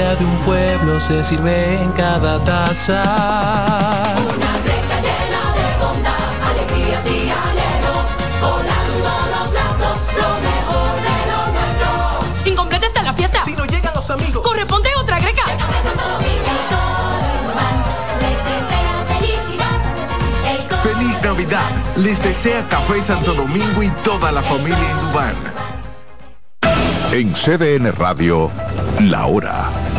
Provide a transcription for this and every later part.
de un pueblo se sirve en cada taza. Una greca llena de bondad, alegrías y anhelos, volando los lazos, lo mejor de lo nuestro. Incompleta está la fiesta. Si no llegan los amigos. Corresponde otra greca. Santo Domingo, les desea felicidad. El coro Feliz Navidad. Les desea Café Santo Domingo y toda la familia Indubán. En CDN Radio, la hora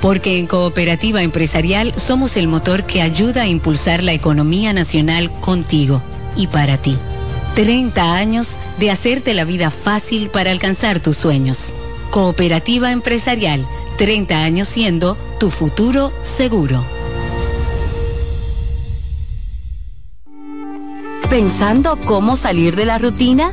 Porque en Cooperativa Empresarial somos el motor que ayuda a impulsar la economía nacional contigo y para ti. 30 años de hacerte la vida fácil para alcanzar tus sueños. Cooperativa Empresarial, 30 años siendo tu futuro seguro. ¿Pensando cómo salir de la rutina?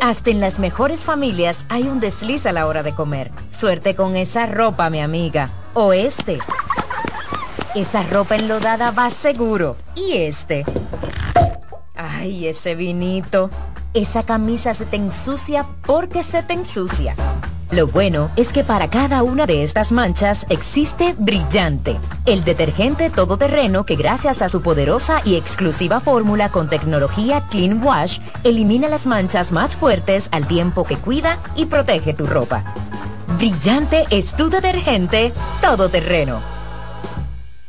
Hasta en las mejores familias hay un desliz a la hora de comer. Suerte con esa ropa, mi amiga. O este. Esa ropa enlodada va seguro. Y este. Ay, ese vinito. Esa camisa se te ensucia porque se te ensucia. Lo bueno es que para cada una de estas manchas existe Brillante, el detergente todoterreno que gracias a su poderosa y exclusiva fórmula con tecnología Clean Wash elimina las manchas más fuertes al tiempo que cuida y protege tu ropa. Brillante es tu detergente todoterreno.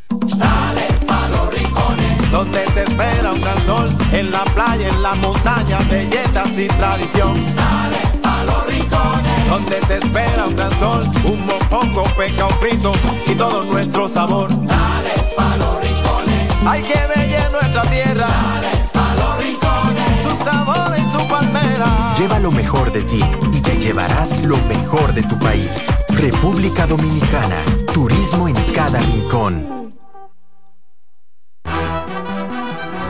Dale pa' los rincones, donde te espera un gran sol, en la playa, en la montaña, belletas y tradición. Donde te espera un gran sol, un mopongo, peca, un frito y todo nuestro sabor. Dale pa' los rincones, hay que bella en nuestra tierra. Dale pa' los rincones, su sabor y su palmera. Lleva lo mejor de ti y te llevarás lo mejor de tu país. República Dominicana, turismo en cada rincón.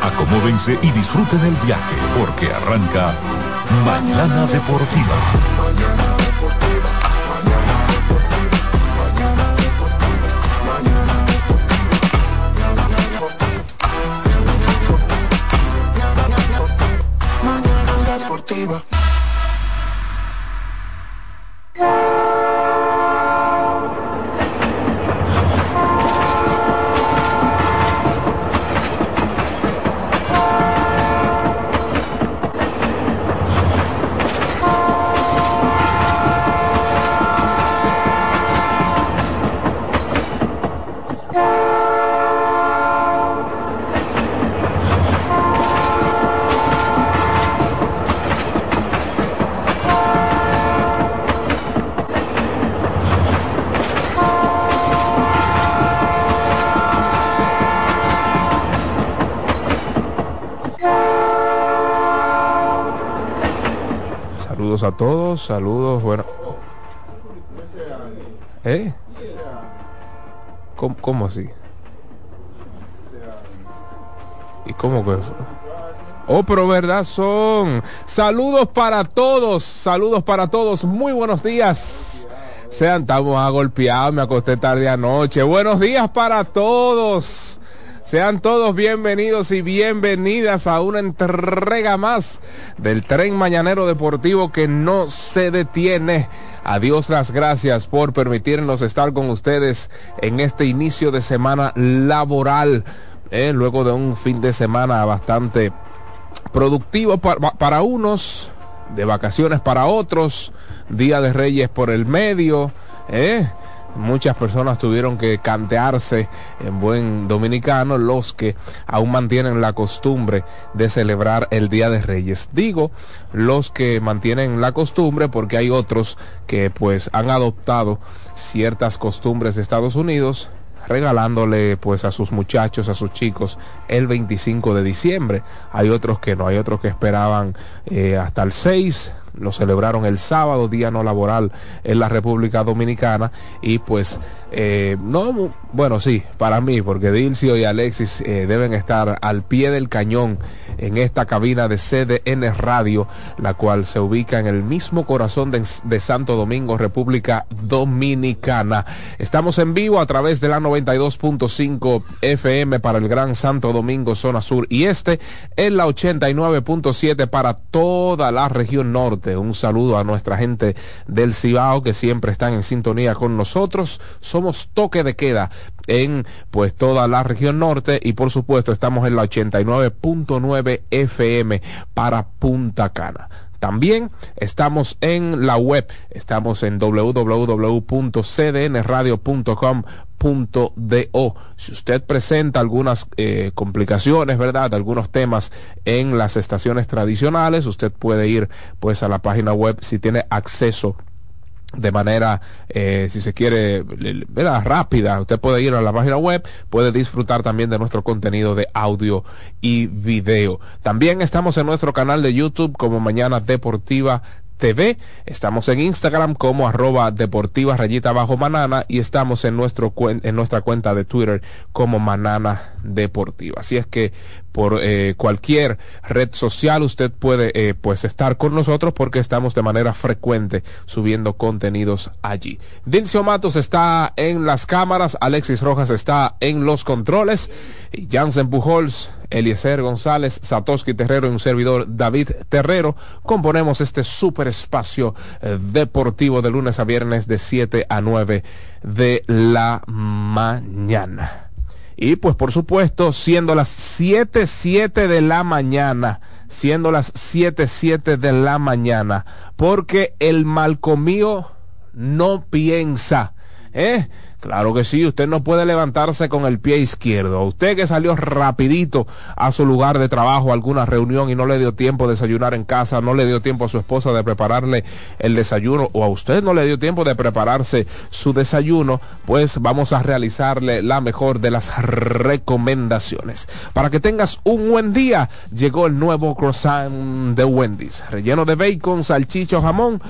Acomódense y disfruten el viaje porque arranca Mañana Deportiva. Mañana deportiva. Saludos a todos, saludos, bueno. ¿Eh? ¿Cómo, cómo así? ¿Y cómo que? Oh, pero verdad son. Saludos para todos, saludos para todos. Muy buenos días. Sean, estamos agolpeados, me acosté tarde anoche. Buenos días para todos. Sean todos bienvenidos y bienvenidas a una entrega más del tren mañanero deportivo que no se detiene. Adiós las gracias por permitirnos estar con ustedes en este inicio de semana laboral, eh, luego de un fin de semana bastante productivo para, para unos, de vacaciones para otros, Día de Reyes por el medio, eh, muchas personas tuvieron que cantearse en buen dominicano los que aún mantienen la costumbre de celebrar el Día de Reyes. Digo los que mantienen la costumbre porque hay otros que pues han adoptado ciertas costumbres de Estados Unidos regalándole pues a sus muchachos, a sus chicos el 25 de diciembre. Hay otros que no, hay otros que esperaban eh, hasta el 6, lo celebraron el sábado, día no laboral en la República Dominicana y pues eh, no, bueno sí, para mí, porque Dilcio y Alexis eh, deben estar al pie del cañón en esta cabina de CDN Radio, la cual se ubica en el mismo corazón de, Santo Domingo, República Dominicana. Estamos en vivo a través de la 92.5 FM para el Gran Santo Domingo, zona sur y este, en la 89.7 para toda la región norte. Un saludo a nuestra gente del Cibao que siempre están en sintonía con nosotros. Somos toque de queda en pues toda la región norte y por supuesto estamos en la 89.9 FM para Punta Cana. También estamos en la web, estamos en www.cdnradio.com.do. Si usted presenta algunas eh, complicaciones, ¿verdad? Algunos temas en las estaciones tradicionales, usted puede ir pues a la página web si tiene acceso de manera, eh, si se quiere, ¿verdad? rápida. Usted puede ir a la página web, puede disfrutar también de nuestro contenido de audio y video. También estamos en nuestro canal de YouTube como Mañana Deportiva TV. Estamos en Instagram como arroba deportiva rayita bajo manana y estamos en, nuestro, en nuestra cuenta de Twitter como manana deportiva. Así es que por eh, cualquier red social usted puede eh, pues estar con nosotros porque estamos de manera frecuente subiendo contenidos allí. Dincio Matos está en las cámaras, Alexis Rojas está en los controles, Jansen Pujols, Eliezer González, Satoshi Terrero y un servidor David Terrero componemos este super espacio eh, deportivo de lunes a viernes de 7 a 9 de la mañana. Y pues por supuesto, siendo las 7, 7 de la mañana, siendo las 7, 7 de la mañana, porque el malcomío no piensa, ¿eh? Claro que sí, usted no puede levantarse con el pie izquierdo. Usted que salió rapidito a su lugar de trabajo, a alguna reunión y no le dio tiempo de desayunar en casa, no le dio tiempo a su esposa de prepararle el desayuno o a usted no le dio tiempo de prepararse su desayuno, pues vamos a realizarle la mejor de las recomendaciones. Para que tengas un buen día, llegó el nuevo croissant de Wendy's, relleno de bacon, salchicha jamón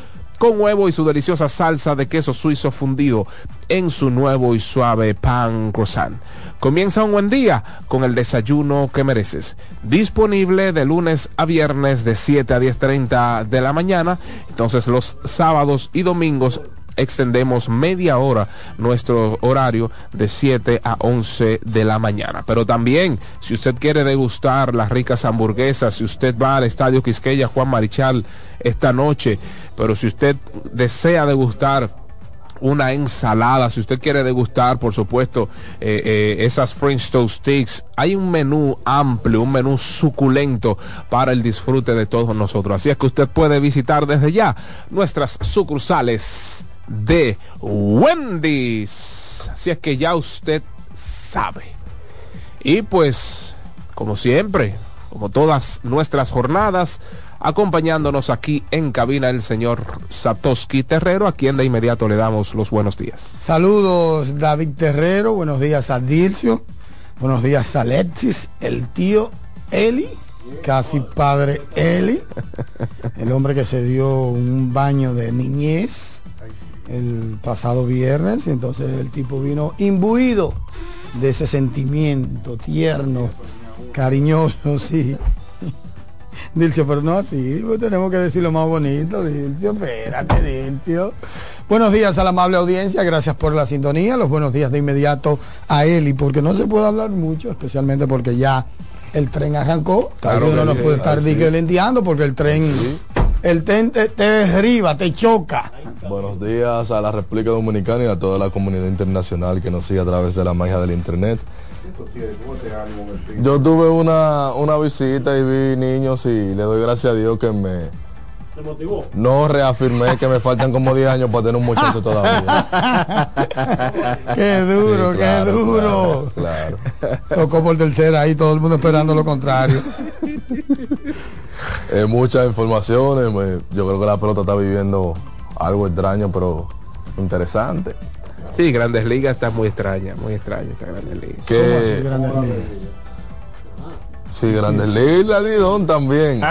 con huevo y su deliciosa salsa de queso suizo fundido en su nuevo y suave pan croissant. Comienza un buen día con el desayuno que mereces. Disponible de lunes a viernes de 7 a 10.30 de la mañana. Entonces los sábados y domingos extendemos media hora nuestro horario de 7 a 11 de la mañana. Pero también, si usted quiere degustar las ricas hamburguesas, si usted va al Estadio Quisqueya Juan Marichal esta noche, pero si usted desea degustar una ensalada, si usted quiere degustar, por supuesto, eh, eh, esas French Toast Sticks, hay un menú amplio, un menú suculento para el disfrute de todos nosotros. Así es que usted puede visitar desde ya nuestras sucursales de Wendy's. Así es que ya usted sabe. Y pues, como siempre, como todas nuestras jornadas, acompañándonos aquí en cabina el señor Satoshi Terrero, a quien de inmediato le damos los buenos días. Saludos David Terrero, buenos días a Dircio, buenos días a Alexis, el tío Eli, casi padre Eli, el hombre que se dio un baño de niñez el pasado viernes y entonces el tipo vino imbuido de ese sentimiento tierno, cariñoso, sí. Dilcio, pero no así, pues tenemos que decir lo más bonito, Dilcio, espérate, Dilcio. Buenos días a la amable audiencia, gracias por la sintonía, los buenos días de inmediato a Eli, porque no se puede hablar mucho, especialmente porque ya el tren arrancó, Claro uno no sí, puede estar así. diquelenteando porque el tren, el tren te, te derriba, te choca. Buenos días a la República Dominicana y a toda la comunidad internacional que nos sigue a través de la magia del internet. Yo tuve una, una visita y vi niños y le doy gracias a Dios que me, ¿Se motivó? No reafirmé que me faltan como 10 años para tener un muchacho todavía. Qué duro, Sí, claro, qué duro. Claro. Tocó por tercera ahí, todo el mundo esperando lo contrario. Eh, muchas informaciones. me- yo creo que la pelota está viviendo algo extraño, pero interesante. Sí, Grandes Ligas está muy extraña, muy extraña esta Grandes Ligas. Que sí, Grandes Ligas y la Lidón también.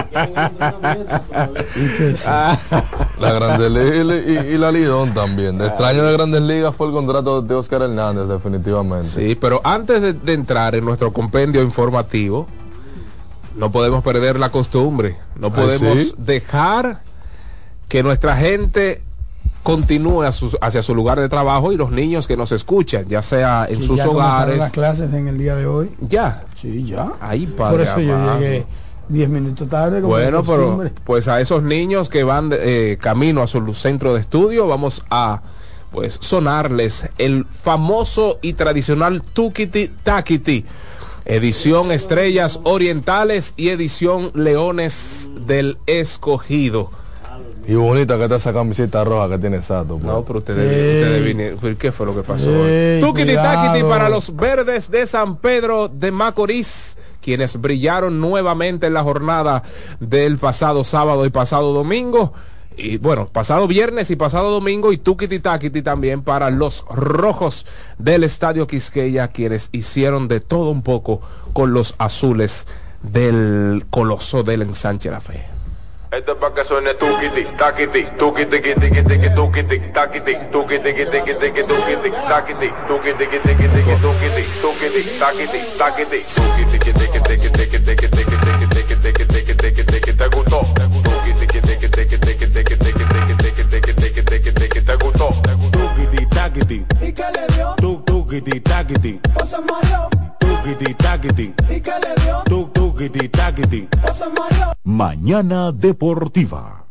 La Grandes Ligas y, y la Lidón también. De extraño de Grandes Ligas fue el contrato de Oscar Hernández, definitivamente. Sí, pero antes de, de entrar en nuestro compendio informativo, no podemos perder la costumbre. No ¿Ah, podemos sí? dejar que nuestra gente continúe hacia su lugar de trabajo y los niños que nos escuchan, ya sea en Que sus ya hogares. las clases en el día de hoy. Ya. Sí, ya. Ahí, padre Por eso yo llegué 10 minutos tarde. Como Bueno, pero pues a esos niños que van eh, camino a su centro de estudio, vamos a pues sonarles el famoso y tradicional Tukiti Takiti, edición Estrellas Orientales y edición Leones del Escogido. Y bonita que está esa camiseta roja que tiene Sato. pues. No, pero ustedes, ustedes vinieron- ¿Qué fue lo que pasó? Tukiti. Takiti para los verdes de San Pedro de Macorís, quienes brillaron nuevamente en la jornada del pasado sábado y pasado domingo y bueno, pasado viernes y pasado domingo y tuquiti taquiti también para los rojos del Estadio Quisqueya, quienes hicieron de todo un poco con los azules del Coloso del Ensanche La Fe. Esto es para que suene tuquiti, taquiti, tuquiti, tuquiti, tuquiti, tuquiti, taquiti, tuquiti, tuquiti, tuquiti, tuquiti, taquiti, tuquiti, tuquiti, tuquiti, tuquiti, taquiti, tuquiti, tuquiti, tuquiti, tuquiti, tuquiti, tuquiti, tukiti, takiti. José Mario. Tukiti, takiti. ¿Y qué le dio? Tuk, tukiti, takiti. José Mario. Mañana Deportiva.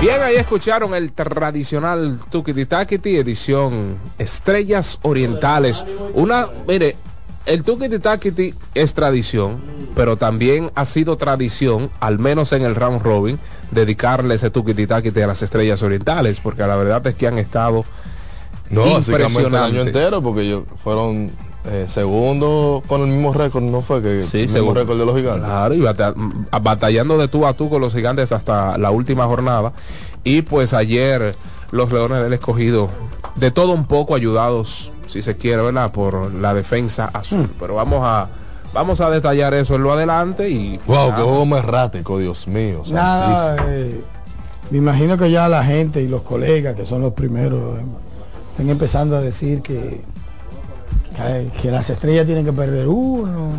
Bien, ahí escucharon el tradicional Tukiti Takiti, edición Estrellas Orientales. Una, mire, el Tukiti Takiti es tradición, pero también ha sido tradición, al menos en el round robin, dedicarle ese Tukiti Takiti a las Estrellas Orientales, porque la verdad es que han estado No, básicamente el año impresionantes. entero, porque ellos fueron eh, segundo con el mismo récord, ¿no fue? Que Sí, el mismo récord de los gigantes. Claro, y bata- batallando de tú a tú con los gigantes hasta la última jornada. Y pues ayer los Leones del Escogido, de todo un poco ayudados, si se quiere, ¿verdad? Por la defensa azul. Pero vamos a vamos a detallar eso en lo adelante y... Wow, nada. qué juego más errático, Dios mío. Nada, eh, me imagino que ya la gente y los colegas, que son los primeros, eh, están empezando a decir que, que, que las estrellas tienen que perder uno,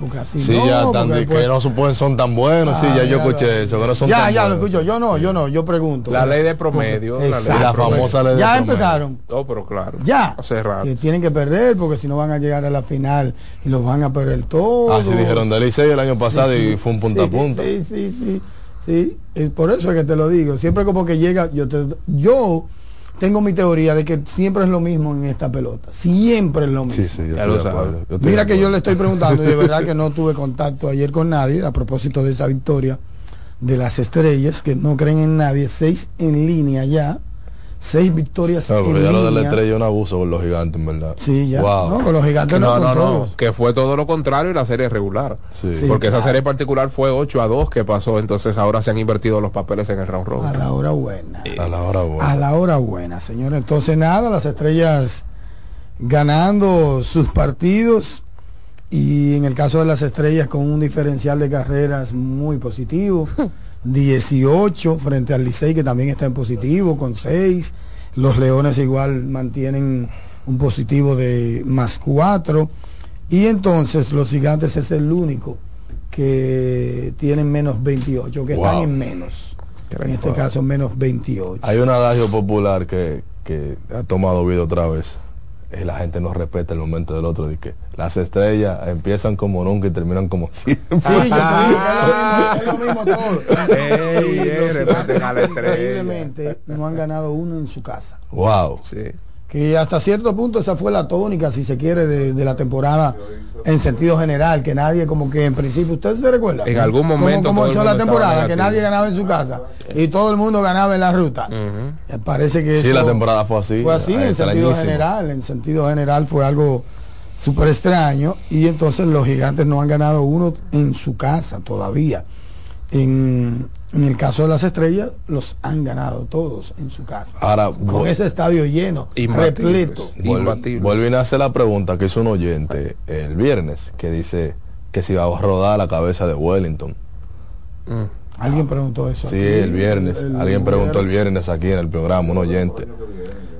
porque así Sí, no, ya porque tan, de después- que no suponen son tan buenos, sí, Ah, ya yo escuché eso, que no son ya, tan ya lo buenos. escucho, yo no, yo no, yo pregunto. La ley de promedio. Porque- la, ley. La famosa ley de Ya promedio. empezaron. No, pero claro. Ya, Hace rato. que tienen que perder porque si no van a llegar a la final y los van a perder todos. Así dijeron de Licey el año pasado Sí, y fue un punta sí, a punta. Sí, sí, sí, sí. Es por eso es que te lo digo. Siempre como que llega, yo, te- yo tengo mi teoría de que siempre es lo mismo en esta pelota. Siempre es lo mismo. Sí, sí, yo Ya estoy lo de sabe. acuerdo. yo estoy Mira que yo le estoy preguntando y de verdad que no tuve contacto ayer con nadie a propósito de esa victoria de las estrellas que no creen en nadie. Seis en línea ya. Seis victorias No, en pero ya lo de la estrella es un abuso con los gigantes, en verdad. Sí, ya. Wow. No, con los gigantes no, No, que fue todo lo contrario y la serie regular. Sí. Sí, Porque esa serie particular fue 8 a 2 que pasó, entonces ahora se han invertido los papeles en el round A robin. la hora buena. A la hora buena. A la hora buena, señor. Entonces nada, las estrellas ganando sus partidos y en el caso de las estrellas con un diferencial de carreras muy positivo. 18 frente al Licey que también está en positivo con 6. Los Leones igual mantienen un positivo de más 4. Y entonces los gigantes es el único que tienen menos 28, que están en menos. En este caso menos 28. Hay un adagio popular que, que ha tomado vida otra vez. Eh, la gente no respeta el momento del otro. De que las estrellas empiezan como nunca y terminan como siempre. Sí, yo es lo mismo, es lo todo. Ey, increíblemente no han ganado uno en su casa. Wow. Sí. que hasta cierto punto esa fue la tónica, si se quiere, de, de la temporada en sentido general, que nadie como que en principio, ¿usted se recuerda? En algún ¿Cómo- momento ¿Cómo, todo el comenzó la temporada? Que nadie ganaba en su casa y todo el mundo ganaba en la ruta. Me parece que Sí, eso la temporada fue así. fue así en sentido general, en sentido general fue algo súper extraño y entonces los gigantes no han ganado uno en su casa todavía. En, en el caso de las estrellas, los han ganado todos en su casa. Ahora, Con ese estadio lleno, repleto. Vol- Volví a hacer la pregunta que hizo un oyente el viernes, que dice que si va a rodar la cabeza de Wellington. Alguien preguntó eso. Sí, aquí, el viernes. el- Alguien preguntó el viernes aquí en el programa, un oyente.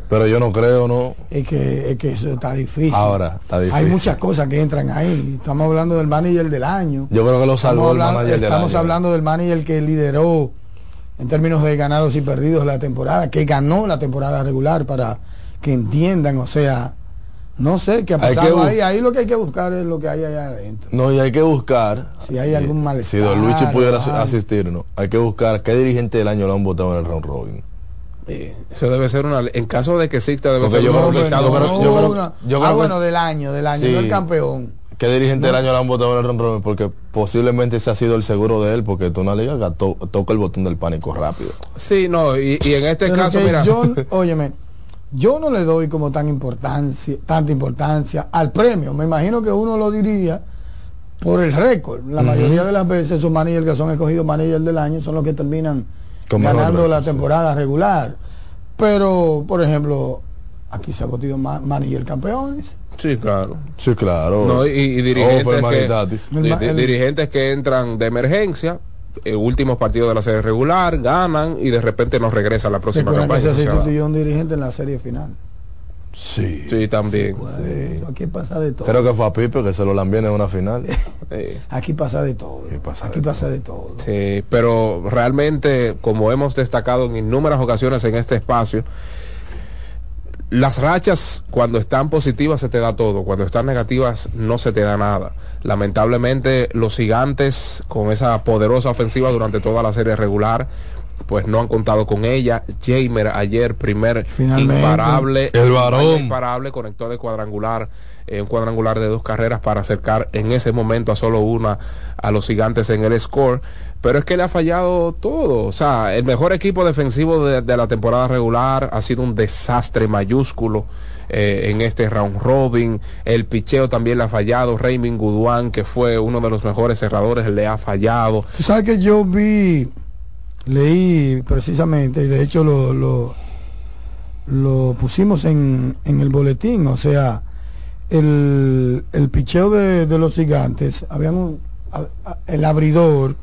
Pero yo no creo, ¿no? Es que, es que eso está difícil. Ahora, está difícil. Hay muchas cosas que entran ahí. Estamos hablando del manager del año. Yo creo que lo salvó Estamos el hablando- manager del Estamos año. hablando del manager que lideró en términos de ganados y perdidos la temporada, que ganó la temporada regular para que entiendan, o sea, no sé qué ha pasado ahí. Ahí lo que hay que buscar es lo que hay allá adentro. No, y hay que buscar. Si hay algún malestar. Si Don Luigi pudiera o algo. asistir, ¿no? Hay que buscar qué dirigente del año lo han votado en el round robin. Eso debe ser una. En caso de que exista, debe Porque ser yo un creo resultado. yo creo- yo creo- Una- yo ah, que- bueno, del año, del año, Sí. no el campeón. ¿Qué No. dirigente del año lo han votado en el round robin? Porque posiblemente ese ha sido el seguro de él, porque tú una liga que to- toca el botón del pánico rápido. Sí, no, y, y en este Pero caso, mira. yo, óyeme, yo no le doy como tan importancia, tanta importancia al premio. Me imagino que uno lo diría por el récord. La mayoría de las veces esos managers que son escogidos manager del año son los que terminan Con ganando la temporada regular. Pero, por ejemplo, aquí se ha votado ma- manager campeones. Sí, claro. Sí, claro. No, y, y dirigentes, Oh, que, Humanitatis. di- di- dirigentes que entran de emergencia, eh, últimos partidos de la serie regular, ganan y de repente nos regresa a la próxima campaña. se sustituyó un dirigente en la serie final. Sí. Sí, también. Aquí pasa de todo. Creo que fue a Pipe que se lo lambien en una final. Aquí pasa de todo. Aquí pasa de todo. Sí, pero realmente, como hemos destacado en innumerables ocasiones en este espacio, las rachas cuando están positivas se te da todo, cuando están negativas no se te da nada. Lamentablemente los gigantes con esa poderosa ofensiva durante toda la serie regular pues no han contado con ella. Jamer ayer primer Finalmente. imparable, El varón. imparable conectó de cuadrangular eh, un cuadrangular de dos carreras para acercar en ese momento a solo una a los gigantes en el score. Pero es que le ha fallado todo. O sea, el mejor equipo defensivo de, de la temporada regular ha sido un desastre mayúsculo eh, en este round robin. El picheo también le ha fallado. Raymond Guduan, que fue uno de los mejores cerradores, le ha fallado. Tú sabes que yo vi, leí precisamente, y de hecho lo, lo, lo pusimos en, en el boletín, o sea, el, el picheo de, de los gigantes, habían un- a- a- el abridor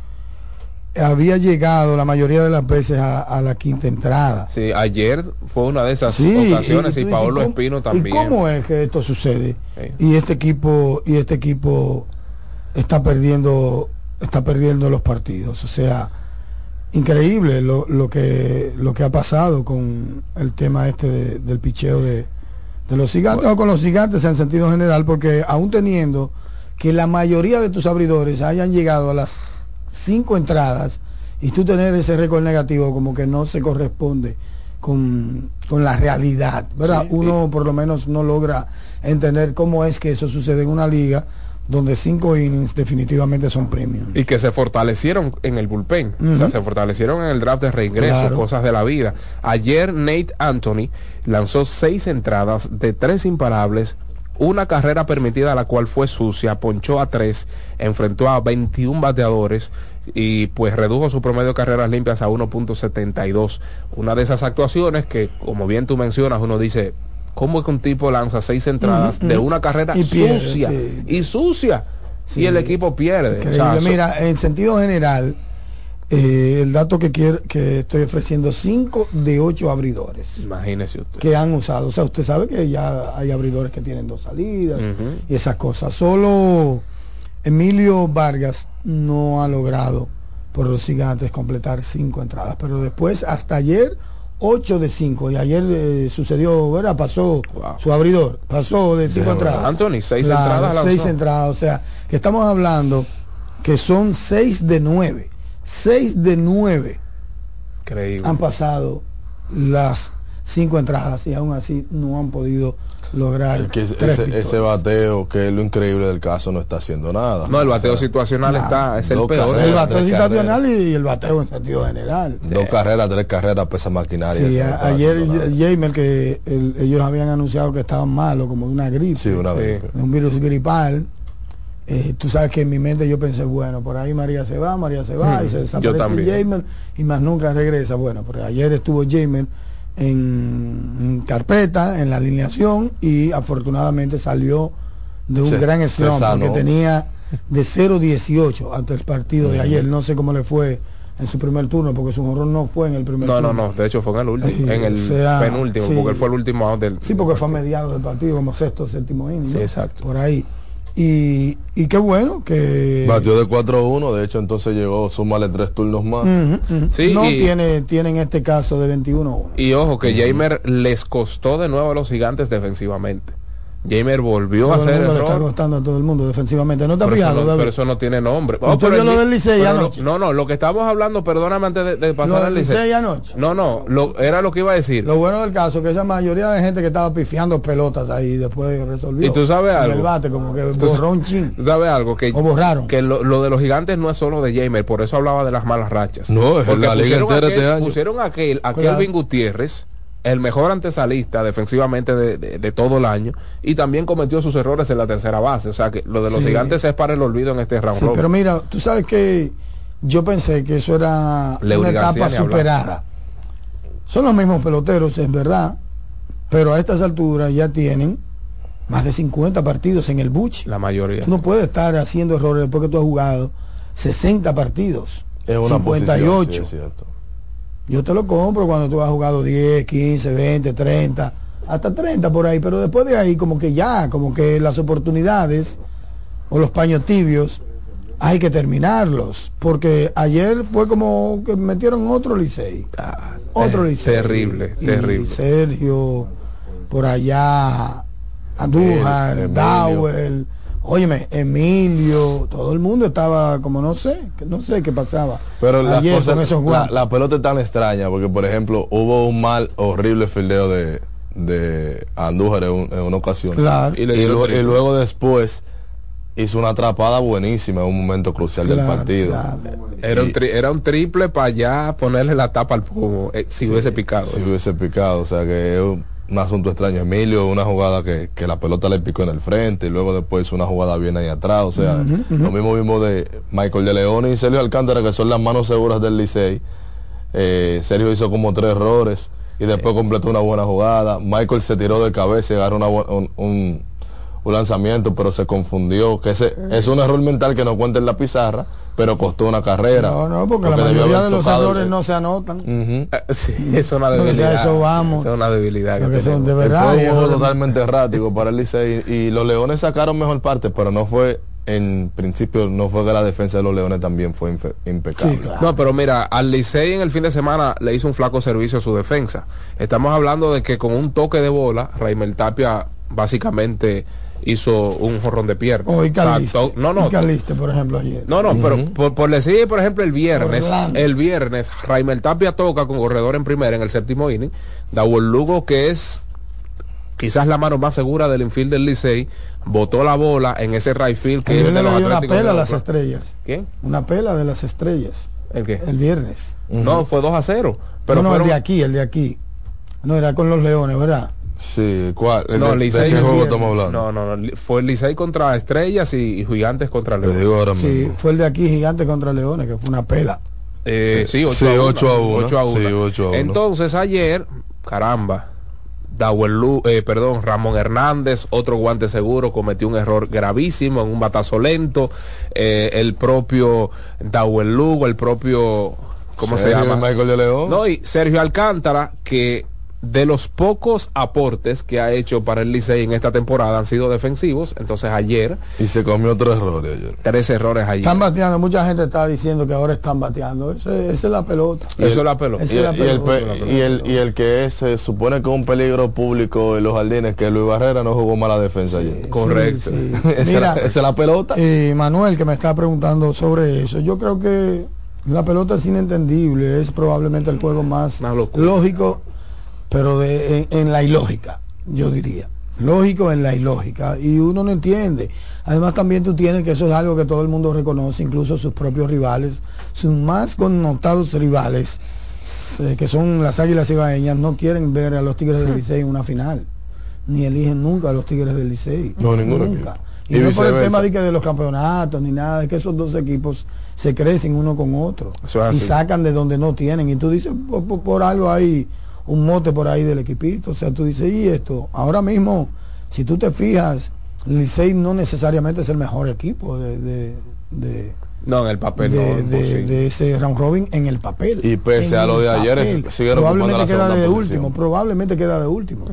había llegado la mayoría de las veces a, a la quinta entrada. Sí, ayer fue una de esas Sí, ocasiones y- Paolo dices, Espino ¿Y también. cómo es que esto sucede? Sí. Y este equipo y este equipo está perdiendo está perdiendo los partidos, o sea, increíble lo, lo que lo que ha pasado con el tema este de- del picheo de, de los gigantes. O con los gigantes en sentido general, porque aún teniendo que la mayoría de tus abridores hayan llegado a las cinco entradas y tú tener ese récord negativo como que no se corresponde con, con la realidad, ¿verdad? Sí, Uno por lo menos no logra entender cómo es que eso sucede en una liga donde cinco innings definitivamente son premium. y que se fortalecieron en el bullpen, o sea, se fortalecieron en el draft de reingreso, Claro. cosas de la vida. Ayer Nate Anthony lanzó seis entradas de tres imparables, una carrera permitida la cual fue sucia, ponchó a tres, enfrentó a 21 bateadores y pues redujo su promedio de carreras limpias a 1.72. Una de esas actuaciones que, como bien tú mencionas, uno dice, ¿cómo es que un tipo lanza seis entradas de una carrera Y pierde, sucia sí. y sucia? Sí. Y el equipo pierde. O sea, Mira, en sentido general, eh, el dato que quiero, que estoy ofreciendo, 5 de 8 abridores Imagínese usted. que han usado. O sea, usted sabe que ya hay abridores que tienen dos salidas y esas cosas. Solo Emilio Vargas no ha logrado por los gigantes completar cinco entradas. Pero después, hasta ayer, 8 de 5. Y ayer eh, sucedió, ¿verdad? Pasó su abridor, pasó de 5 De entradas. Anthony, seis Claro, entradas lanzó. seis entradas. O sea, que estamos hablando que son 6 de 9. 6 de 9 Increíble. han pasado las cinco entradas y aún así no han podido lograr Es que ese, tres bateo, que es lo increíble del caso, no está haciendo nada. No, el bateo O sea, situacional Nada. está, es el Dos peor. carreras, el bateo situacional y el bateo en sentido general. Dos carreras, tres carreras, pesa maquinaria. Sí, a- ayer. Jamer que el- ellos habían anunciado que estaban malos como de una gripe, Sí, una gripe. de un virus gripal. Eh, tú sabes que en mi mente yo pensé, bueno, por ahí María se va, María se va y se desaparece. Jamer y más nunca regresa. Bueno, porque ayer estuvo Jamer en, en carpeta, en la alineación y afortunadamente salió de un Se- gran slump porque sanó. tenía de 0-18 hasta el partido de ayer. No sé cómo le fue en su primer turno porque su horror no fue en el primer No, no, turno. no, de hecho fue en el último, Sí, en el o sea, penúltimo, sí. porque él fue el último del. Sí, porque fue a mediados del partido, como sexto, séptimo inning. ¿no? Exacto. Por ahí. Y, y qué bueno que. Batió de 4-1, de hecho entonces llegó, súmale tres turnos más. Sí, no y- tiene, tiene en este caso de 21-1. Y ojo, que Jamer les costó de nuevo a los gigantes defensivamente. Jamer volvió a el hacer mundo le está error. costando a todo el mundo defensivamente. ¿No te Pero eso, no, pero eso no tiene nombre. Oh, ¿Usted pero vio el lo mi- del Licey pero anoche? No, no, lo que estamos hablando, perdóname antes de, de pasar Lo al del Licey. Licey anoche. No, no, lo, era lo que iba a decir. Lo bueno del caso es que esa mayoría de gente que estaba pifiando pelotas ahí después resolvió. Y tú sabes En algo. el bate, como que Tú- borró un chin. ¿Tú sabes algo? Que, O borraron. que lo, lo de los gigantes no es solo de Jamer, por eso hablaba de las malas rachas. No, es Porque la liga pusieron entera aquel- este año. Pusieron aquel, a Claro. Kelvin Gutiérrez, el mejor antesalista defensivamente de, de- de todo el año, y también cometió sus errores en la tercera base. O sea que lo de los Sí. gigantes es para el olvido en este round Sí, pero mira, tú sabes que yo pensé que eso era Leury una García etapa superada. Son los mismos peloteros, es verdad, pero a estas alturas ya tienen más de 50 partidos en el buche. La mayoría. Tú no puedes estar haciendo errores después que tú has jugado 60 partidos. Es una 58. posición, sí, es cierto. Yo te lo compro cuando tú has jugado 10, 15, 20, 30, hasta 30 por ahí, pero después de ahí como que ya, como que las oportunidades o los paños tibios hay que terminarlos, porque ayer fue como que metieron otro Licey, otro eh, Licey. terrible, Y terrible. Sergio, por allá, Andújar, El- Emilio. Dowell, óyeme, Emilio, todo el mundo estaba como no sé, no sé qué pasaba. Pero la, ayer cosa- con esos la, la pelota es tan extraña, porque por ejemplo hubo un mal, horrible fildeo de, de Andújar en, un- en una ocasión. Claro. Y Y, le triple. y luego después hizo una atrapada buenísima en un momento crucial del partido. claro. Era un, Y- tri- era un triple para ya ponerle la tapa al pomo, eh, si hubiese picado. si eso. hubiese picado, o sea que un, un asunto extraño. Emilio, una jugada que, que la pelota le picó en el frente y luego después una jugada bien ahí atrás, o sea, lo mismo mismo de Michael de León y Sergio Alcántara, que son las manos seguras del Licey. Eh, Sergio hizo como tres errores y después completó una buena jugada. Michael se tiró de cabeza y agarró una un, un- un lanzamiento, pero se confundió, que ese es un error mental que no cuenta en la pizarra, pero costó una carrera. No, no, porque, la mayoría de los el- errores no se anotan. Ujú. Eh, Sí, es una debilidad. a eso vamos. Es una debilidad que son de verdad. Juego errores- totalmente errático para el Licey y los Leones sacaron mejor parte, pero no fue en principio no fue que la defensa de los Leones también fue impecable. Sí, claro. No, pero mira, al Licey en el fin de semana le hizo un flaco servicio a su defensa. Estamos hablando de que con un toque de bola, Raimel Tapia básicamente hizo un jorrón de pierna. O O sea, Icaliste. to- no, no, Icaliste, por ejemplo, ayer. no, no, pero por, por decir, por ejemplo, el viernes, Orlando. el viernes, Raimel Tapia toca con corredor en primera en el séptimo inning. Dawel Lugo, que es quizás la mano más segura del infield del Licey, botó la bola en ese right field que es de le los dio una pela a de las estrellas. ¿Quién? Una pela de las estrellas. ¿El qué? El viernes. No, fue 2 a 0. Pero no, no, fueron- el de aquí, el de aquí. No, era con los leones, ¿verdad? Sí, ¿cuál? ¿El No, de, Licey ¿De qué el juego viernes. estamos hablando? No, no, no, fue el Licey contra Estrellas y, y Gigantes contra Te León. digo ahora Sí, mismo. fue el de aquí, Gigante contra Leones, que fue una pela. Eh, sí, 8 Sí, a 1. ocho a uno. 8 a uno. Sí, ocho a uno. Entonces ayer, caramba, Dawel eh, perdón, Ramón Hernández, otro guante seguro, cometió un error gravísimo en un batazo lento. Eh, el propio Dawel Lugo, el propio, ¿cómo se llama? Michael de León. No, y Sergio Alcántara, que de los pocos aportes que ha hecho para el Licey en esta temporada han sido defensivos. Entonces ayer, Y se comió tres errores ayer. tres errores ayer. Están bateando, mucha gente está diciendo que ahora están bateando. Eso, esa es la pelota. Eso es la pelota. Esa Y es la el, y el pelota. pe- y el- y el que es, se supone que es un peligro público en los jardines, que Luis Barrera no jugó mala defensa ayer. Correcto. Sí, sí. esa, Mira, esa es la pelota. eh, Manuel, que me está preguntando sobre eso, yo creo que la pelota es inentendible, es probablemente el juego más lógico pero de, en, en la ilógica, yo diría. Lógico en la ilógica. Y uno no entiende. Además también tú tienes que eso es algo que todo el mundo reconoce, incluso sus propios rivales, sus más connotados rivales, eh, que son las Águilas Ibaeñas, no quieren ver a los Tigres del Licey en una final. Ni eligen nunca a los Tigres del Licey. No, ninguno Nunca. Y, Y no por el tema de, que de los campeonatos ni nada, es que esos dos equipos se crecen uno con otro es y sacan de donde no tienen. Y tú dices, por, por- por algo hay un mote por ahí del equipito. O sea, tú dices, y esto, ahora mismo, si tú te fijas, Licey no necesariamente es el mejor equipo de, de, de, No, en el papel de- no. de- ese round robin en el papel. Y pese a lo de ayer, siguen probablemente la queda de posición. último, probablemente queda de último.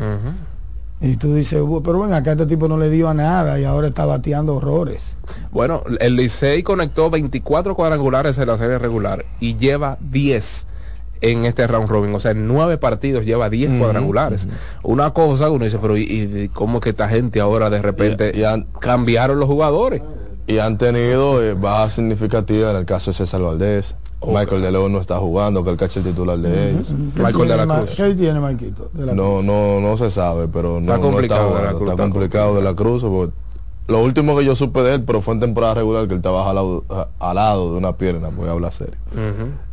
Y tú dices, "Bu- pero ven acá, este tipo no le dio a nada y ahora está bateando horrores. Bueno, el Licey conectó 24 cuadrangulares en la serie regular y lleva 10 en este round robin. O sea, en nueve partidos lleva 10 cuadrangulares. Una cosa que uno dice, pero ¿y, y cómo es que esta gente ahora de repente cambiaron los jugadores? Y han tenido eh, bajas significativas en el caso de César Valdés. Michael de León no está jugando, que el catcher titular de ellos. ¿Qué tiene Ma- ¿Qué tiene? De la No, no, no se sabe, pero no Está no complicado de la jugando, Cruz, está está complicado de la Cruz. porque Lo último que yo supe de él, pero fue en temporada regular, que él estaba jalado, a- alado de una pierna, voy a hablar serio.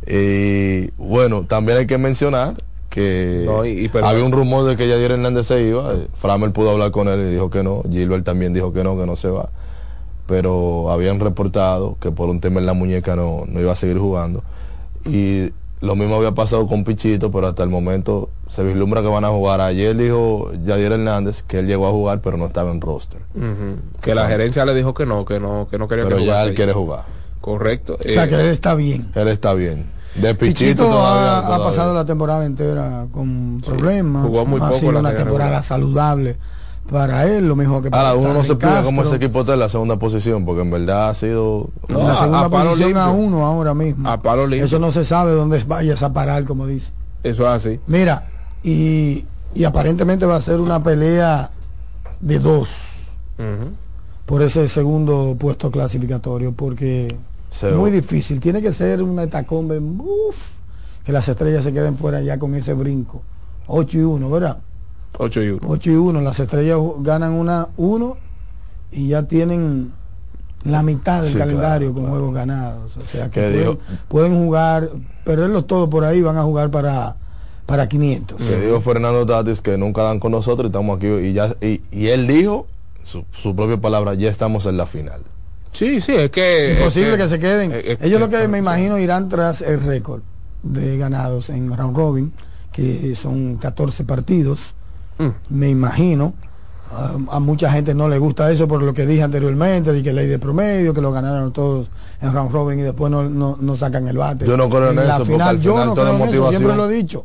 Y bueno, también hay que mencionar que No, y- y perdón. había un rumor de que Yadier Hernández se iba. eh, Framer pudo hablar con él y dijo que no. Gilbert también dijo que no, que no se va. Pero habían reportado que por un tema en la muñeca no, no iba a seguir jugando. Y lo mismo había pasado con Pichito, pero hasta el momento se vislumbra que van a jugar. Ayer dijo Yadier Hernández que él llegó a jugar, pero no estaba en roster. Que la gerencia le dijo que no, que no, que no quería Pero que ya jugase él ahí. quiere jugar. Correcto. O sea Eh, que él está bien. Él está bien. De Pichito, Pichito todavía, ha, pasado la temporada entera con problemas. jugó muy ha poco sido la una temporada regular. saludable para él, lo mismo que para Ahora, uno no se explica cómo ese equipo está en la segunda posición, porque en verdad ha sido... En la segunda a palo posición a limpio. uno ahora mismo. A palo limpio. Eso no se sabe dónde vayas a parar, como dice. Eso es así. Mira, y, y aparentemente va a ser una pelea de dos por ese segundo puesto clasificatorio, porque Se- es muy difícil. Tiene que ser una etacombe, uf, que las estrellas se queden fuera ya con ese brinco. 8 y 1, ¿verdad? 8 y 1. 8 y 1, las estrellas ganan una 1 y ya tienen la mitad del Sí, calendario claro, con claro. juegos ganados. O sea que Que pueden, pueden jugar, perderlos todos por ahí, van a jugar para, para 500. Que dijo Fernando Tatis que nunca dan con nosotros y estamos aquí y ya y, y él dijo su, su propia palabra ya estamos en la final Sí, sí, es que... Imposible es que, se queden. es- es Ellos lo que me imagino irán tras el récord de ganados en round robin, que son 14 partidos. Mm. Me imagino. A, a mucha gente no le gusta eso por lo que dije anteriormente, de que ley de promedio, que lo ganaron todos en round robin y después no, no, no sacan el bate. Yo no creo en la eso, porque final, al yo final no todo creo en eso, siempre lo he dicho.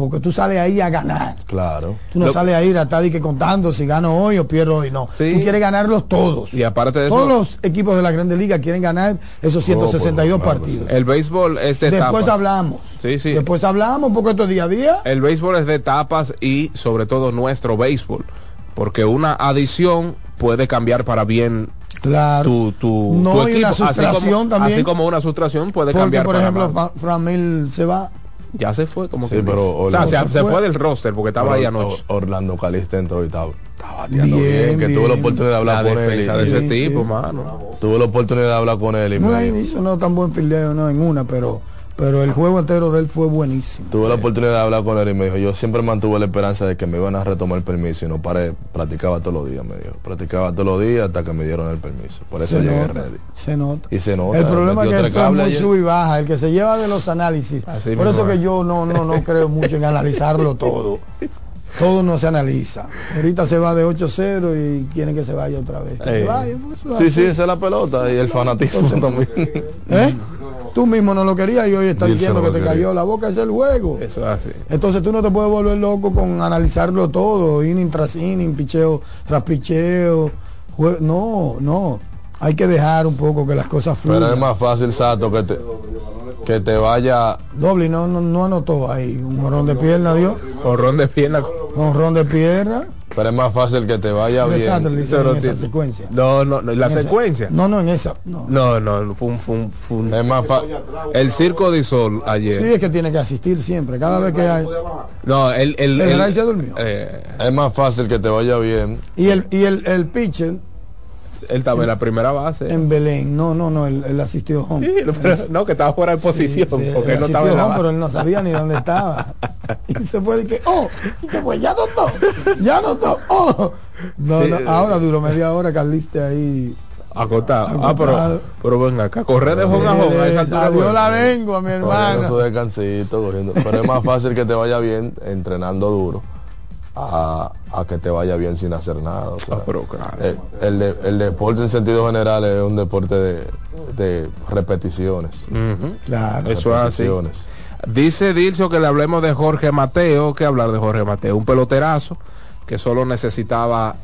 Porque tú sales ahí a ganar. claro Tú no Lo- sales a ir a estar y que contando si gano hoy o pierdo hoy, no. Sí. Tú quieres ganarlos todos. Y aparte de eso, Todos los equipos de la Grande Liga quieren ganar esos 162 Oh, pues, partidos. el béisbol es de Después etapas. hablamos. Sí, sí. Después hablamos porque esto es día a día. El béisbol es de etapas y sobre todo nuestro béisbol. Porque una adición puede cambiar para bien Claro. tu, tu, No, tu y una equipo. Así sustracción como, también. así como una sustracción puede Porque, cambiar por ejemplo, Framil se va. Ya se fue, como Sí, que pero o sea, se, No, se fue. fue del roster porque estaba ahí Or- anoche. Or- Orlando Calista entró y estaba, estaba bateando Bien, bien, que tuve la oportunidad de hablar La con él y- de ese Sí, tipo, sí. mano. tuve la oportunidad de hablar con él y No me dijo- hizo no tan buen fildeo no en una, pero pero el juego entero de él fue buenísimo. tuve la oportunidad de hablar con él y me dijo yo siempre mantuve la esperanza de que me iban a retomar el permiso y no paré practicaba todos los días me dijo prticaba todos los días hasta que me dieron el permiso por eso Se llegué nota, ready se nota. y se nota El problema es que esto es muy sub y baja, el que se lleva de los análisis. Así Por eso que yo no, no, no creo mucho en analizarlo todo. Todo no se analiza. Ahorita se va de 8-0 y quieren que se vaya otra vez. Que se vaya, pues, sí sí esa es la pelota y el fanatismo también ¿Eh? Tú mismo no lo querías y hoy estás Dilson diciendo que te quería. cayó la boca, es el juego. Eso es así. Entonces tú no te puedes volver loco con analizarlo todo, inning tras inning, picheo tras picheo. jue- No, no. Hay que dejar un poco que las cosas fluyan. pero es más fácil Sato que te que te vaya Doble, no, no, no anotó ahí. Un jorrón de pierna, Dios. Horrón de pierna. Un jorrón de pierna. Pero es más fácil que te vaya bien. Exacto, le dicen Pero en esa tiene- secuencia. No, no, no, la En esa- secuencia. No, no, en esa. No. No, no, fue un, fue un- fue un- Es más fácil. El circo de Sol ayer. Sí, es que tiene que asistir siempre. Cada vez que hay. No, el, el, El el- Ray se durmió. eh, Es más fácil que te vaya bien. Y el, y el, el pitcher él estaba en la primera base. en Belén. No, no, no, él, él asistió home. Sí, pero- no, que estaba fuera de posición, Sí, sí, porque él él no estaba en la home, base. pero él no sabía ni dónde estaba. Y se fue de que, oh, y que pues ya notó, ya notó, oh. No, Sí. no, ahora duró media hora Carliste ahí. Acotado. Ah, pero, pero venga acá, correr de home a home a esa altura, Adiós bueno. la vengo, mi Cogiendo hermano. su descansito, cogiendo. Pero es más fácil que te vaya bien entrenando duro a, a que te vaya bien sin hacer nada. o sea, Ah, pero claro. eh, el, de- el deporte en sentido general es un deporte de, de repeticiones. Ujú. Claro. Eso es así. repeticiones. Dice Dilcio que le hablemos de Jorge Mateo, que hablar de Jorge Mateo, un peloterazo que solo necesitaba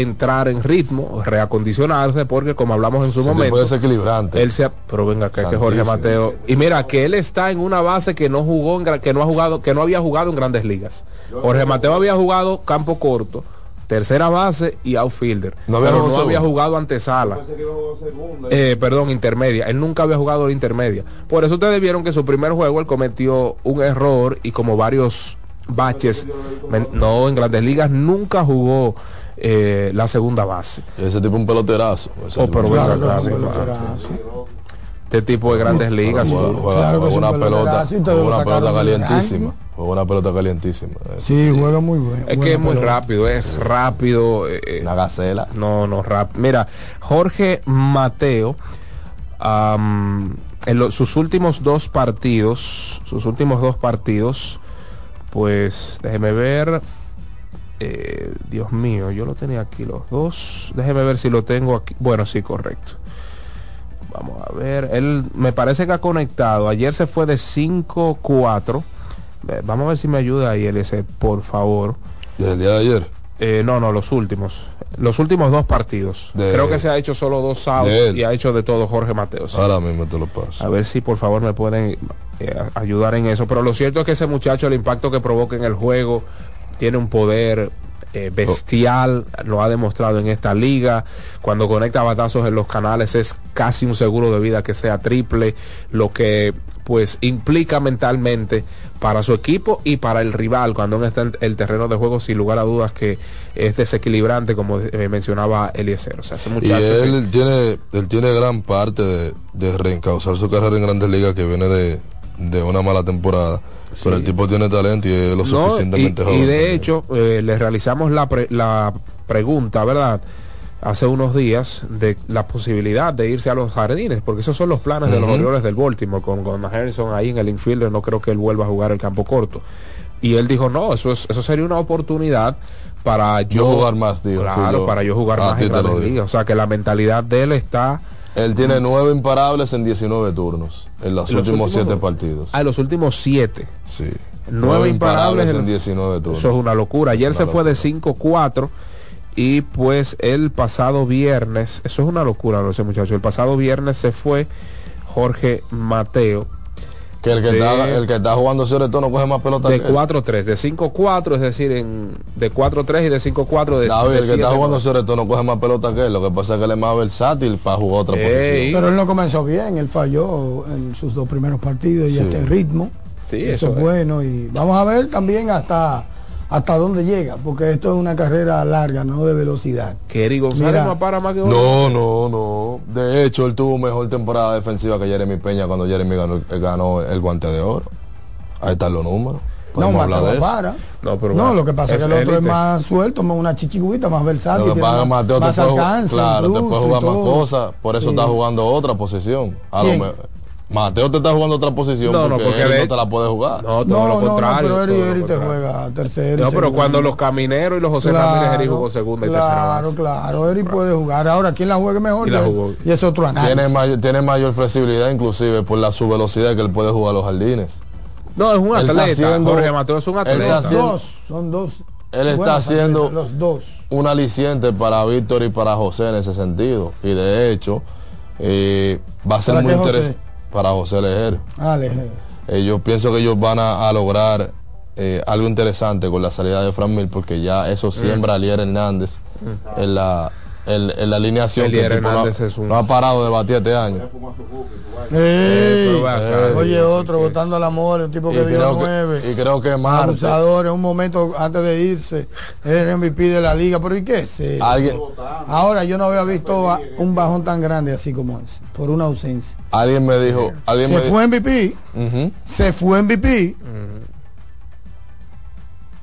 entrar en ritmo, reacondicionarse, porque como hablamos en su momento, desequilibrante. él se, ha- pero venga acá que Jorge. Mateo, y mira que él está en una base que no jugó, en que no ha jugado, que no había jugado en Grandes Ligas. Jorge Mateo había jugado campo corto, tercera base y outfielder, No había pero jugado no había segundo. jugado antesala. Eh, perdón, intermedia. Él nunca había jugado la intermedia. Por eso ustedes vieron que su primer juego él cometió un error y como varios baches. No, en grandes ligas nunca jugó eh, la segunda base. Ese tipo un peloterazo. Oh, pero Claro. Este tipo de grandes ligas. Juega, sí. una pelota, una pelota calientísima. Juega una pelota calientísima. Sí, sí. juega muy bien. Es que es muy rápido, es rápido. eh, eh, Una gacela. No, no, rap. Mira, Jorge Mateo, en lo- sus últimos dos partidos, sus últimos dos partidos, pues déjeme ver. Eh, Dios mío, yo lo tenía aquí los dos. Déjeme ver si lo tengo aquí. Bueno, sí, correcto. Vamos a ver. Él me parece que ha conectado. Ayer se fue de 5-4. Eh, Vamos a ver si me ayuda ahí, ese, por favor. Desde el día de ayer. Eh, no, no, los últimos. Los últimos dos partidos. De- Creo que se ha hecho solo dos outs y ha hecho de todo Jorge Mateos. Ahora mismo te lo paso. A ver si por favor me pueden eh, ayudar en eso. Pero lo cierto es que ese muchacho, el impacto que provoca en el juego, tiene un poder eh, bestial, lo ha demostrado en esta liga. Cuando conecta batazos en los canales es casi un seguro de vida que sea triple, lo que pues implica mentalmente para su equipo y para el rival cuando está en el terreno de juego sin lugar a dudas que es desequilibrante como eh, mencionaba Eliezer. O sea, ese Y muchacho sí. él tiene, él tiene gran parte de, de reencauzar su carrera en Grandes Ligas que viene de, de una mala temporada. Pero el tipo tiene talento y es lo No, suficientemente y, joven. y de hecho, eh, le realizamos la, pre- la pregunta, ¿verdad? Hace unos días de la posibilidad de irse a los jardines, porque esos son los planes de los. Orioles del Baltimore, con, con Harrison ahí en el infielder, no creo que él vuelva a jugar el campo corto. Y él dijo, no, eso, es, eso sería una oportunidad para yo jugar más, digo, Claro, yo- para yo jugar más en digo. Ligas. O sea, que la mentalidad de él está Él tiene nueve imparables en 19 turnos en los, En los últimos últimos siete dos. partidos. a los últimos siete. Sí. Nueve imparables en- en 19 turnos. Eso es una locura. Ayer se fue de 5-4 y pues el pasado viernes, eso es una locura, no sé muchacho, el pasado viernes se fue Jorge Mateo Que el que, de- está, el que está jugando sobre todo no coge más pelota de que él. 4-3, de 5-4, es decir, en, de 4-3 y de 5-4 de David, de el que está 7-9. jugando sobre todo no coge más pelota que él. Lo que pasa es que él es más versátil para jugar otra Ey. posición. Pero él no comenzó bien, él falló en sus dos primeros partidos y Sí. hasta el ritmo. Sí, eso, eso es es. bueno y vamos a ver también hasta hasta dónde llega, porque esto es una carrera larga, no de velocidad. Que Eri González Mira. no para más que No, no, no. De hecho, él tuvo mejor temporada defensiva que Jeremy Peña cuando Jeremy ganó, el- ganó el guante de oro. Ahí están los números. No, Mateo de eso. para. No, pero No, lo que pasa es que el otro es más suelto, más una chichiguita, más versátil. Lo que pasa más, Mateo te más jugar- claro, te puede jugar más cosas, por eso Sí. está jugando otra posición. A lo ¿Quién? me- Mateo te está jugando otra posición No, no, porque, porque él de- no te la puede jugar. No, todo No, lo no, no, contrario. pero Eri, te contrario. juega tercero. No, pero cuando los camineros y los José Ramírez Eri jugó segunda y tercera Claro, base. claro, Eri puede jugar. Ahora, ¿quién la juegue mejor? Y la es- jugó. y es otro análisis. Tiene mayor, tiene mayor flexibilidad inclusive por la su velocidad que él puede jugar a los jardines. No, es un Él está atleta. haciendo- Jorge Mateo es un atleta. haciendo- Dos, son dos. Él está haciendo los dos. un aliciente para Víctor y para José en ese sentido. Y de hecho, eh, va a ser ¿Para muy interesante para José Lejero. Dale, Eh, yo pienso que ellos van a, a lograr eh, algo interesante con la salida de Fran Mil, porque ya eso siembra a Lier Hernández en la en, en la alineación que Elier el no, ha- Hernández es un- no ha parado de batir este año. Ey, pero ve acá, oye, otro que- votando al amor, el tipo Y que dio creo nueve. que, y creo que Marte, Abusador, en un momento antes de irse, el MVP de la liga. Pero ¿y qué es? alguien, Ahora yo no había visto a- un bajón tan grande así como ese, por una ausencia. alguien me dijo, alguien Se me fue MVP, se fue MVP.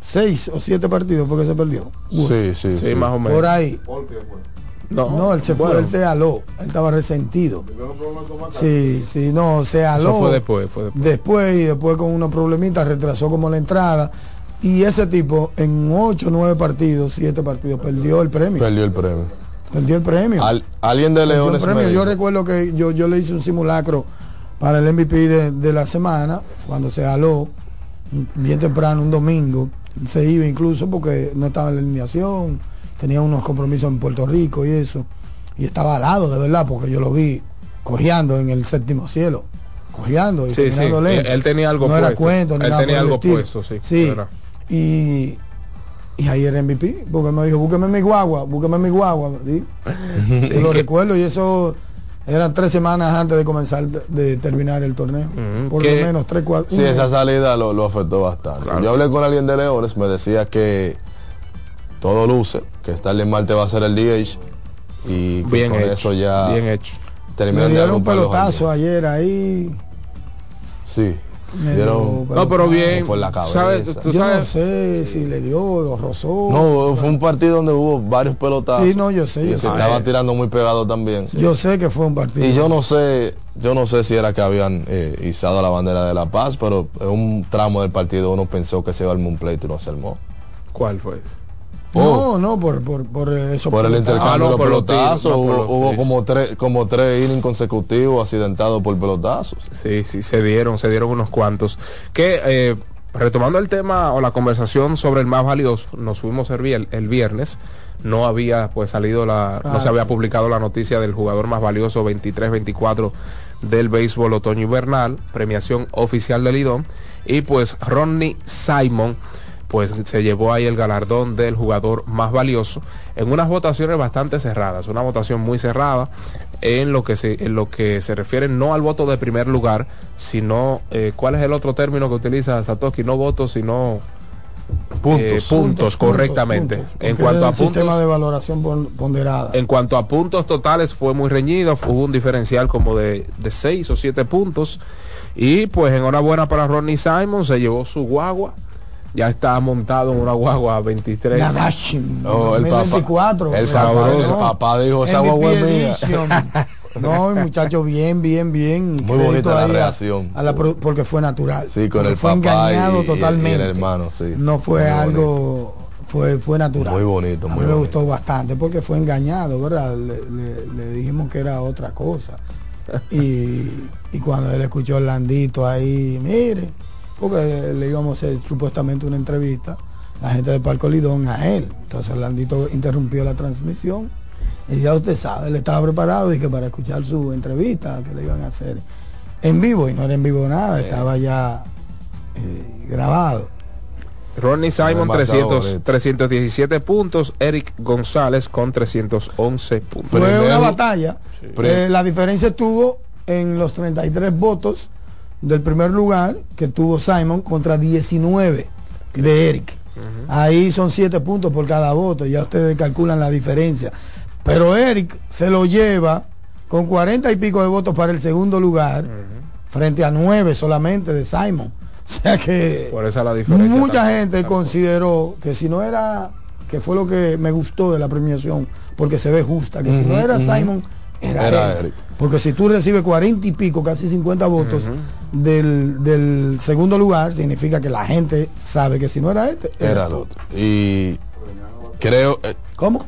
Seis o siete partidos porque se perdió. Sí, sí, Sí, sí. más o menos. Por ahí. No, No, él se fue, él se aló. Él estaba resentido. Sí, sí, no, se aló. Eso fue después, fue después. Después y después con unos problemitas retrasó como la entrada. Y ese tipo en 8 9 partidos, 7 partidos, perdió el premio. Perdió el premio. Perdió el premio. Al- alguien de Perdió el Leones. Yo recuerdo que yo, yo le hice un simulacro para el MVP de, de la semana, cuando se aló, bien temprano, un domingo. Se iba incluso porque no estaba en la alineación, tenía unos compromisos en Puerto Rico y eso. Y estaba alado, de verdad, porque yo lo vi cojeando en el séptimo cielo. Cojeando y Sí, él tenía algo no era puesto. cuento, ni Él nada tenía algo puesto, sí, Sí. era. Y, y ahí era MVP, porque me dijo, búsqueme mi guagua, búsqueme mi guagua. ¿sí? Sí, lo que- recuerdo y eso eran tres semanas antes de comenzar de, terminar el torneo. Ujú, Por que- lo menos tres, cuatro. sí, esa salida lo, lo afectó bastante. Claro. Yo hablé con alguien de Leones, me decía que todo luce, que Starling Marte va a ser el DH y que Bien con hecho, eso ya bien hecho. me terminan de dieron un pelotazo ayer ahí. Sí, Me dieron dio No, pero bien. por la cabeza. ¿sabes? Tú Yo no sé si le dio, lo rozó. No, fue un partido donde hubo varios pelotazos. Sí, no, yo sé, Y yo se sé. estaba tirando muy pegado también. Yo sé que fue un partido. Y yo no sé, yo no sé si era que habían eh, izado la bandera de la paz, pero en un tramo del partido uno pensó que se iba al un pleito y no se armó. ¿Cuál fue? No, no, por, por, por eso. Por el intercambio Ah, no, de los pelotazos, tiros, no, por hubo, como tres, como tres innings consecutivos accidentados por pelotazos. Sí, sí, se dieron, se dieron unos cuantos. Que eh, retomando el tema o la conversación sobre el más valioso, nos fuimos el, vier- el viernes. No había pues salido la, no Ah, se había sí. publicado la noticia del jugador más valioso 23-24 del béisbol otoño invernal, premiación oficial del Lidón. Y pues Ronnie Simon pues se llevó ahí el galardón del jugador más valioso en unas votaciones bastante cerradas, una votación muy cerrada en lo que se en lo que se refiere no al voto de primer lugar, sino eh, cuál es el otro término que utiliza Satoshi, no votos, sino Puntos. eh, puntos, correctamente. puntos, en porque cuanto a el sistema puntos, de valoración pon- ponderada. en cuanto a puntos totales fue muy reñido, hubo un diferencial como de, de seis o siete puntos. Y pues enhorabuena para Ronnie Simon, se llevó su guagua, ya está montado en una guagua 23. Nadashin, No, el papá- 2024. el Papá, sabroso, papá dijo, esa guagua es mía. No, el muchacho bien, bien, bien. Muy bonita la reacción. a la pro- porque fue natural. Sí, con el fue papá engañado y- y el totalmente. hermano, sí. No fue Muy algo, fue, fue natural. Muy bonito, A mí muy me bonito. gustó bastante porque fue engañado, ¿verdad? Le, le- le dijimos que era otra cosa. Y, y cuando él escuchó el landito ahí, mire, porque le íbamos a hacer supuestamente una entrevista, la gente de Parco Lidón a él. Entonces el landito interrumpió la transmisión y ya usted sabe, él estaba preparado y que para escuchar su entrevista que le iban a hacer en vivo y no era en vivo nada, estaba ya eh, grabado. Ronnie Simon Demasiado 300, bonito. 317 puntos, Eric González con 311 puntos. Fue una batalla. Eh, la diferencia estuvo en los 33 votos del primer lugar que tuvo Simon contra 19 de Eric. Ahí son 7 puntos por cada voto, ya ustedes calculan la diferencia. Pero Eric se lo lleva con 40 y pico de votos para el segundo lugar, frente a 9 solamente de Simon. O sea que Por esa la diferencia. mucha también. gente consideró que si no era, que fue lo que me gustó de la premiación, porque se ve justa, que si no era. Simon, era, Era Eric. Eric. Porque si tú recibes 40 y pico, casi 50 votos del, del segundo lugar, significa que la gente sabe que si no era este, era, Era el otro. Y creo, eh, ¿Cómo?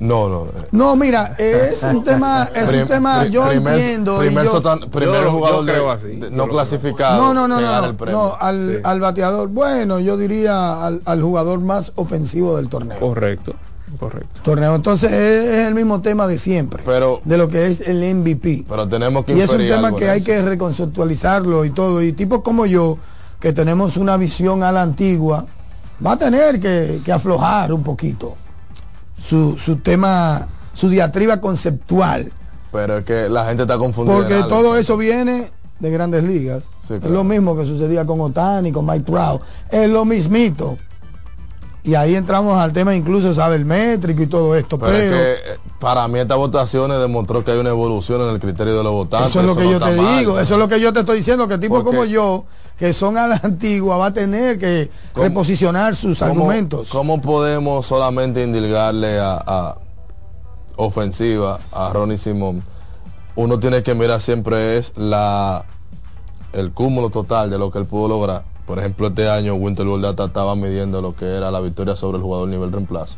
no, no. eh, No, mira, es un tema, es prim- un tema, yo primer, entiendo. primer, yo- sotan- primer yo jugador de- creo así, de- yo no clasificado no, no, no, no, no, el premio. no, al, Sí. al bateador, bueno, yo diría al, al jugador más ofensivo del torneo. Correcto, correcto. torneo. Entonces es, el mismo tema de siempre, Pero- de lo que es el MVP. Pero tenemos que Y es un tema que hay eso. que reconceptualizarlo y todo. Y tipos como yo, que tenemos una visión a la antigua, va a tener que, que aflojar un poquito su, su tema, su diatriba conceptual. Pero es que la gente está confundida. Porque todo eso viene de grandes ligas. Sí, Es lo mismo que sucedía con Otani, con Mike Trout. Es lo mismito. Y ahí entramos al tema incluso saber métrico y todo esto. Pero, Pero, es que eh, para mí estas votaciones demostró que hay una evolución en el criterio de los votantes. eso es lo que no yo te mal. digo. Eso es lo que yo te estoy diciendo. Que tipos como yo, que son a la antigua, va a tener que ¿Cómo- reposicionar sus ¿Cómo- argumentos. ¿Cómo podemos solamente indilgarle a, a ofensiva a Ronnie Simón? Uno tiene que mirar siempre es la el cúmulo total de lo que él pudo lograr. Por ejemplo, este año Winter Data estaba midiendo lo que era la victoria sobre el jugador nivel reemplazo.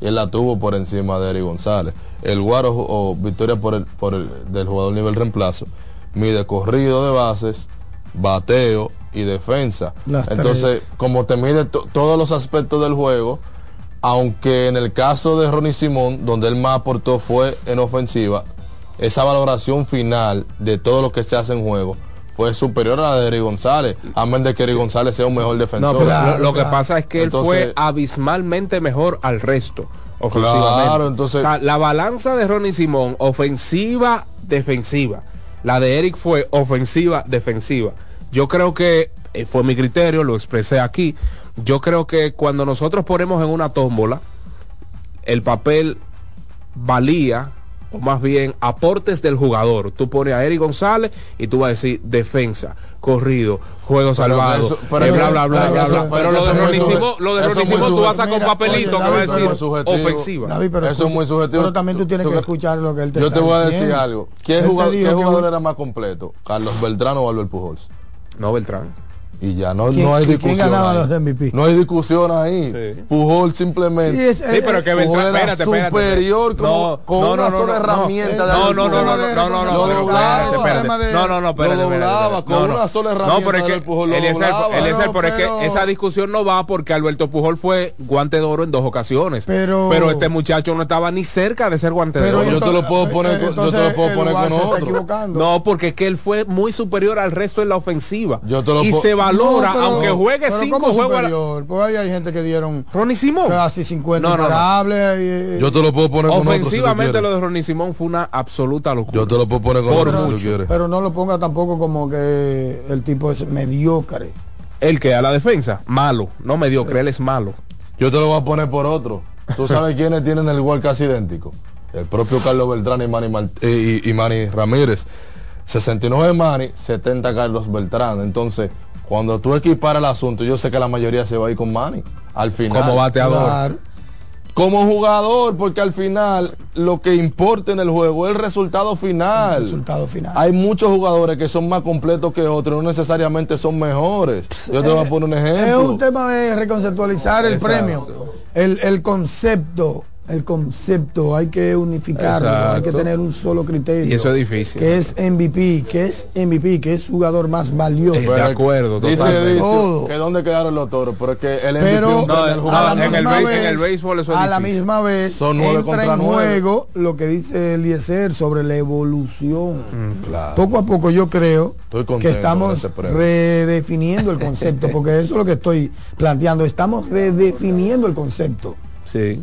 Y él la tuvo por encima de Eric González. El Guaro o victoria por el, por el del jugador nivel reemplazo mide corrido de bases, bateo y defensa. Las Entonces, tres. como te mide to- todos los aspectos del juego, aunque en el caso de Ronnie Simón, donde él más aportó fue en ofensiva, esa valoración final de todo lo que se hace en juego fue superior a la de Eric González, a menos de que Eric González sea un mejor defensor. No, pero lo, lo que pasa es que él Entonces, fue abismalmente mejor al resto. Ofensivamente. Claro, entonces- O sea, la balanza de Ronnie Simón, ofensiva, defensiva. La de Eric fue ofensiva, defensiva. Yo creo que, eh, fue mi criterio, lo expresé aquí. Yo creo que cuando nosotros ponemos en una tómbola, el papel valía, o más bien aportes del jugador. Tú pones a Eric González y tú vas a decir defensa, corrido, juego salvado, eso- pero eh, bla, bla, bla, pero lo de sube- lo de tú vas a sacar un Mira, papelito que va a decir ofensiva. David, pero Eso es muy subjetivo. Pero también tú tienes Tú- que escuchar lo que él te Yo te voy a decir algo. ¿Qué jugador, era más completo? ¿Carlos Beltrán o Albert Pujols? No, Beltrán. Y ya no, ¿Quién- no hay quién discusión. ganaba los MVP? No hay discusión ahí. Sí. Pujol simplemente. Sí, es- Sí, pero que Pujol Beltrán, era espérate, espérate. superior con, No, con no, una no, no, sola no, herramienta no, de no, no, no, no, no, no, no, no, pero espérate, espérate. No, no, no, espérate, Lo doblaba con No, no. una sola No, herramienta pero es que Pujol lo Eliezer, doblaba. Eliezer, pero es pero- que esa discusión no va porque Alberto Pujol fue guante de oro en dos ocasiones. Pero- este muchacho no estaba ni cerca de ser guante de Pero oro. yo te lo puedo poner con- yo te lo puedo el poner con otro. No, porque es que él fue muy superior al resto en la ofensiva. Yo te lo y se valora, No, pero- aunque juegue pero cinco ¿cómo juegos. la- superior? Pues ahí hay gente que dieron Ronnie Simón. casi 50 No, no, y- Yo te lo puedo poner con otro si Ofensivamente quieres. lo de Ronnie Simón fue una absoluta locura. Yo te lo puedo poner con Por otro si quieres. Pero no lo ponga tampoco como que el tipo es mediocre. El que a la defensa, malo, no mediocre, él es malo. Yo te lo voy a poner por otro. ¿Tú sabes quiénes tienen el igual casi idéntico? El propio Carlos Beltrán y Manny, Mart- eh, y, y Manny Ramírez. 69 Manny, 70 Carlos Beltrán. Entonces, cuando tú equiparas el asunto, yo sé que la mayoría se va a ir con Manny. Al final. Como bateador. Claro. Como jugador, porque al final lo que importa en el juego es el resultado final. El resultado final. Hay muchos jugadores que son más completos que otros, no necesariamente son mejores. Yo te voy a poner un Es ejemplo. un tema de reconceptualizar el Exacto. premio. El, el concepto, el concepto, hay que unificarlo, Exacto. hay que tener un solo criterio. Y eso es difícil. Que es MVP, que es MVP, que es jugador más valioso. De acuerdo, Dice, totalmente. dice Todo. que dónde quedaron los toros, pero es que el MVP Pero jugador. la en el vez, en el béisbol eso es a la misma vez Son nueve entra contra en nueve. juego lo que dice Eliezer sobre la evolución. Mm, Claro. Poco a poco yo creo que estamos redefiniendo el concepto, porque eso es lo que estoy planteando. Estamos redefiniendo el concepto. Sí.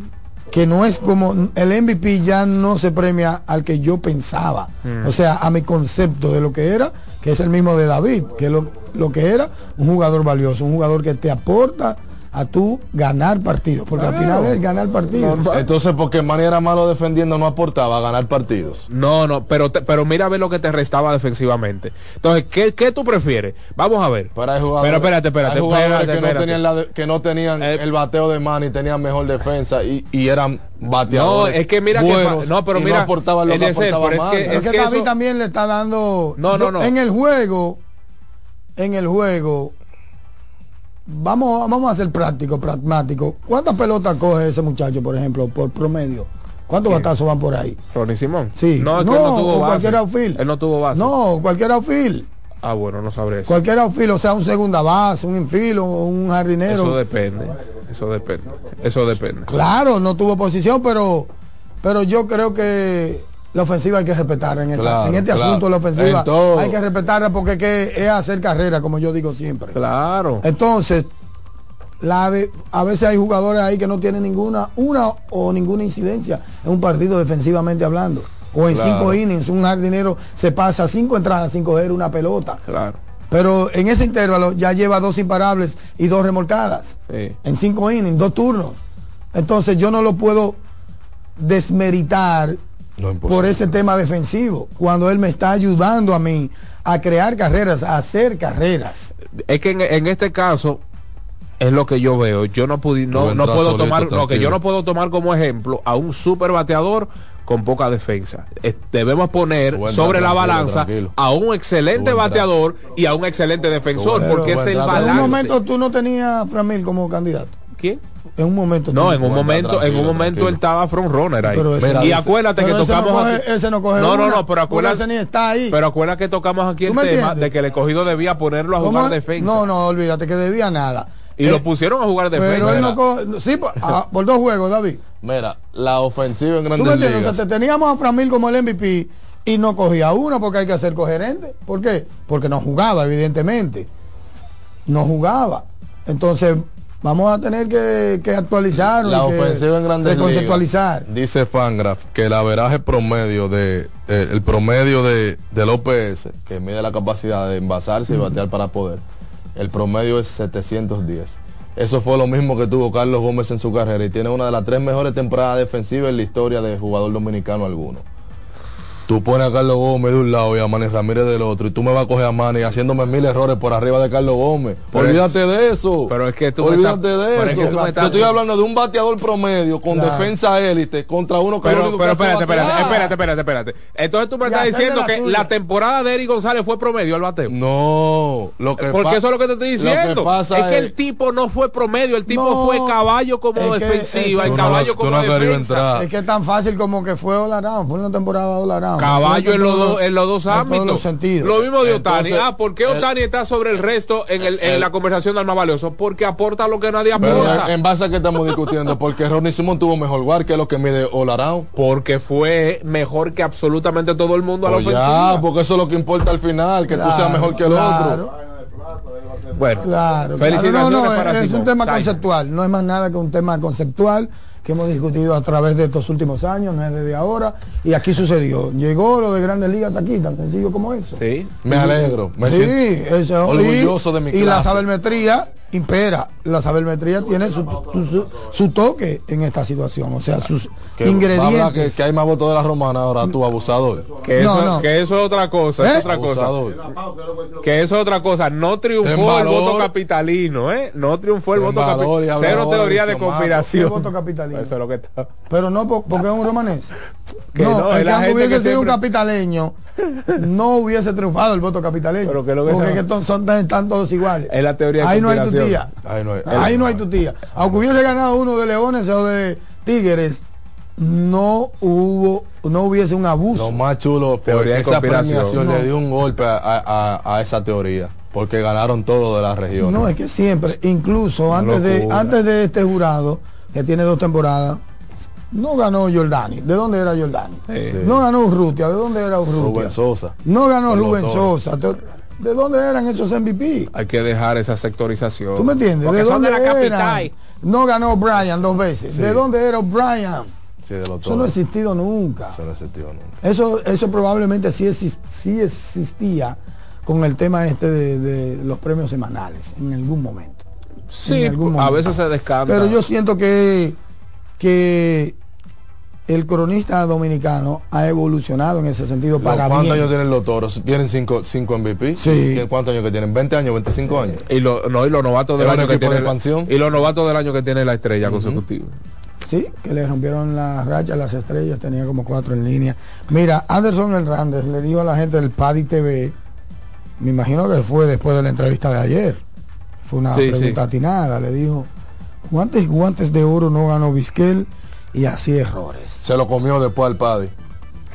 Que no es como el MVP ya no se premia al que yo pensaba, Mm. o sea, a mi concepto de lo que era, que es el mismo de David, que es lo, lo que era un jugador valioso, un jugador que te aporta a tú ganar partidos, porque al final es ganar partidos. Entonces, porque Manny era malo defendiendo, no aportaba a ganar partidos. No, no, pero, te- pero mira a ver lo que te restaba defensivamente. Entonces, ¿qué, qué tú prefieres? Vamos a ver. Pero hay Pero espérate, espérate, hay jugadores espérate, que, espérate. No tenían la de- que no tenían Eh, el bateo de Manny, tenían mejor defensa y, y eran No, bateadores. es que mira que buenos no, pero mira, no aportaban lo que aportaba pero es que- Manny. Pero es que que David eso- también le está dando No, no, no. en el juego, en el juego. Vamos, vamos a ser prácticos, pragmáticos. ¿Cuántas pelotas coge ese muchacho, por ejemplo, por promedio? ¿Cuántos batazos van por ahí? Ronnie Simón. Sí. No, es que él no tuvo base. cualquier. Él no tuvo base. No, cualquier outfield. Ah, bueno, no sabré eso. Cualquier outfield, o sea, un segunda base, un infilo, un jardinero. Eso depende. Eso depende. Eso depende. Claro, no tuvo posición, pero, pero yo creo que la ofensiva hay que respetarla en, esta- Claro, en este claro. asunto la ofensiva hay que respetarla porque es, que es hacer carrera como yo digo siempre Claro. entonces la a veces hay jugadores ahí que no tienen ninguna una o ninguna incidencia en un partido defensivamente hablando o en Claro. cinco innings un jardinero se pasa cinco entradas sin coger una pelota Claro. pero en ese intervalo ya lleva dos imparables y dos remolcadas Sí. en cinco innings, dos turnos. Entonces yo no lo puedo desmeritar por ese tema defensivo, cuando él me está ayudando a mí a crear carreras, a hacer carreras. Es que en, en este caso es lo que yo veo. Yo no pudi- no, no puedo solito, tomar lo que yo no puedo tomar como ejemplo a un super bateador con poca defensa. Debemos poner sobre la balanza tranquilo. a un excelente bateador y a un excelente defensor, porque es el En un balance. momento tú no tenías a Framil como candidato. ¿Quién? En un momento. No, en un momento, en un momento él estaba front runner ahí. Pero ese- y acuérdate pero que ese no tocamos coge- aquí- ese no coge No, no, una, no, pero acuérdate ese ni está ahí. Pero acuérdate que tocamos aquí el ¿Tú me tema entiendes? de que el escogido debía ponerlo a ¿Cómo jugar defensa. No, no, olvídate que debía nada. Y Eh, lo pusieron a jugar defensa. Pero él no coge, sí, por, ah, por dos juegos, David. Mira, la ofensiva en ¿Tú me grandes entiendes? O ligas. sea, te teníamos a Framil como el MVP y no cogía uno porque hay que ser coherente. ¿Por qué? Porque no jugaba, evidentemente. No jugaba. Entonces, vamos a tener que, que actualizar. La ofensiva en grandes conceptualizar. Dice Fangraph que el averaje promedio de eh, el promedio de del OPS que mide la capacidad de envasarse y batear para poder. El promedio es 710. Eso fue lo mismo que tuvo Carlos Gómez en su carrera y tiene una de las tres mejores temporadas defensivas en la historia de jugador dominicano alguno. Tú pones a Carlos Gómez de un lado y a Manny Ramírez del otro y tú me vas a coger a Manny haciéndome mil errores por arriba de Carlos Gómez. Pero Olvídate es- de eso. pero es que tú me Olvídate estás- de es eso. que tú me estás- Yo estoy hablando de un bateador promedio con Claro. defensa élite contra uno que Pero, único pero que espérate, es espérate, espérate, espérate, espérate. Entonces tú me Y estás diciendo la que suya. la temporada de Eric González fue promedio al bateo. No, lo que Porque eso es lo que te estoy lo que diciendo. pasa es que es- el tipo no fue promedio, el tipo No, fue caballo como defensiva que- caballo como defensa. Es que es tan fácil como que fue Olarán, fue una temporada Olarán. Caballo en los, dos- en los dos ámbitos. los sentidos. Lo mismo de Otani. Ah, ¿por qué Otani está sobre el resto en, el, en el- la conversación del más valioso? Porque aporta lo que nadie aporta. en, en base a que estamos discutiendo, porque Ronnie Simón tuvo mejor guard que lo que mide Olarán. Porque fue mejor que absolutamente todo el mundo a la Pues ofensiva. ya, porque eso es lo que importa al final, que tú Claro, seas mejor que el claro. otro. Bueno, Claro, claro. No, no, para es Simón. un tema Sainz. conceptual, no es más nada que un tema conceptual que hemos discutido a través de estos últimos años, no es desde ahora, y aquí sucedió. Llegó lo de Grandes Ligas aquí, tan sencillo como eso. Sí. Me alegro, me sí, siento eso, orgulloso y, de mi Y la clase. sabermetría impera. La sabermetría tiene su, su, su toque en esta situación, o sea, sus Que ingredientes. Que, que hay más votos de la romana ahora, tú abusador. Que No, eso, no. que eso es otra cosa, es ¿Eh? otra cosa. Abusador. Que eso es otra cosa. No triunfó En el valor. voto capitalino, ¿eh? No triunfó el voto valor, capitalino. Cero teoría de conspiración. ¿Qué voto capitalino? Eso es lo que está. Pero no po- porque es un romanés. Que no, no, el es que hubiese que sido un siempre- capitaleño, no hubiese triunfado el voto capitaleño. Pero que lo que porque que son, tan- están todos iguales. Es la teoría de Ahí no hay tu tía. Ahí no hay- Ahí no hay tu tía. Aunque hubiese ganado uno de Leones o de Tigres, no hubo, no hubiese un abuso. Lo más chulo fue Teoría esa premiación No. le dio un golpe a, a- a esa teoría, porque ganaron todo de la región. No, es que siempre, incluso antes de, antes de este jurado, que tiene dos temporadas, no ganó Jordani. ¿De dónde era Jordani? Sí. No ganó Urrutia. ¿De dónde era Urrutia? Rubén Sosa. No ganó Rubén. Sosa. ¿De dónde eran esos MVP? Hay que dejar esa sectorización. ¿Tú me entiendes? Porque ¿De son dónde de la eran? capital. No ganó Brian dos veces. Sí. ¿De dónde era Brian? Sí, de los Eso no ha existido nunca. Eso no existió nunca. Eso, eso probablemente sí, exis- sí existía con el tema este de, de los premios semanales en algún momento. Sí, En algún a veces se descanta. Pero yo siento que, que el cronista dominicano ha evolucionado en ese sentido para ¿Cuántos bien. años tienen los toros? ¿Tienen cinco, cinco MVP? Sí. ¿Tienen ¿Cuántos años que tienen? ¿20 años? ¿25 años? y, lo, no, y los novatos del año que de tiene la- expansión. y los novatos del año que tiene la estrella consecutiva. Sí, que le rompieron las rachas, las estrellas, tenía como cuatro en línea. Mira, Anderson Hernández le dijo a la gente del Paddy TV, me imagino que fue después de la entrevista de ayer, fue una Sí, pregunta sí. atinada, le dijo, ¿cuántos guantes de oro no ganó Vizquel? Y así errores. Se lo comió después al Paddy.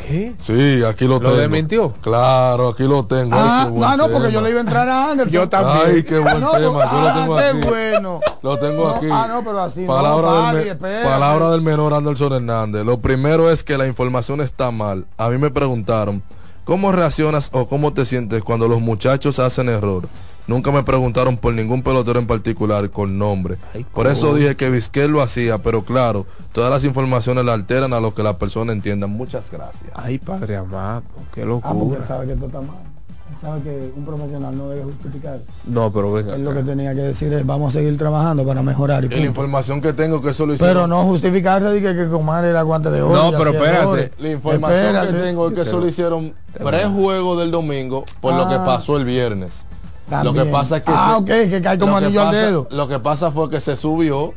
¿Qué? Sí, aquí lo, ¿Lo tengo. desmintió? Claro, aquí lo tengo. Ah, buen no, no, porque yo le iba a entrar a Anderson. Yo también. Ay, qué buen No, tema. Yo lo ah, tengo qué aquí. bueno. Lo tengo No, aquí. ah, no, pero así no, palabra, del, me- espérate. palabra del menor Anderson Hernández. Lo primero es que la información está mal. A mí me preguntaron, ¿cómo reaccionas o cómo te sientes cuando los muchachos hacen error? Nunca me preguntaron por ningún pelotero en particular con nombre. Por eso dije que Vizquel lo hacía, pero claro, todas las informaciones la alteran a lo que la persona entienda. Muchas gracias. Ay, padre amado, qué Ah, porque locura. él sabe que esto está mal. Él sabe que un profesional no debe justificar. No, pero venga. Él lo que tenía que decir es vamos a seguir trabajando para mejorar. Y Y la información que tengo que eso lo hicieron. Pero no justificarse de que, que Comar era guante de oro. No, pero espérate. La información Espérate. que tengo es que eso lo hicieron prejuego del domingo por lo que Ah. pasó el viernes. También. Lo que pasa es que Ah, se- ok, que cae como anillo al dedo. Lo que pasa fue que se subió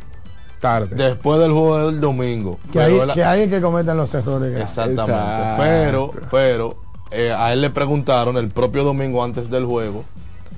Tarde. después del juego del domingo. Que ahí, que ahí es que cometen los errores. Exactamente. Exacto. Pero, pero eh, a él le preguntaron el propio domingo antes del juego,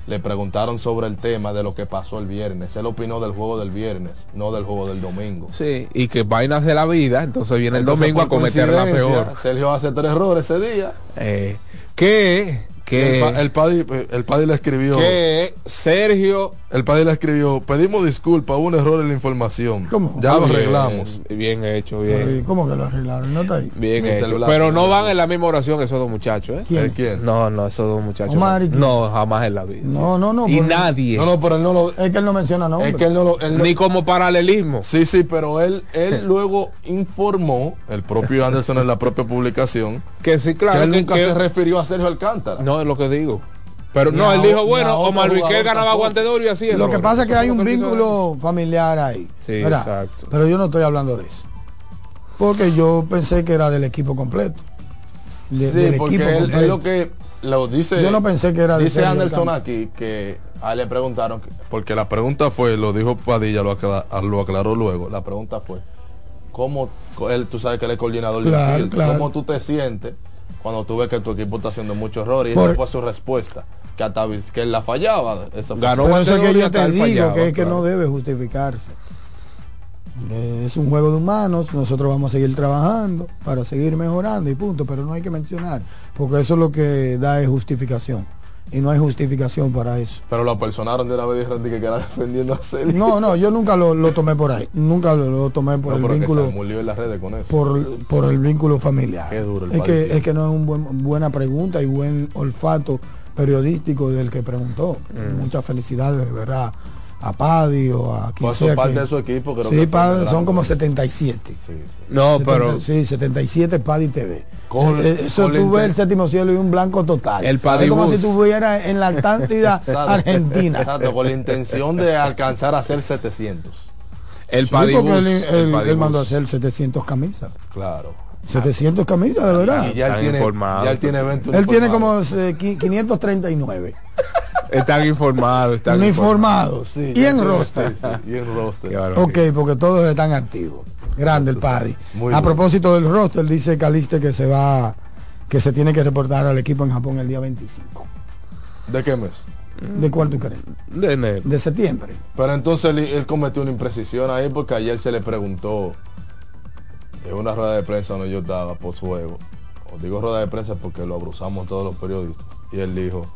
le preguntaron sobre el tema de lo que pasó el viernes. Él opinó del juego del viernes, no del juego del domingo. Sí, y que vainas de la vida, entonces viene el Entonces, domingo a cometer la peor. Sergio hace tres errores ese día. Eh, que, que, el, pa- el Paddy, el Paddy le escribió. que Sergio El Paddy le escribió, pedimos disculpas, hubo un error en la información. ¿Cómo? Ya Ah, lo bien, arreglamos. Bien hecho, ¿Y bien. ¿Cómo que lo arreglaron? No está ahí. Bien hecho. Pero no van en la misma oración esos dos muchachos, ¿eh? ¿Quién? ¿El quién? No, no, esos dos muchachos. Omar no. jamás en la vida. No, no, no. y nadie. No, no, pero él no lo. Es que él no menciona nombres. Es que él no lo. él no- Ni como paralelismo. Sí, sí, pero él, él luego informó, el propio Anderson en la propia publicación, Que sí, que claro. él que- nunca que- se refirió a Sergio Alcántara. No, es lo que digo. Pero no, a él dijo, bueno, Omar Luis ganaba guante de oro y así Lo que pasa es que hay un vínculo familiar ahí. Sí, ¿verdad? exacto. Pero yo no estoy hablando de eso. Porque yo pensé que era del equipo completo. De- sí, del porque equipo él, completo. él lo que lo dice. Yo no pensé que era de Dice Anderson aquí que a él le preguntaron, que- porque la pregunta fue, lo dijo Padilla, lo, acla- lo aclaró luego. La pregunta fue, ¿cómo él, tú sabes que él es coordinador de Claro, infield, claro. ¿Cómo tú te sientes cuando tú ves que tu equipo está haciendo muchos errores? Y Por- esa fue su respuesta. Que hasta que él la fallaba. Esa fue Ganó Pero eso es que yo te digo fallaba, que es que claro. no debe justificarse. Eh, Es un juego de humanos, nosotros vamos a seguir trabajando para seguir mejorando y punto, pero no hay que mencionar, porque eso es lo que da es justificación. Y no hay justificación para eso. Pero lo personaron de una vez dijeron que quedaba defendiendo a Sergio. No, no, yo nunca lo, lo tomé por ahí, nunca lo, lo tomé por No, el vínculo se murió en las redes con eso. por, por el vínculo familiar. Qué duro el es, que, es que no es una buena pregunta y buen olfato periodístico del que preguntó. Mm. Muchas felicidades, de verdad, a Paddy o a quien Pues son sea parte que- de su equipo, creo sí, que son como cosa. 77. Sí, sí. No, 70, pero Sí, 77 Paddy TV. Con- Eso con la tú ves inten- el séptimo cielo y un blanco total. El Paddy es como si estuvieras en la Atlántida Exacto. Argentina. Exacto, con la intención de alcanzar a ser 700. el Sí, él, el él- él mandó a hacer 700 camisas. Claro. 700 camisas, de verdad. Y ya él Están tiene, informados. ya él tiene 20 Él tiene como eh, qui- 539 Están informados, están uniformados Sí, y en roster. sí, sí, y en roster. Ok, porque todos están activos. Grande el. Muy A bien. propósito del roster, dice Caliste que se va, que se tiene que reportar al equipo en Japón el día 25. ¿De qué mes? ¿De cuál tú crees? De enero. De septiembre. Pero entonces él, él cometió una imprecisión ahí porque ayer se le preguntó en una rueda de prensa donde yo estaba post juego. Os digo rueda de prensa porque lo abruzamos todos los periodistas. Y él dijo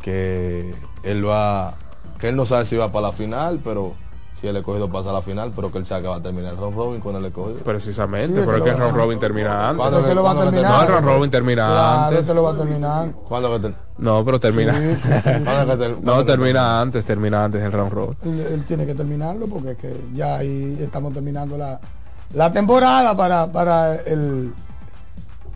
que él va, que él no sabe si va para la final, pero si el escogido pasa a la final, pero que él sabe que va a terminar el round robin con el escogido. Precisamente, pero que es que el round robin termina antes. ¿Cuándo ¿Por qué que- lo va a terminar? No, el round robin termina Claro, antes. que lo va a terminar. ¿Cuándo que ter- No, pero termina. Sí, sí, sí. cuándo que ter- No, termina antes, termina antes el round robin. Él, él tiene que terminarlo porque es que ya ahí estamos terminando la, la temporada para, para el,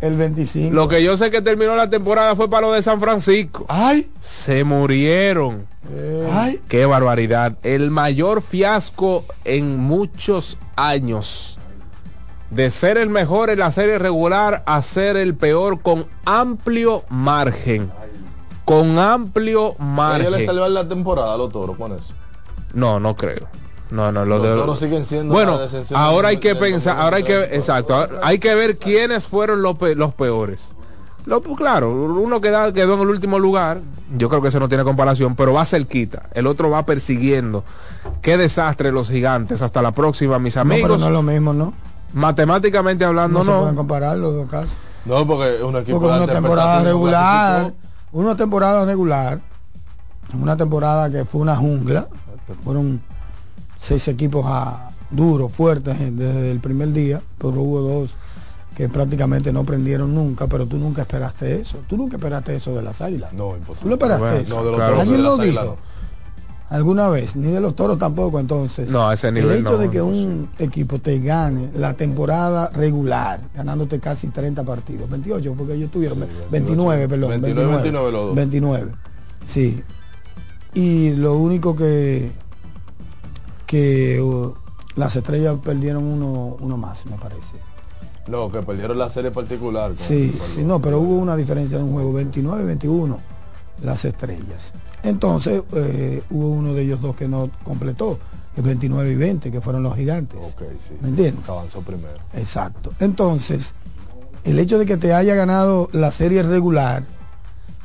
el 25. Lo que yo sé que terminó la temporada fue para lo de San Francisco. ¡Ay! Se murieron. Eh, ¡Ay! Qué barbaridad. El mayor fiasco en muchos años. De ser el mejor en la serie regular a ser el peor con amplio margen. Con amplio ¿A ellos le margen. salió en la temporada a los toros con eso? No, no creo. No, no, lo Los de toros siguen siendo Bueno, ahora hay que pensar, ahora hay que, 2020. exacto, hay que ver quiénes fueron los, pe- los peores. Lo, pues, claro, uno queda, quedó en el último lugar, yo creo que eso no tiene comparación, pero va cerquita, el otro va persiguiendo. Qué desastre los gigantes, hasta la próxima, mis no, pero amigos. no es lo mismo, ¿no? Matemáticamente hablando, No, se no. pueden comparar los dos casos. No, porque es un equipo Porque una temporada regular, una temporada regular, una temporada que fue una jungla, fueron seis equipos a, duros, fuertes eh, desde el primer día, pero hubo dos que prácticamente no prendieron nunca, pero tú nunca esperaste eso, tú nunca esperaste eso de las águilas. No, imposible. ¿Tú lo esperaste Bueno, eso? no, de los toros, ¿Alguien de lo las águilas dijo? ¿Alguna vez? Ni de los toros tampoco, entonces. No, a ese El nivel hecho no, de que un equipo te gane la temporada regular, ganándote casi 30 partidos, 28, porque ellos tuvieron 29, perdón, 29, 29 los dos. 29. Sí. Y lo único que que uh, las estrellas perdieron uno, uno más, me parece. No, que perdieron la serie particular. Sí, sí, no, pero hubo una diferencia de un juego 29-21 las estrellas. Entonces eh, hubo uno de ellos dos que no completó, que es 29 y 20, que fueron los gigantes. Ok, sí, ¿Me sí, entiendes? avanzó primero. Exacto. Entonces, el hecho de que te haya ganado la serie regular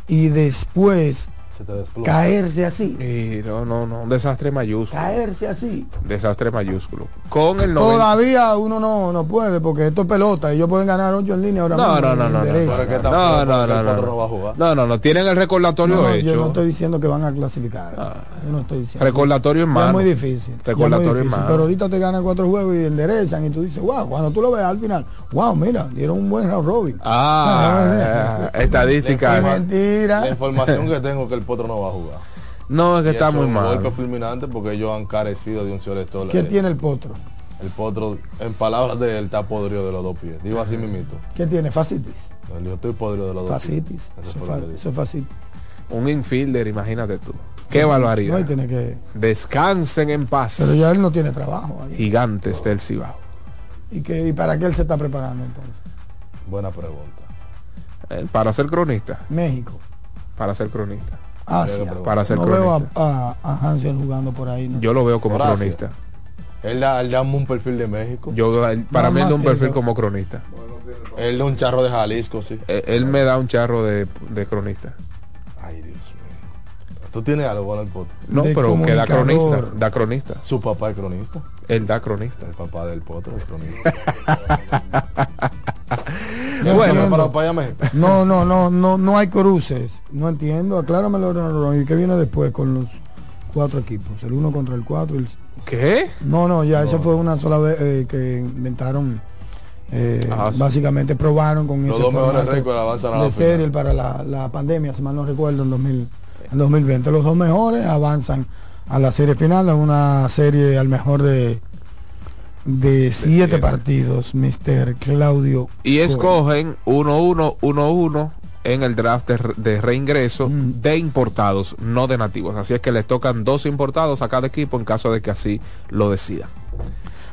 y después Se te desploma. caerse así, Y no, no, no, un desastre mayúsculo. caerse así. Desastre mayúsculo. Con el 90. Todavía uno no, no puede porque esto es pelota. Ellos pueden ganar 8 en línea ahora No, mismo. no, no, no, no, No, no, no, tienen el recordatorio No, no, hecho. Yo no estoy diciendo que van a clasificar. Yo no estoy diciendo. Recordatorio en mano. Es muy difícil. muy Recordatorio en difícil, mano. Pero ahorita te ganan cuatro juegos y enderezan y tú dices, wow, cuando tú lo ves al final, wow, mira, dieron un buen round robin. Ah, Ah, estadística. La información que tengo que el Potro no va a jugar. No, es que Y está eso muy es un mal. golpe fulminante porque ellos han carecido de un selector. ¿Qué tiene el potro? El Potro, en palabras de él, está podrido de los dos pies. Digo así mismito. ¿Qué tiene? Facitis. Dijo, estoy podrido de los dos pies. Eso es facitis. Un infielder, imagínate tú. Qué No, barbaridad. y tiene que. Descansen en paz. Pero ya él no tiene trabajo. ahí. Gigantes del Cibao. ¿Y, que, ¿Y para qué él se está preparando entonces? Buena pregunta. Eh, Para ser cronista. México. Para ser cronista. Asia. Para ser no veo a, a, a Hansel jugando por ahí. ¿no? Yo lo veo como cronista. Él da, él da un perfil de México. Yo, él- para No, mí él da un perfil como cronista. Él da un charro de Jalisco, sí. Eh, Él me da un charro de, de cronista. Ay, Dios mío. Tú tienes algo con el. No, De pero que da cronista. Da cronista. Su papá es cronista. Él da cronista. El papá del Potro es cronista. No bueno, para. No, no, no, no, no hay cruces. No entiendo. Acláramelo, no, no, ¿Y qué viene después con los cuatro equipos? El uno contra el cuatro. y el- ¿Qué? No, no, ya eso fue una sola vez eh, que inventaron. eh, Ah, sí. básicamente probaron con Los ese dos mejores récords avanzan a la de final. serie para la, la pandemia, si mal no recuerdo, en, 2000, en 2020. Los dos mejores avanzan a la serie final, a una serie al mejor de de siete partidos, Mr. Claudio. Y escogen 1-1-1-1 en el draft de, re- de reingreso Mm. de importados, no de nativos. Así es que les tocan dos importados a cada equipo en caso de que así lo decidan.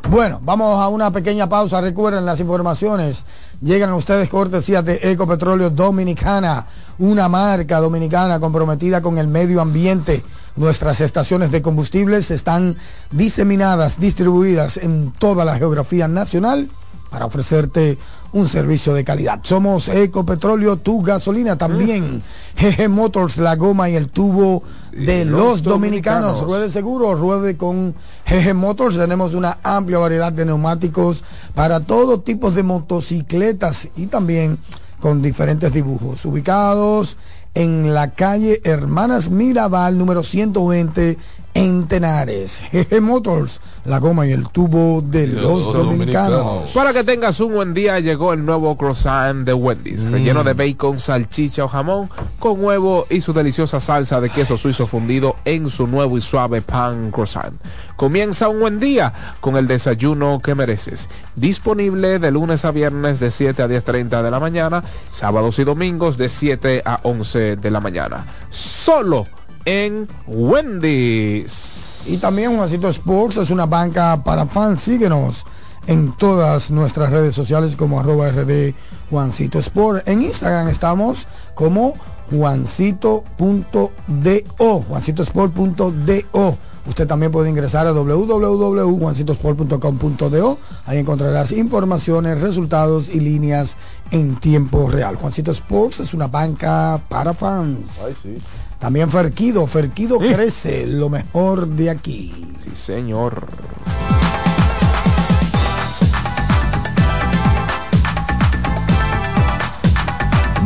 Bueno, vamos a una pequeña pausa. Recuerden las informaciones. Llegan a ustedes cortesías de Ecopetróleo Dominicana, una marca dominicana comprometida con el medio ambiente. Nuestras estaciones de combustibles están diseminadas, distribuidas en toda la geografía nacional para ofrecerte un servicio de calidad. Somos Ecopetróleo, tu gasolina también. GG Motors, la goma y el tubo de los los dominicanos. dominicanos. Ruede seguro, ruede con GG Motors. Tenemos una amplia variedad de neumáticos para todo tipo de motocicletas y también con diferentes dibujos. Ubicados en la calle Hermanas Mirabal, número 120 en Tenares. GG Motors, la goma y el tubo de los, los dominicanos. dominicanos. Para que tengas un buen día, llegó el nuevo croissant de Wendy's, Mm. relleno de bacon, salchicha o jamón, con huevo y su deliciosa salsa de queso suizo fundido en su nuevo y suave pan croissant. Comienza un buen día con el desayuno que mereces. Disponible de lunes a viernes de 7 a 10.30 de la mañana, sábados y domingos de 7 a 11 de la mañana. Solo en Wendy's. Y también Juancito Sports es una banca para fans. Síguenos en todas nuestras redes sociales como arroba rd Juancito Sport. En Instagram estamos como juancito.do, juancitosport.do. Usted también puede ingresar a www.juancitosport.com.do. Ahí encontrarás informaciones, resultados y líneas en tiempo real. Juancito Sports es una banca para fans. Ay, sí. También Ferquido, Ferquido crece, lo mejor de aquí. Sí, señor.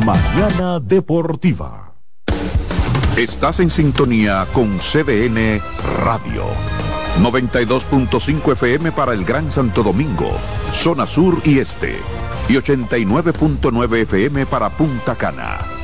Mañana Deportiva. Estás en sintonía con CDN Radio. 92.5 FM para el Gran Santo Domingo, zona sur y este. Y 89.9 FM para Punta Cana.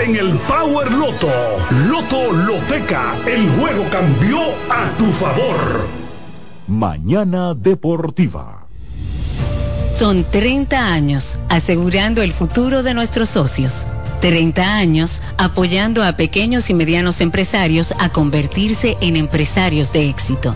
en el Power Loto. Loto Loteca, el juego cambió a tu favor. Mañana Deportiva. Son 30 años asegurando el futuro de nuestros socios. 30 años apoyando a pequeños y medianos empresarios a convertirse en empresarios de éxito.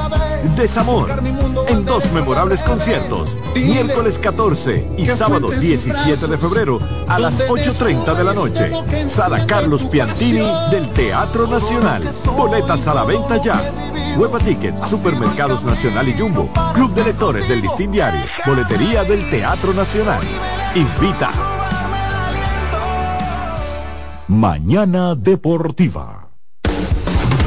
desamor. En dos memorables conciertos, miércoles 14 y sábado 17 de febrero a las 8.30 de la noche. Sala Carlos Piantini del Teatro Nacional. Boletas a la venta ya. Hueva Ticket, Supermercados Nacional y Jumbo. Club de Lectores del Listín Diario. Boletería del Teatro Nacional. Invita. Mañana Deportiva.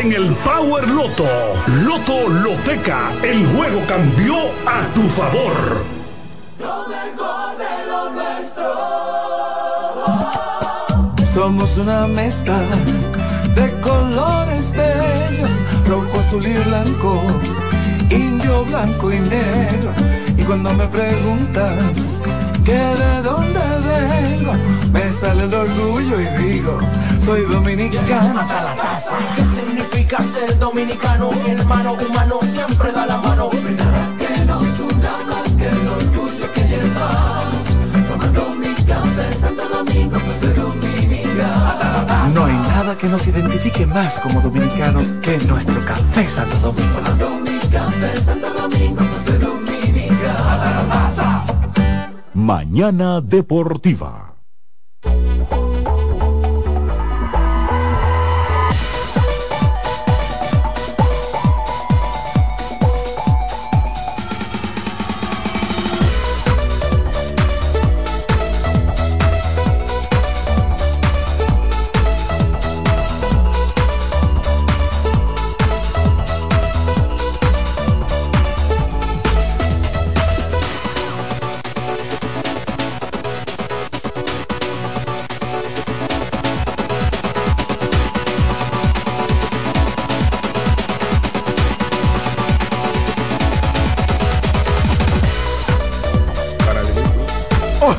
en el Power Loto. Loto Loteca, el juego cambió a tu favor. Somos una mezcla de colores bellos, rojo, azul y blanco, indio, blanco y negro. Y cuando me preguntan que de dónde me sale el orgullo y digo, soy dominicano la ¿Qué significa ser dominicano? Mi hermano humano siempre da la mano. No hay nada que nos identifique más como dominicanos que nuestro café Santo Domingo. Café Santo Domingo, pues Mañana Deportiva.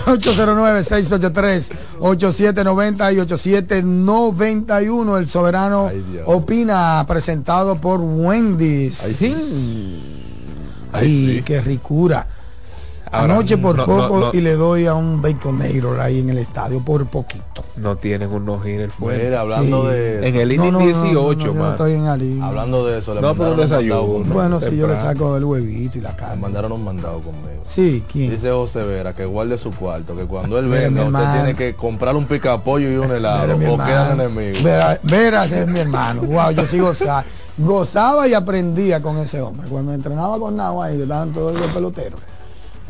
809-683-8790 y 8791. El soberano opina, presentado por Wendy's. Ay, qué ricura. Ahora, Anoche por no, poco no, no. y le doy a un baconator ahí en el estadio por poquito. No tienen un no el fuerte. Mira, hablando de En el No, inning no, no, 18, no, no, yo no man. estoy en harina. Hablando de eso, le No, mandaron un mandado conmigo. Bueno, si yo le saco el huevito y la Le carne. mandaron un mandado conmigo. Sí, ¿quién? Dice José Vera que guarde su cuarto, que cuando él venga usted hermano. tiene que comprar un picapollo y un helado o quedan enemigos. Vera- Veras es mi hermano. Wow, yo sí gozaba. Gozaba y aprendía con ese hombre. Cuando entrenaba con Nahua y estaban todos los peloteros.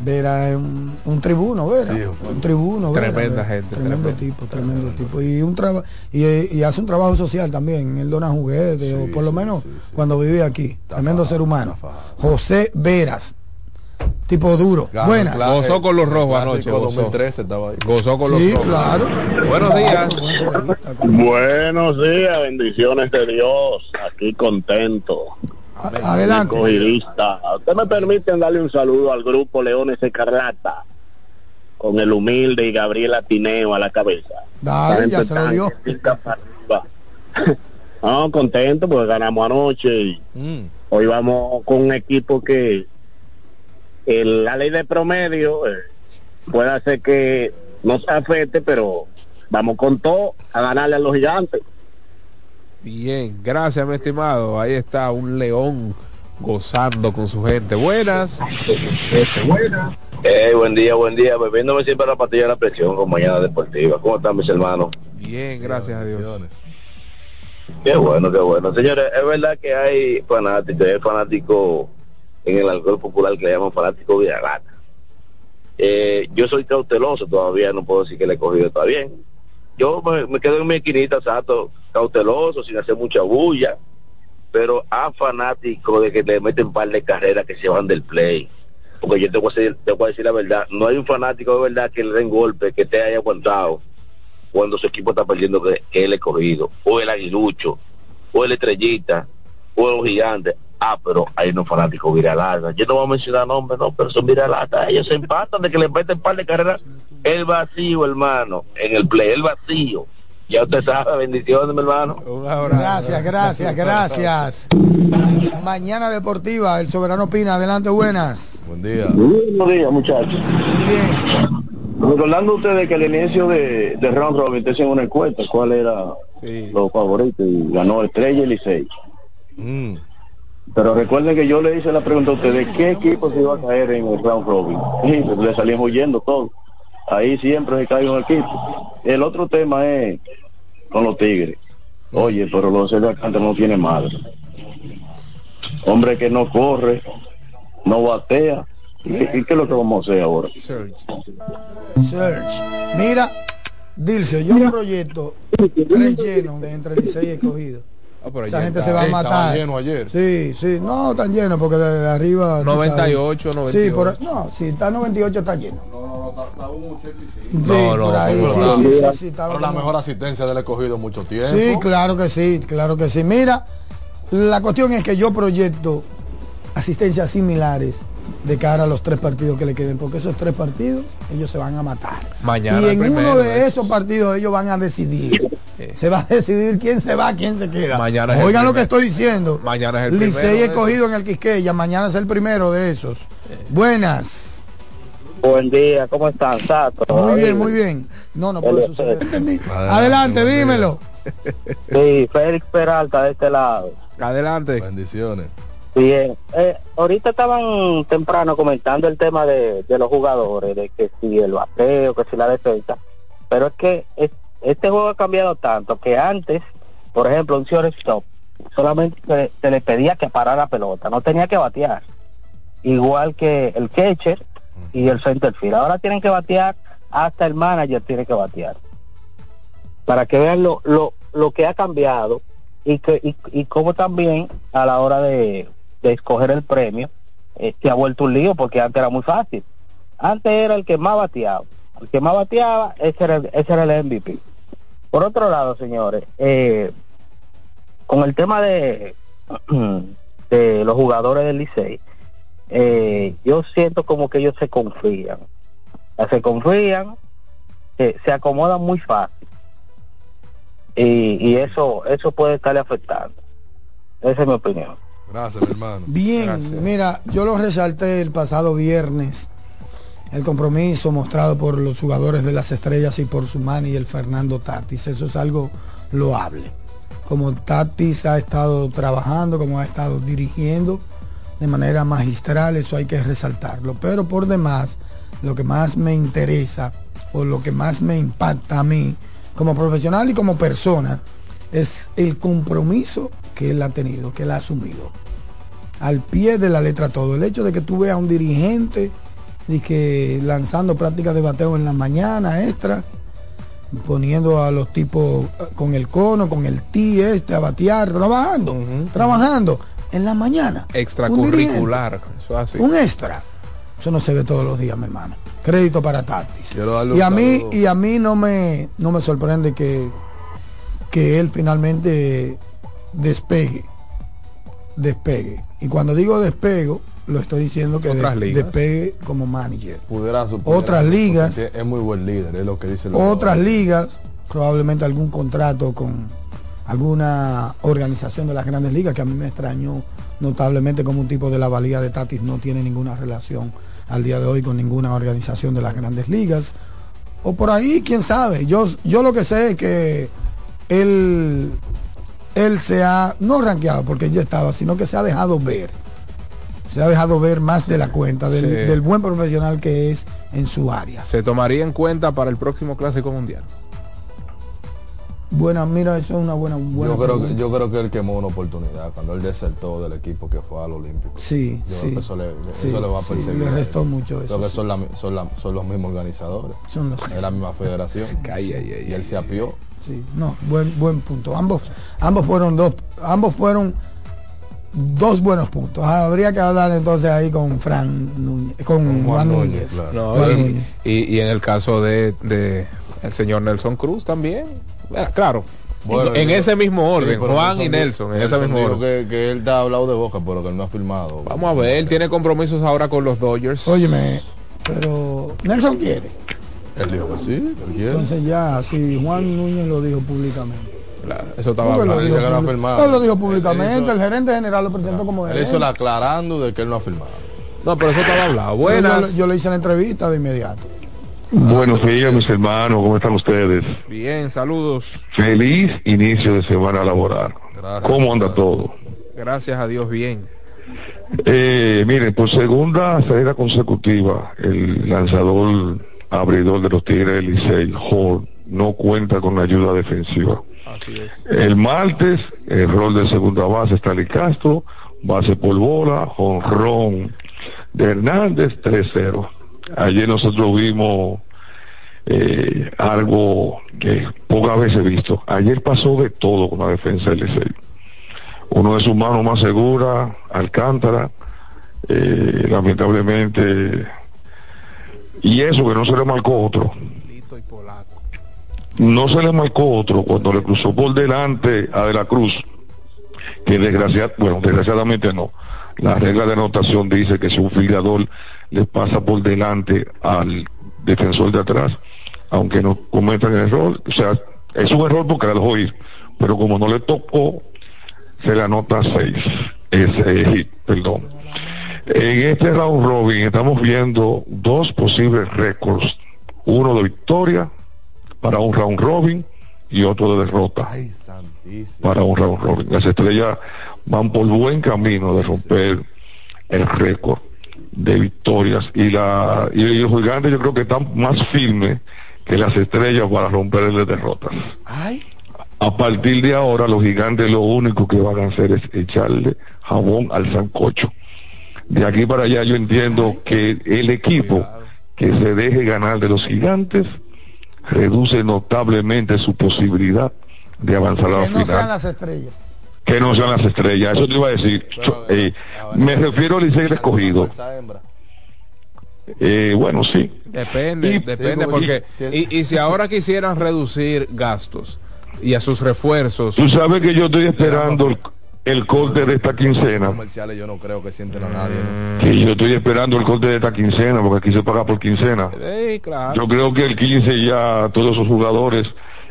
Vera es un, un tribuno, Vera. un tribuno, Vera, Tremenda gente, Tremendo tremendo. tipo, tremendo tipo. Y un traba- y, y hace un trabajo social también. Él dona juguetes, o por lo menos cuando vivía aquí. Tremendo ser humano. José Veras. Tipo duro. Buenas. el cla- Gozó con los rojos anoche, gozó. 2013 estaba ahí. Gozó con los Sí, rojos. claro. Buenos días. Buenos días, bendiciones de Dios. Aquí contento. Adelante. Cogidista. Usted me permiten darle un saludo al grupo Leones Escarlata con el humilde y Gabriela Tineo a la cabeza. Dale, ya se lo dio. No, contento porque ganamos anoche y Mm. hoy vamos con un equipo que el- la ley de promedio eh, puede hacer que no se afecte, pero vamos con todo a ganarle a los gigantes. Bien, gracias, mi estimado. Ahí está un león gozando con su gente. Buenas. Eh, buen día, buen día. Bebiéndome siempre la pastilla de la presión con Mañana Deportiva. ¿Cómo están mis hermanos? Bien, gracias a Dios. Qué bueno, qué bueno. Señores, es verdad que hay fanáticos, hay fanáticos en el alcohol popular que le llaman fanático viragata. Eh, yo soy cauteloso todavía, no puedo decir que le he cogido está bien. Yo me, me quedo en mi esquinita, sato, cauteloso, sin hacer mucha bulla, pero a fanáticos de que le meten par de carreras que se van del play. Porque yo te voy, a decir, la verdad, no hay un fanático de verdad que le den golpe, que te haya aguantado cuando su equipo está perdiendo que, que el escogido, o el aguilucho, o el estrellita, o el gigante. Ah, pero hay unos fanáticos viralatas. Yo no voy a mencionar nombres, no, pero son viralatas. Ellos se empatan de que le meten par de carreras. El vacío, hermano, en el play, el vacío. Ya usted sabe, bendiciones, mi hermano. Gracias, gracias, gracias. Mañana deportiva, el soberano Pina, adelante, buenas. Buen día. Buenos días, muchachos. Recordando ustedes que al inicio de, de Round Robin te hacían una encuesta, cuál era los favoritos y ganó Estrella y Licey. Mm. Pero recuerden que yo le hice la pregunta a ustedes, ¿qué equipo se iba a caer en el Round Robin? Y le salimos huyendo todo. Ahí siempre se cae un equipo. El otro tema es con los Tigres. Oye, pero los de Alcántara no tiene madre. Hombre que no corre, no batea. ¿Y, qué es lo que vamos a hacer ahora? Search. Mira, Dilce, yo proyecto tres llenos de entre Licey y escogido. pero Esa gente está. se va a matar. llenos ayer. Sí, sí, no tan lleno porque de, de arriba. tú 98, sabes. 98. Sí, por, no, si está 98 está lleno. No, no, por ahí, pero sí, la- sí, sí, sí, estaba pero la mejor asistencia del escogido en mucho tiempo. Sí, claro que sí, claro que sí. Mira, la cuestión es que yo proyecto asistencias similares de cara a los tres partidos que le queden, porque esos tres partidos ellos se van a matar. Mañana y en primero, uno de ¿eh? esos partidos ellos van a decidir. Se va a decidir quién se va, quién se queda. Mañana Oigan lo que estoy diciendo. Mañana es el Licey escogido en el Quisqueya, mañana es el primero de esos. Buenas. Buen día, ¿cómo están, Sato? Muy bien, muy bien. No, no puede suceder. Entendí. Adelante, dímelo. Sí, Félix Peralta de este lado. Adelante. Bendiciones. Bien, eh, ahorita estaban temprano comentando el tema de, de los jugadores, de que si el bateo, que si la defensa, pero es que es- este juego ha cambiado tanto que antes, por ejemplo, un shortstop, solamente se, se le pedía que parara la pelota, no tenía que batear, igual que el catcher y el center field. Ahora tienen que batear, hasta el manager tiene que batear, para que vean lo, lo, lo que ha cambiado y que y, y cómo también a la hora de, de escoger el premio eh, se ha vuelto un lío porque antes era muy fácil. Antes era el que más bateaba. El que más bateaba ese era ese era el MVP por otro lado señores eh, con el tema de de los jugadores del Licey eh, yo siento como que ellos se confían. Se confían eh, se acomodan muy fácil. Y, y eso eso puede estarle afectando. Esa es mi opinión Gracias, mi hermano. Bien, mira, yo lo resalté el pasado viernes, el compromiso mostrado por los jugadores de las estrellas y por su manager Fernando Tatis. Eso es algo loable. Como Tatis ha estado trabajando, como ha estado dirigiendo de manera magistral, eso hay que resaltarlo. Pero por demás, lo que más me interesa o lo que más me impacta a mí como profesional y como persona es el compromiso que él ha tenido, que él ha asumido al pie de la letra todo. El hecho de que tú veas a un dirigente y que lanzando prácticas de bateo en la mañana extra, poniendo a los tipos eh, con el cono, con el ti este a batear, trabajando, trabajando en la mañana. Un Extracurricular. Eso así. Un extra. Eso no se ve todos los días, mi hermano. Crédito para Tatis. Y un a mí, y a mí no me, no me sorprende que, que él finalmente despegue. Despegue. Y cuando digo despego, lo estoy diciendo que ligas. despegue como manager. Pudiera suponer Otras ligas. Es muy buen líder, es lo que dice. Otras ligas, probablemente algún contrato con alguna organización de las grandes ligas, que a mí me extrañó notablemente como un tipo de la valía de Tatis no tiene ninguna relación al día de hoy con ninguna organización de las grandes ligas. O por ahí, quién sabe. Yo, yo lo que sé es que él, él se ha, no rankeado porque ya estaba, sino que se ha dejado ver. Se ha dejado ver más de la cuenta del, Sí. del buen profesional que es en su área. Se tomaría en cuenta para el próximo Clásico Mundial. Buena, mira, eso es una buena, buena Yo creo, que, yo creo que él quemó una oportunidad cuando él desertó del equipo que fue al Olímpico. Sí, Yo sí. creo que eso le, Sí, eso le va a sí, perseguir. le restó mucho eso, Creo que sí. son, la- son, la- son los mismos organizadores. Son los- Es la misma federación. Ay, ay, ay, y él se apió. Sí, no, buen, buen punto. Ambos, ambos fueron dos, ambos fueron dos buenos puntos. Ah, Habría que hablar entonces ahí con Fran Núñez, con, Juan, Núñez. No, Juan y, Núñez. y- y en el caso de, de el señor Nelson Cruz también. Bueno, claro. Bueno, en yo- ese mismo Sí, orden, pero Juan y Nelson, en ese mismo orden. Que, que él está hablado de boca, pero que él no ha firmado. Vamos a ver, él tiene compromisos ahora con los Dodgers. Óyeme, pero Nelson quiere. Él dijo que sí, él. Entonces ya, si Juan Núñez lo dijo públicamente. eso estaba ¿Cómo que lo hablando. dijo Dice que no ha públic- firmado. No lo dijo Él- él públicamente, hizo- el gerente general lo presentó como Él gerente. hizo la aclarando de que él no ha firmado. No, pero eso estaba hablado. Yo- Buenas. Yo, yo le hice la entrevista de inmediato. Buenos días, mis hermanos, ¿cómo están ustedes? Bien, saludos. Feliz inicio de semana laboral. ¿Cómo anda todo? Gracias a Dios, bien. Eh, miren, por segunda salida consecutiva, el lanzador abridor de los Tigres del Licey, Hall, no cuenta con ayuda defensiva. Así es. El martes, el rol de segunda base, Stanley Castro, base por bola, jonrón de Hernández, 3-0. Ayer nosotros vimos eh, algo que pocas veces he visto. Ayer pasó de todo con la defensa del Licey. Uno de sus manos más seguras, Alcántara, eh, lamentablemente, y eso que no se le marcó otro. No se le marcó otro cuando le cruzó por delante a De la Cruz, que desgraciad, bueno, desgraciadamente no. La regla de anotación dice que si un filiador le pasa por delante al defensor de atrás, aunque no cometan el error, o sea, es un error porque la dejó ir, pero como no le tocó, se le anota seis, ese hit, perdón. En este round robin estamos viendo dos posibles récords, uno de victoria para un round robin y otro de derrota para un round robin. Las estrellas van por buen camino de romper el récord de victorias y la y los gigantes yo creo que están más firmes que las estrellas para romper el de derrotas. A partir de ahora los gigantes lo único que van a hacer es echarle jabón al sancocho. De aquí para allá yo entiendo que el equipo que se deje ganar de los gigantes reduce notablemente su posibilidad de avanzar a la Que no sean final. las estrellas. Que no sean las estrellas, eso te iba a decir. Yo, eh, me refiero al Licey escogido. Eh, bueno, sí. Depende, depende, porque. Y, y si ahora quisieran reducir gastos y a sus refuerzos. Tú sabes que yo estoy esperando el, corte de esta quincena. comerciales yo no creo que sienten a nadie. ¿no? Que yo estoy esperando el corte de esta quincena, porque aquí se paga por quincena. Sí, claro. Yo creo que el 15 ya todos esos jugadores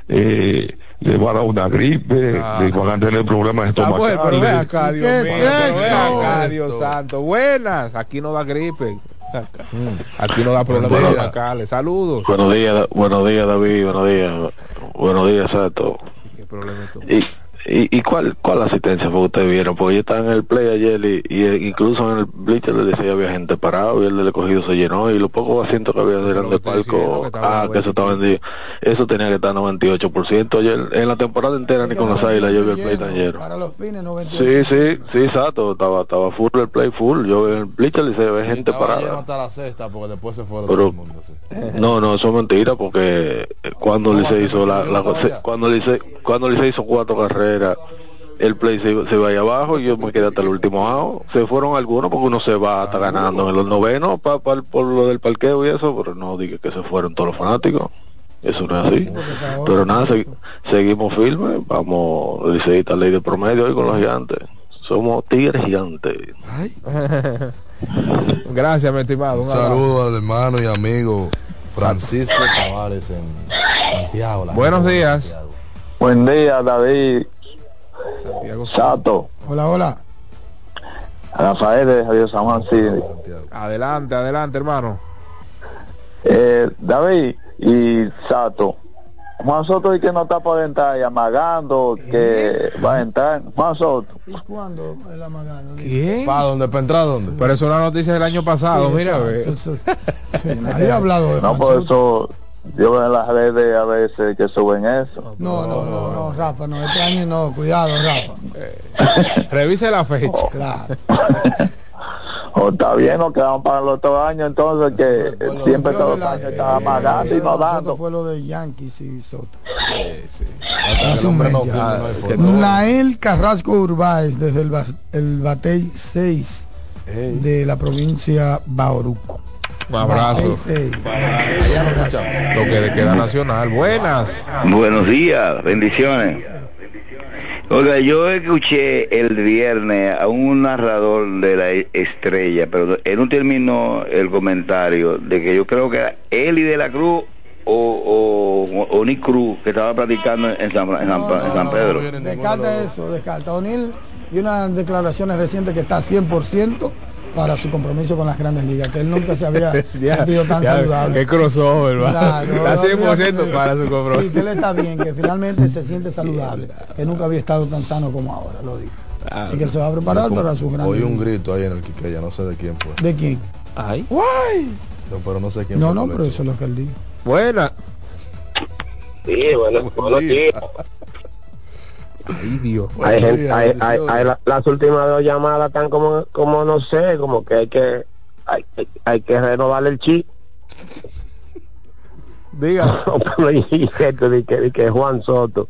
eh, le va a dar una gripe, le van a tener problemas Samuel, pero ve estomacales. acá, Dios ¿Qué mío, es pero ve esto? acá, Dios santo. Buenas, aquí no da gripe. Aquí no da problemas Buenos días. estomacales. Saludos. Buenos días, buenos días David, buenos días, buenos días Sato. ¿Qué problema es? ¿Y, y, y cuál, cuál asistencia fue que ustedes vieron? Porque yo estaba en el play ayer y, y, eh, incluso en el bleacher le decía había gente parado y el del cogido se llenó y los pocos asientos que había delante del palco, ah, que eso estaba vendido. Eso tenía que estar 98%. Ayer, en la temporada entera ni con las águilas yo vi el play tan lleno. Para los fines 98. Sí, sí, sí, Sato, estaba, estaba full el play full. Yo en el bleacher le decía había gente parada. hasta la sexta porque después se fueron Pero- todo el mundo. sí. No, no, eso es mentira porque eh, cuando ¿Cómo le se hizo la, la- se- cuando le se, cuando le se hizo cuatro carreras, el play se, se va ahí abajo y yo me quedé hasta el último out. Se fueron algunos porque uno se va hasta ganando en los novenos pa, pa- por lo del parqueo y eso, pero no diga que se fueron todos los fanáticos. Eso no es así. Pero nada, segui- seguimos firmes, vamos, dice esta ley de promedio hoy con los gigantes. Somos tigres gigantes. Gracias, mi estimado. Un saludo al hermano y amigo Francisco Tavares en Santiago. Buenos días. Santiago. Buen día, David. Santiago. Sato. Hola, hola. Rafael de Javier San Juan City. Adelante, adelante, hermano. Eh, David y Sato. Juan Soto y que no está por entrar y amagando que va a entrar. Juan Soto. ¿Y cuándo el amagano? ¿Quién? ¿Para dónde? ¿Para entrar dónde? Pero eso es una noticia del año pasado, Sí, mira. exacto, ve. eso- sí, nadie ha hablado de No, Juan por Soto. eso yo veo en las redes a veces que suben eso. No, no, no, no, Rafa, no, este año no, cuidado, Rafa. Revise la fecha. Claro. O está bien, nos quedamos para los otros años entonces que siempre todos los años está amagando y no dando. fue lo de Yankees y Soto. No hay forma. Nael Carrasco Urbáez desde el, ba- el Batey 6 de la provincia Bauruco. Un abrazo. Batey 6. Lo que le queda nacional. Buenas. Buenos días, bendiciones. Oiga, yo escuché el viernes a un narrador de la estrella, pero él no terminó el comentario de que yo creo que era Eli de la Cruz o, o, o Nick Cruz que estaba practicando en San, en San- en San Pedro. Descarta eso, descarta. O'Neill y unas declaraciones recientes que está 100% para su compromiso con las grandes ligas, que él nunca se había Ya, sentido tan ya, saludable. Qué crossover, va. Claro, Está 100% olvídate para su Sí, compromiso. que él está bien, que finalmente se siente saludable, que nunca había estado tan sano como ahora, lo digo. y que él se va a preparar para su gran Oí un grito ahí en el Quiqueya, no sé de quién fue. ¿De quién? Ay. Guay. No, pero no sé quién No, fue. no, pero eso es lo que él dijo. Buena. Sí, bueno, buenos días. Ay, Dios. Hay gente, hay, hay, hay la- las últimas dos llamadas están como, como no sé, como que hay que, hay, hay- hay que renovar el chip. Diga. De que, de que Juan Soto.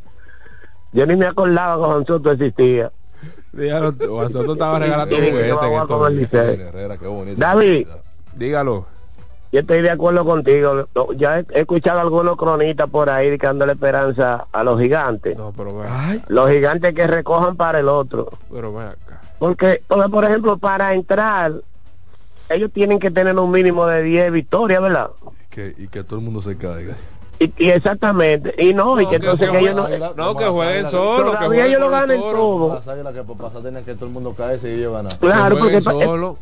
Yo ni me acordaba que Juan Soto existía. Dígalo, Juan Soto estaba regalando en. Herrera, qué bonito. David, Dígalo. Yo estoy de acuerdo contigo. No, Ya he, he escuchado algunos cronistas por ahí dándole esperanza a los gigantes. No, pero ven, Los gigantes que recojan para el otro. pero ven acá. Porque, porque, por ejemplo, para entrar, ellos tienen que tener un mínimo de 10 victorias, ¿verdad? Que, y que todo el mundo se caiga. Y, y exactamente. Y no, y que entonces que ellos no... No, que jueguen solo. que Todavía jueguen ellos lo ganen todo. Las águilas que por pasar tienen que todo el mundo caerse y ellos ganar. Claro, Que porque solo.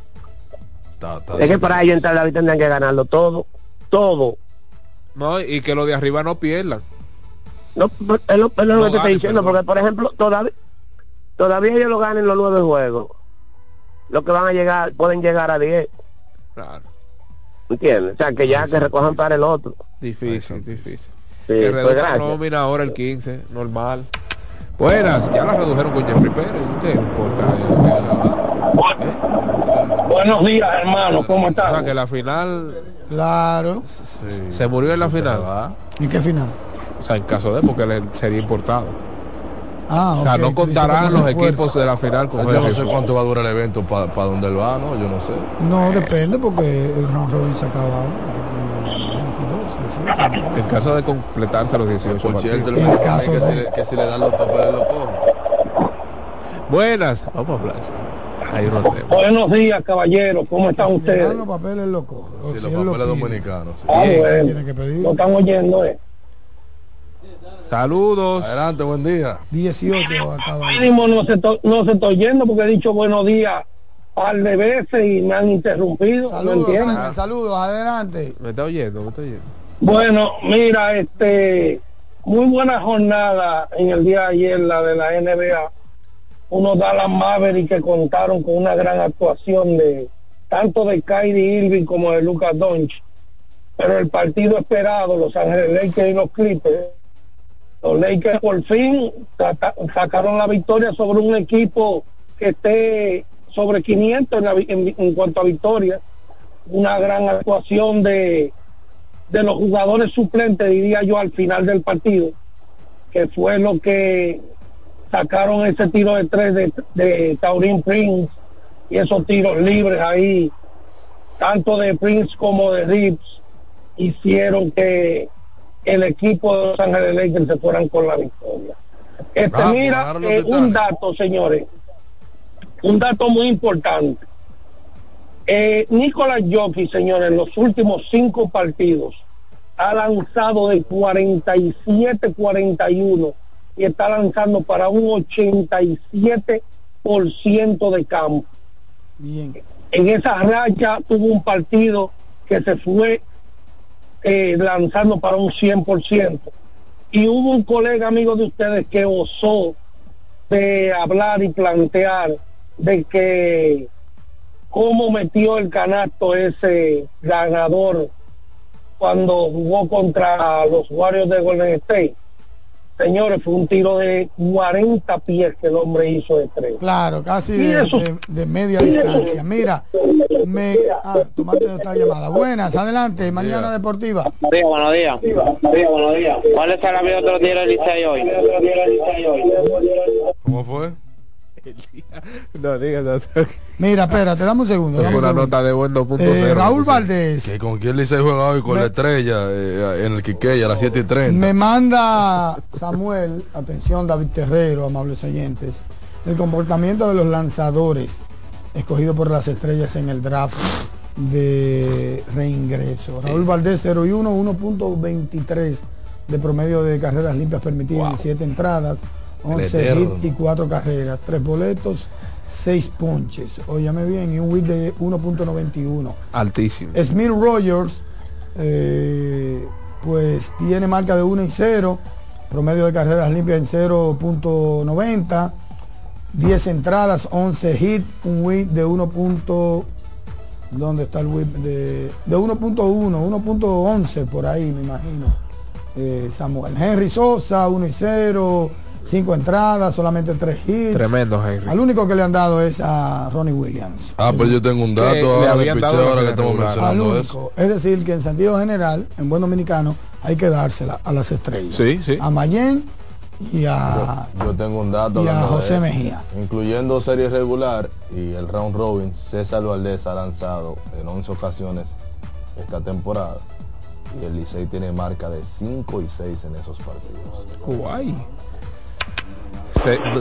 Está- está es que para ellos entrar David tendrían que ganarlo todo. Todo. No, y que los de arriba no pierdan. No, es lo, es lo que te estoy diciendo, porque por ejemplo, todavía, todavía ellos lo ganen los nueve juegos. Lo que van a llegar, pueden llegar a 10. Claro. ¿Entiendes? O sea, que ya que recojan para el otro. Difícil, difícil. Sí, que pues reduzcan nómina ahora el 15, normal. Buenas, ya la redujeron con Jeffrey Pérez. ¿Qué importa? Buenos días, hermano, ¿cómo O estás? sea, que la final Claro. se murió en la final. ¿En qué final? O sea, en caso de porque le sería importado. Ah, o sea, no contarán los equipos de la final con Yo no sé cuánto va a durar el evento para donde él va, ¿no? Yo no sé. No, depende porque el round robin se acaba. En caso de completarse los 18 Por cierto, el partidos. médico dice que, si le, que si le dan los papeles lo cogen. Buenas, vamos a hablar. Buenos días, caballero, ¿cómo están Si ustedes? los papeles Si si los lo papeles pide. dominicanos. sí. Ah, bueno. tiene que pedir. Lo están oyendo, ¿eh? Saludos. Adelante, buen día. 18 acaba. Mínimo no se, to- no se estoy oyendo porque he dicho buenos días par de veces y me han interrumpido. ¿no Saludos? Ángel, saludos, adelante. Me está oyendo, me está oyendo. Bueno, mira, este, muy buena jornada en el día de ayer, la de la NBA. Unos Dallas Mavericks que contaron con una gran actuación de tanto de Kyrie Irving como de Lucas Doncic. Pero el partido esperado, Los Ángeles Lakers y los Clippers, los Lakers por fin saca- sacaron la victoria sobre un equipo que esté sobre 500 en, la vi- en- en cuanto a victorias. Una gran actuación de, de los jugadores suplentes, diría yo, al final del partido, que fue lo que sacaron ese tiro de tres de, de Taurín Prince y esos tiros libres ahí, tanto de Prince como de Rips, hicieron que el equipo de Los Ángeles Lakers se fueran con la victoria. Este, Bravo, mira, eh, un dato, señores, un dato muy importante. Eh, Nicolás Jockey, señores, en los últimos cinco partidos ha lanzado de 47-41 y está lanzando para un 87% de campo. Bien. En esa racha tuvo un partido que se fue eh, lanzando para un 100%. Y hubo un colega amigo de ustedes que osó de hablar y plantear de que cómo metió el canasto ese ganador cuando jugó contra los Warriors de Golden State. Señores, fue un tiro de 40 pies que el hombre hizo de tres. Claro, casi de, eso- de- de media distancia. Mira, me. Ah, tomate otra llamada. Buenas, adelante, mañana deportiva. Buenos días, buenos días. buenos días. ¿Cuál es el los Tigres del Licey hoy? ¿Cómo fue? No, diga, no. Mira, espérate, dame un segundo. Dame un una segundo. nota de buen 2.0. Eh, Raúl Valdés Que con quién Licey juega hoy con la estrella eh, en el Quiqueya a las 7 y 30. me manda Samuel, atención David Terrero, amables oyentes, el comportamiento de los lanzadores escogidos por las estrellas en el draft de reingreso. Raúl Valdés 0 y 1, 1.23 de promedio de carreras limpias permitidas en 7 entradas, 11 Eterno. hits y 4 carreras, 3 boletos, 6 ponches. Óyame bien, y un whip de 1.91. Altísimo. Smith Rogers, eh, pues tiene marca de 1 y 0, promedio de carreras limpias en 0.90, 10 entradas, 11 hits, un whip de 1. punto- ¿Dónde está el whip? De, de 1.1, 1.11 por ahí, me imagino. eh, Samuel. Henry Sosa, 1 y 0, 5 entradas, solamente 3 hits. Tremendo, Henry. Al único que le han dado es a Ronnie Williams. Ah, pues yo tengo un dato le ahora de habían dado picheo ahora que estamos mencionando eso. Es decir, que en sentido general, en buen dominicano, hay que dársela a las estrellas. Sí, sí. A Mayen y a... Yo tengo un dato y a de José. Mejía. Incluyendo serie regular y el round robin, César Valdés ha lanzado en 11 ocasiones esta temporada. Y el Licey tiene marca de 5 y 6 en esos partidos. Guay.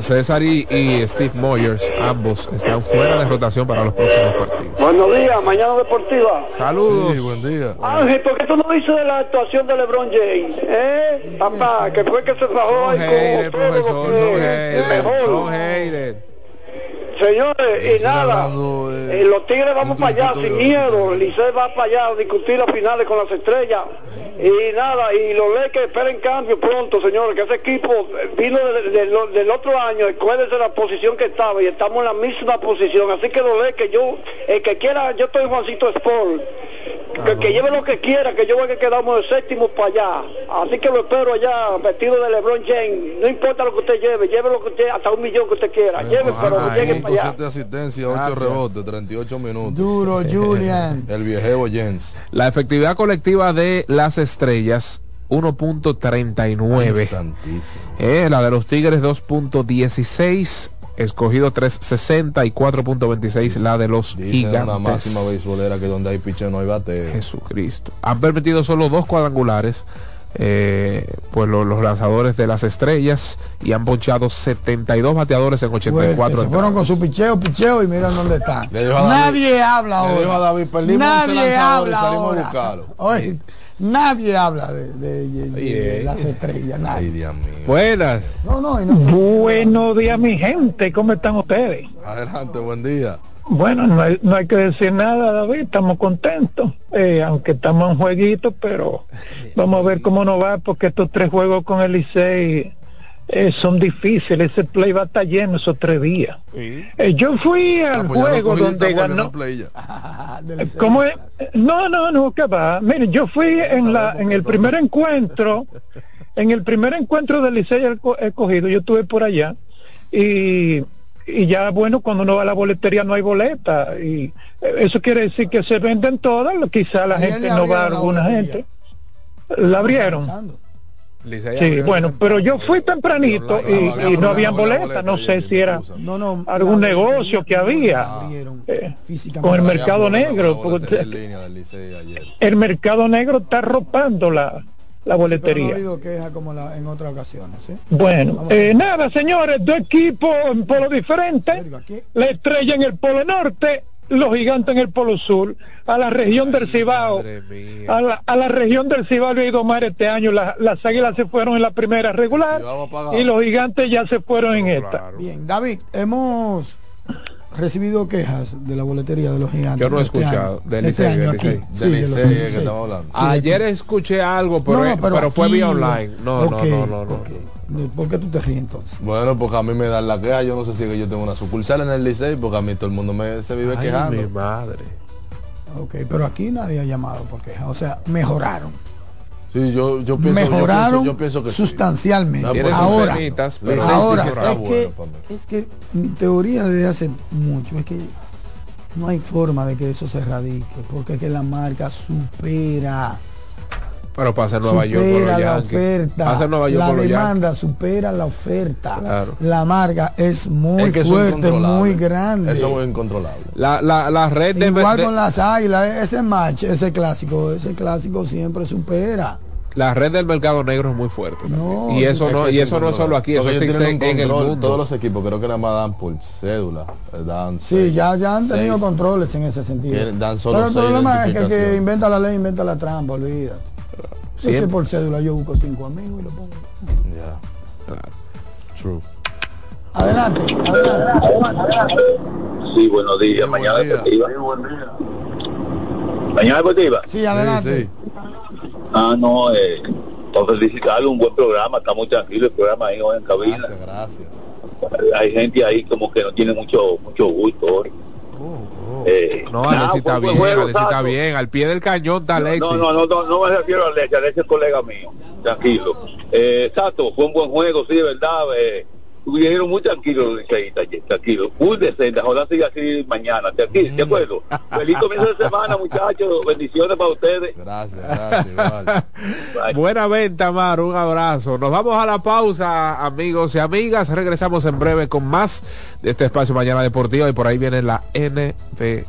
César y, y Steve Moyers, ambos están fuera de rotación para los próximos partidos. Buenos días, mañana deportiva. Saludos. Sí, buen día. Ángel, ¿por qué tú no dices de la actuación de LeBron James? ¿Eh? Papá, que fue que se bajó ahí como todo profesor, lo son que es el mejor. Señores, y nada, eh, los Tigres vamos para allá sin miedo, Licey va para allá a discutir las finales con las estrellas. Y nada, y los Lakers esperen cambio pronto, señores, que ese equipo eh, vino de- de- de lo- del otro año, acuérdense la posición que estaba y estamos en la misma posición. Así que los Lakers, yo, el que quiera, yo estoy Juancito Sport, que, que lleve lo que quiera, que yo voy que quedamos de séptimo para allá. Así que lo espero allá, vestido de LeBron James. No importa lo que usted lleve, lleve lo que usted, hasta un millón que usted quiera. Lleve, pero no llegue allá. 7 asistencias, 8 rebotes, 38 minutos. Duro, Julian. El viejeo Jens. La efectividad colectiva de las estrellas, 1.39. Eh, la de los Tigres, 2.16. Escogido 3.60 y 4.26 la de los Dicen una máxima gigantes. beisbolera que donde hay piche no hay bate. Jesucristo. Han permitido solo dos cuadrangulares. Eh, pues lo- los lanzadores de las estrellas y han ponchado 72 bateadores en 84 Pues, se fueron con su picheo, picheo y miran dónde están. Le dijo a David- Nadie habla le ahora. dijo a David, perdimos nadie 11 lanzadores y habla ahora. Oye, nadie habla de, de- de- de las estrellas. Nadie. Buenas. No, no, y no. Buenos días, mi gente. ¿Cómo están ustedes? Adelante, buen día. Bueno, no hay, no hay que decir nada, David. Estamos contentos. Eh, aunque estamos en jueguito, pero vamos a ver cómo nos va, porque estos tres juegos con el Licey eh, son difíciles. Ese play va a estar lleno esos tres días. Eh, yo fui al pues ya lo juego donde ganó. ¿Cómo es? No, no, no, que va. Mire, yo fui en la en el primer encuentro, en el primer encuentro del Licey escogido, yo estuve por allá y y ya bueno cuando uno va a la boletería no hay boleta y eh, eso quiere decir que se venden todas, quizá la gente no va a alguna gente. La abrieron. Sí, bueno, pero yo fui tempranito y, y no habían boleta, no sé si era algún negocio que había. Eh, con el mercado negro. porque el mercado negro está arropando la, la Pero no ha boletería. habido queja como la- en otras ocasiones. ¿sí? Bueno, eh, nada, señores, dos equipos en polo diferentes. La estrella en el polo norte, los gigantes en el polo sur. A la región del Cibao, a la, a la región del Cibao le ha ido mal este año. La- las águilas se fueron en la primera regular y los gigantes ya se fueron en esta. Bien, David, hemos recibido quejas de la boletería de los gigantes. Yo no he este escuchado año. del Este año aquí. Sí, de Licey que estamos hablando. Ayer escuché algo, pero, No, no, pero pero, fue vía online. No, no, no, no, no. ¿Por qué tú te ríes entonces? Bueno, porque a mí me dan la queja. Yo no sé si es que yo tengo una sucursal en el Licey, porque a mí todo el mundo me, se vive Ay, quejando. mi madre. Ok, pero aquí nadie ha llamado por queja. O sea, mejoraron. Sí, yo, yo pienso, yo mejoraron pienso, yo pienso que sustancialmente. No, ahora, ahora es, que bueno es mi teoría desde hace mucho es que no hay forma de que eso se radique, porque es que la marca supera, Pero pasa en Nueva York con supera los la oferta, Pasa en Nueva York la Yankees. demanda supera la oferta, Claro. la marca es muy Es que eso es fuerte, muy grande. Eso es incontrolable. La, la, la red de, Igual de- con las águilas, ese match, ese clásico, ese clásico siempre supera. La red del mercado negro es muy fuerte. No, y eso Es no, y es eso no es solo aquí, eso existe en el control, mundo. Todos los equipos creo que nada más dan por cédula. eh, Dan Sí, seis- ya, ya han tenido seis. controles en ese sentido. Dan solo Pero el problema es que el que inventa la ley inventa la trampa, olvídate. Yo sé por cédula, yo busco cinco amigos y lo pongo. Ya. True. Adelante, adelante. Sí, buenos días. Mañana deportiva. Mañana deportiva. Sí, adelante. Ah, no, eh, felicitarlo, un buen programa, está muy tranquilo el programa ahí hoy en cabina. Gracias, gracias. Hay gente ahí como que no tiene mucho mucho gusto hoy. Eh, No, nada, Alexis está bien, juego, está bien. Al pie del cañón está Alexis. No, no, no, no, no me refiero a Alexis, Alexis es colega mío, tranquilo. Eh, Tato, fue un buen juego, sí, de verdad. Eh, estuvieron muy tranquilos los liceístas ayer, tranquilos, muy decentes. Ojalá siga así mañana, tranquilo, ¿de acuerdo? Feliz comienzo de semana, muchachos, bendiciones para ustedes. Gracias, gracias. Buena venta, Mar, un abrazo. Nos vamos a la pausa, amigos y amigas. Regresamos en breve con más de este espacio Mañana Deportiva y por ahí viene la NBA.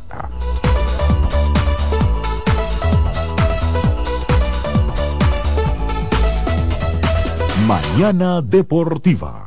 Mañana Deportiva.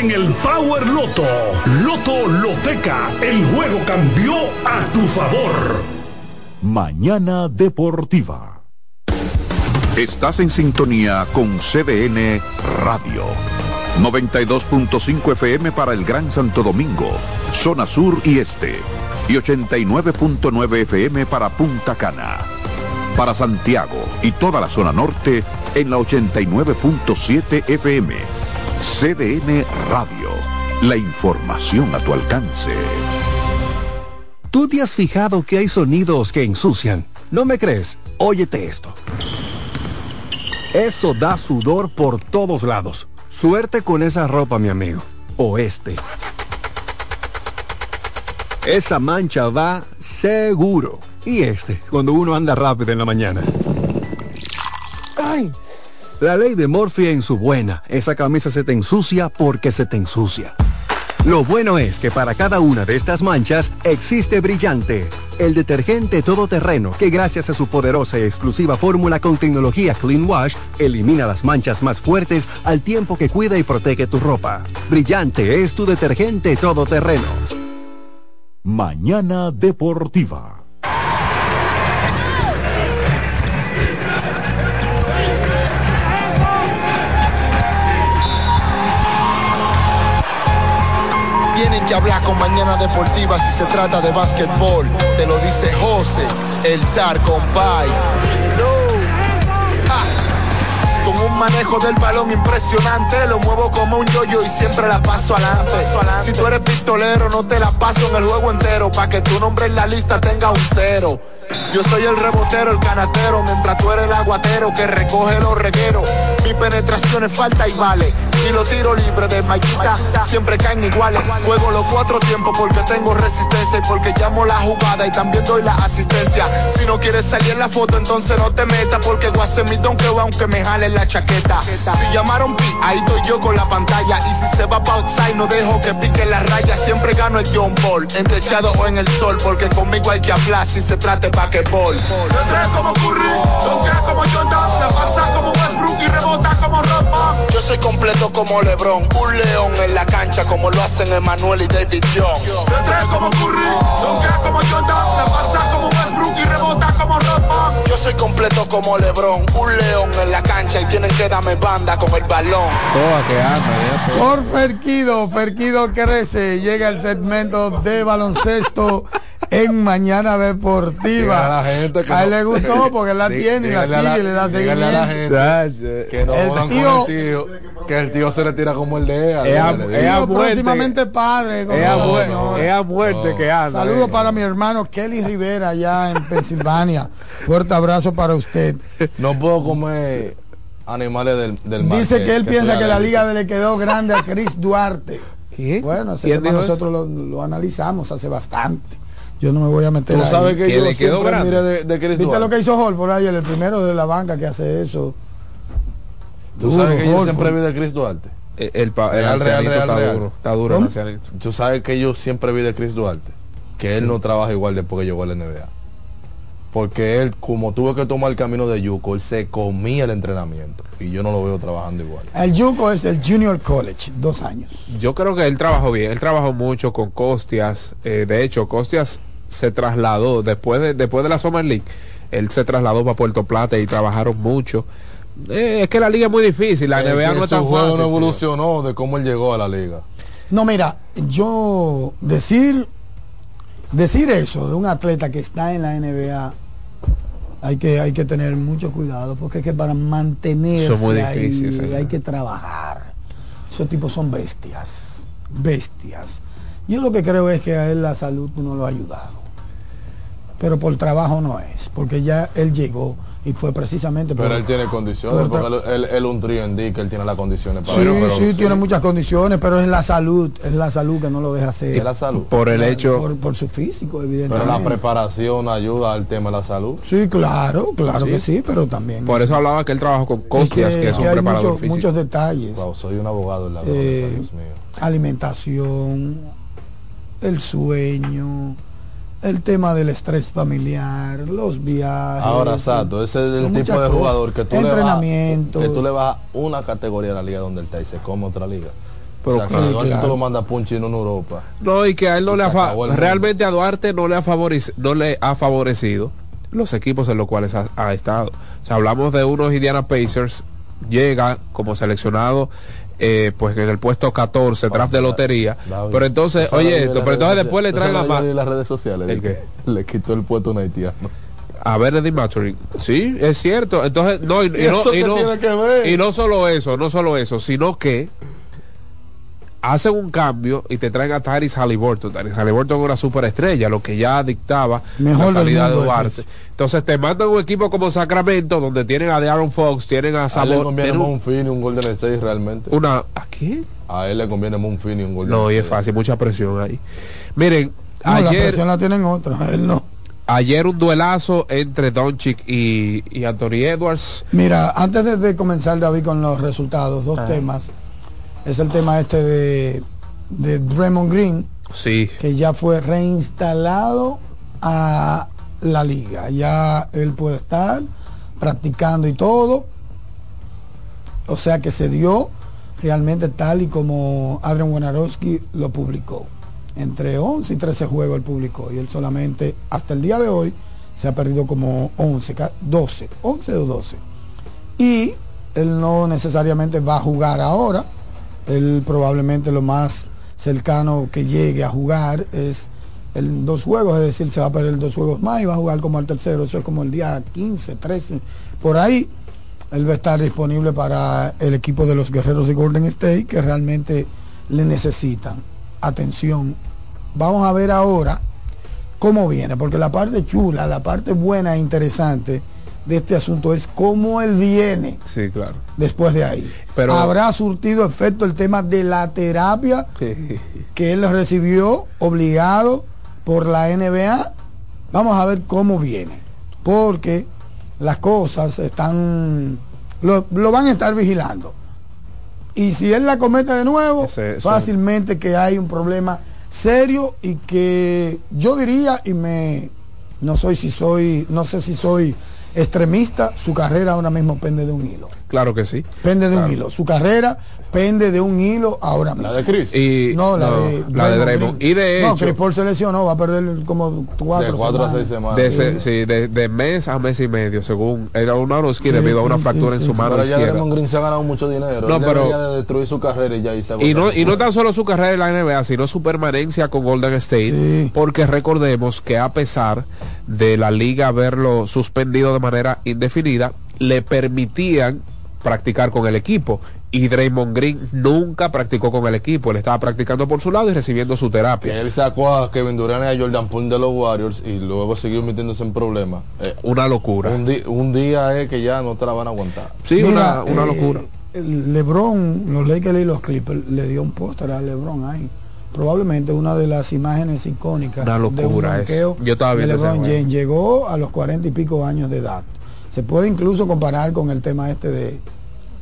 en el Power Loto. Loto Loteca, el juego cambió a tu favor. Mañana Deportiva. Estás en sintonía con CDN Radio. 92.5 FM para el Gran Santo Domingo, zona sur y este. Y 89.9 FM para Punta Cana. Para Santiago y toda la zona norte en la 89.7 FM. CDN Radio. La información a tu alcance. ¿Tú te has fijado que hay sonidos que ensucian? ¿No me crees? Óyete esto. Eso da sudor por todos lados. Suerte con esa ropa, mi amigo. O este. Esa mancha va seguro. Y este, cuando uno anda rápido en la mañana. ¡Ay! La ley de Morphy en su buena. Esa camisa se te ensucia porque se te ensucia. Lo bueno es que para cada una de estas manchas existe Brillante, el detergente todoterreno que gracias a su poderosa y exclusiva fórmula con tecnología Clean Wash elimina las manchas más fuertes al tiempo que cuida y protege tu ropa. Brillante es tu detergente todoterreno. Mañana Deportiva. Que hablar con Mañana Deportiva si se trata de básquetbol. Te lo dice José, el zar compay. Con un manejo del balón impresionante, lo muevo como un yoyo y siempre la paso adelante. Si tú eres pistolero, no te la paso en el juego entero, pa' que tu nombre en la lista tenga un cero. Yo soy el rebotero, el canatero, mientras tú eres el aguatero que recoge los regueros. Mi penetración es falta y vale. Y los tiros libres de Maquita siempre caen iguales. Juego los cuatro tiempos porque tengo resistencia y porque llamo la jugada y también doy la asistencia. Si no quieres salir en la foto, entonces no te metas porque voy a hacer mi donqueo aunque me jale la chaqueta. Si llamaron pi, ahí estoy yo con la pantalla. Y si se va pa' outside, no dejo que pique la raya. Siempre gano el John Ball, en techado o en el sol, porque conmigo hay que hablar si se trata de basquetbol. Entré como Curry, donquea como Jordan, la pasa como Westbrook y rebota como Rodman. Yo soy completo como LeBron, un león en la cancha como lo hacen Emmanuel y David Jones. Entré como Curry, donquea como Jordan, la pasa como Westbrook y rebota como Rodman. Yo soy completo como LeBron, un león en la cancha y tienen que darme banda con el balón. Por Ferquido, Ferquido crece, llega el segmento de baloncesto en Mañana Deportiva. A la gente que a él no- le gustó porque la Dí- tiene y la sigue y le da dígale a la seguimiento. gente que no El jodan con tío- el tío, que el tío se le tira como el de ella. Próximamente padre. con Es a los muerte- muerte que anda, Saludos eh. para mi hermano Kelly Rivera allá en Pensilvania. Fuerte abrazo para usted. No puedo comer animales del, del mar. Dice que él piensa soy que la liga le quedó grande a Chris Duarte. Bueno, ese ¿Quién tema nosotros lo, lo analizamos hace bastante. Yo no me voy a meter Tú ahí. sabes que yo siempre miré de, de Chris ¿Viste Duarte. lo que hizo Holford ayer? El primero de la banca que hace eso. Tú Duro, sabes que yo Holford. siempre vi de Chris Duarte. El, el, pa- el Real, real, está real. duro, está duro el ¿Cómo? ancianito. Tú sabes que yo siempre vi de Chris Duarte. Que él no trabaja igual después que llegó a la NBA. Porque él, como tuvo que tomar el camino de Yuko, él se comía el entrenamiento. Y yo no lo veo trabajando igual. El Yuko es el Junior College, dos años. Yo creo que él trabajó bien, él trabajó mucho con Costias. eh, de hecho, Costias se trasladó después de, después de la Summer League. Él se trasladó para Puerto Plata y trabajaron mucho. Eh, es que la liga es muy difícil, la Es NBA que no es tan juego fácil. no señor. evolucionó de cómo él llegó a la liga. No, mira, yo decir decir eso de un atleta que está en la NBA hay que hay que tener mucho cuidado porque es que para mantenerse ahí hay que trabajar. Esos tipos son bestias, bestias. Yo lo que creo es que a él la salud no lo ha ayudado. pero por trabajo no es, porque ya él llegó y fue precisamente Pero por- él tiene condiciones, por porque él, él, él un trío indica, él tiene las condiciones para Sí, pero- sí, tiene muchas condiciones, pero es la salud, es la salud que no lo deja hacer. Es la salud. Por el hecho- Por, por su físico, Pero evidentemente. la preparación ayuda al tema de la salud. Sí, claro, claro Sí. que sí, pero también. Por eso hablaba que él trabaja con es Costias, que, es un preparador físico. muchos detalles. Wow, soy un abogado en la Eh, Dios mío. alimentación, el sueño, el tema del estrés familiar, los viajes. Ahora, Sato, ese es el tipo de jugador que tú, le vas, Entrenamientos. que tú le vas una categoría a la liga donde él está y se come otra liga. Pero o sea, claro, claro. tú lo mandas punch en Europa. No, y que a él no le ha realmente a Duarte no le ha favorecido, no le ha favorecido los equipos en los cuales ha, ha estado. O sea, hablamos de unos Indiana Pacers, llega como seleccionado eh, pues en el puesto 14, draft de lotería. David, Pero entonces, ¿tú sabes oye esto, pero entonces después le traen ¿Tú a sabes lo de más. las redes sociales. ¿El que Le quitó el puesto a un haitiano. A ver, Eddie Maturin. Sí, es cierto. Entonces, no, y, y ¿Y no, y no solo eso, no solo eso, sino que hacen un cambio y te traen a Tyrese Halliburton. Tyrese Halliburton es una superestrella, lo que ya dictaba Mejor la salida de Duarte. Entonces te mandan un equipo como Sacramento, donde tienen a De'Aaron Fox, tienen a A él le Sabor, conviene un- Monfini y un Golden State realmente. una... ¿A quién? A él le conviene Monfini y un Golden No, y es fácil, mucha presión ahí. Miren, No, la ayer... presión la tienen otros, él no. Ayer un duelazo entre Doncic y, y Anthony Edwards. Mira, antes de, de comenzar David con los resultados, dos Ah. temas. Es el tema este de, de Draymond Green, Sí. que ya fue reinstalado a la liga. Ya él puede estar practicando y todo. O sea que se dio realmente tal y como Adrian Wojnarowski lo publicó. Entre 11 y 13 juegos él publicó y él solamente hasta el día de hoy se ha perdido como 11, ca- 12, 11 o 12. Y él no necesariamente va a jugar ahora. Él probablemente lo más cercano que llegue a jugar es en dos juegos, es decir, se va a perder dos juegos más y va a jugar como al tercero. Eso es como el día 15, 13, por ahí. Él va a estar disponible para el equipo de los guerreros de Golden State que realmente le necesitan. Atención, vamos a ver ahora cómo viene, porque la parte chula, la parte buena e interesante de este asunto es cómo él viene Sí, claro. después de ahí. Pero- Habrá surtido efecto el tema de la terapia que él recibió obligado por la NBA. Vamos a ver cómo viene, porque las cosas están, lo, lo van a estar vigilando. Y si él la comete de nuevo, Ese- fácilmente que hay un problema serio y que yo diría y me no soy si soy no sé si soy extremista, su carrera ahora mismo pende de un hilo. Claro que sí. Pende de Claro. un hilo. Su carrera pende de un hilo ahora mismo. La de Chris. Y, No, la de la de Draymond. Y de No, hecho, Chris Paul se lesionó, va a perder como cuatro, De cuatro a seis semanas. de, sí, de, de mes a mes y medio, según era un Aroski Sí, debido a una sí, fractura sí, en su sí. mano Pero ya izquierda. Draymond Green se ha ganado mucho dinero. No, Él pero- de destruir su carrera y ya y se Y no, y no tan solo su carrera en la NBA, sino su permanencia con Golden State, Sí. porque recordemos que a pesar de la liga haberlo suspendido de manera indefinida, le permitían practicar con el equipo. Y Draymond Green nunca practicó con el equipo, él estaba practicando por su lado y recibiendo su terapia. Él sacó a Kevin Durant y a Jordan Poole de los Warriors y luego siguió metiéndose en problemas. Eh, Una locura. un, un día es que ya no te la van a aguantar. Sí, Mira, una, una eh, locura. LeBron, los Lakers y los Clippers le dio un póster a LeBron ahí. Probablemente una de las imágenes icónicas Una de un locura banqueo eso. Yo estaba de viendo LeBron. James. Llegó a los cuarenta y pico años de edad. Se puede incluso comparar con el tema este de,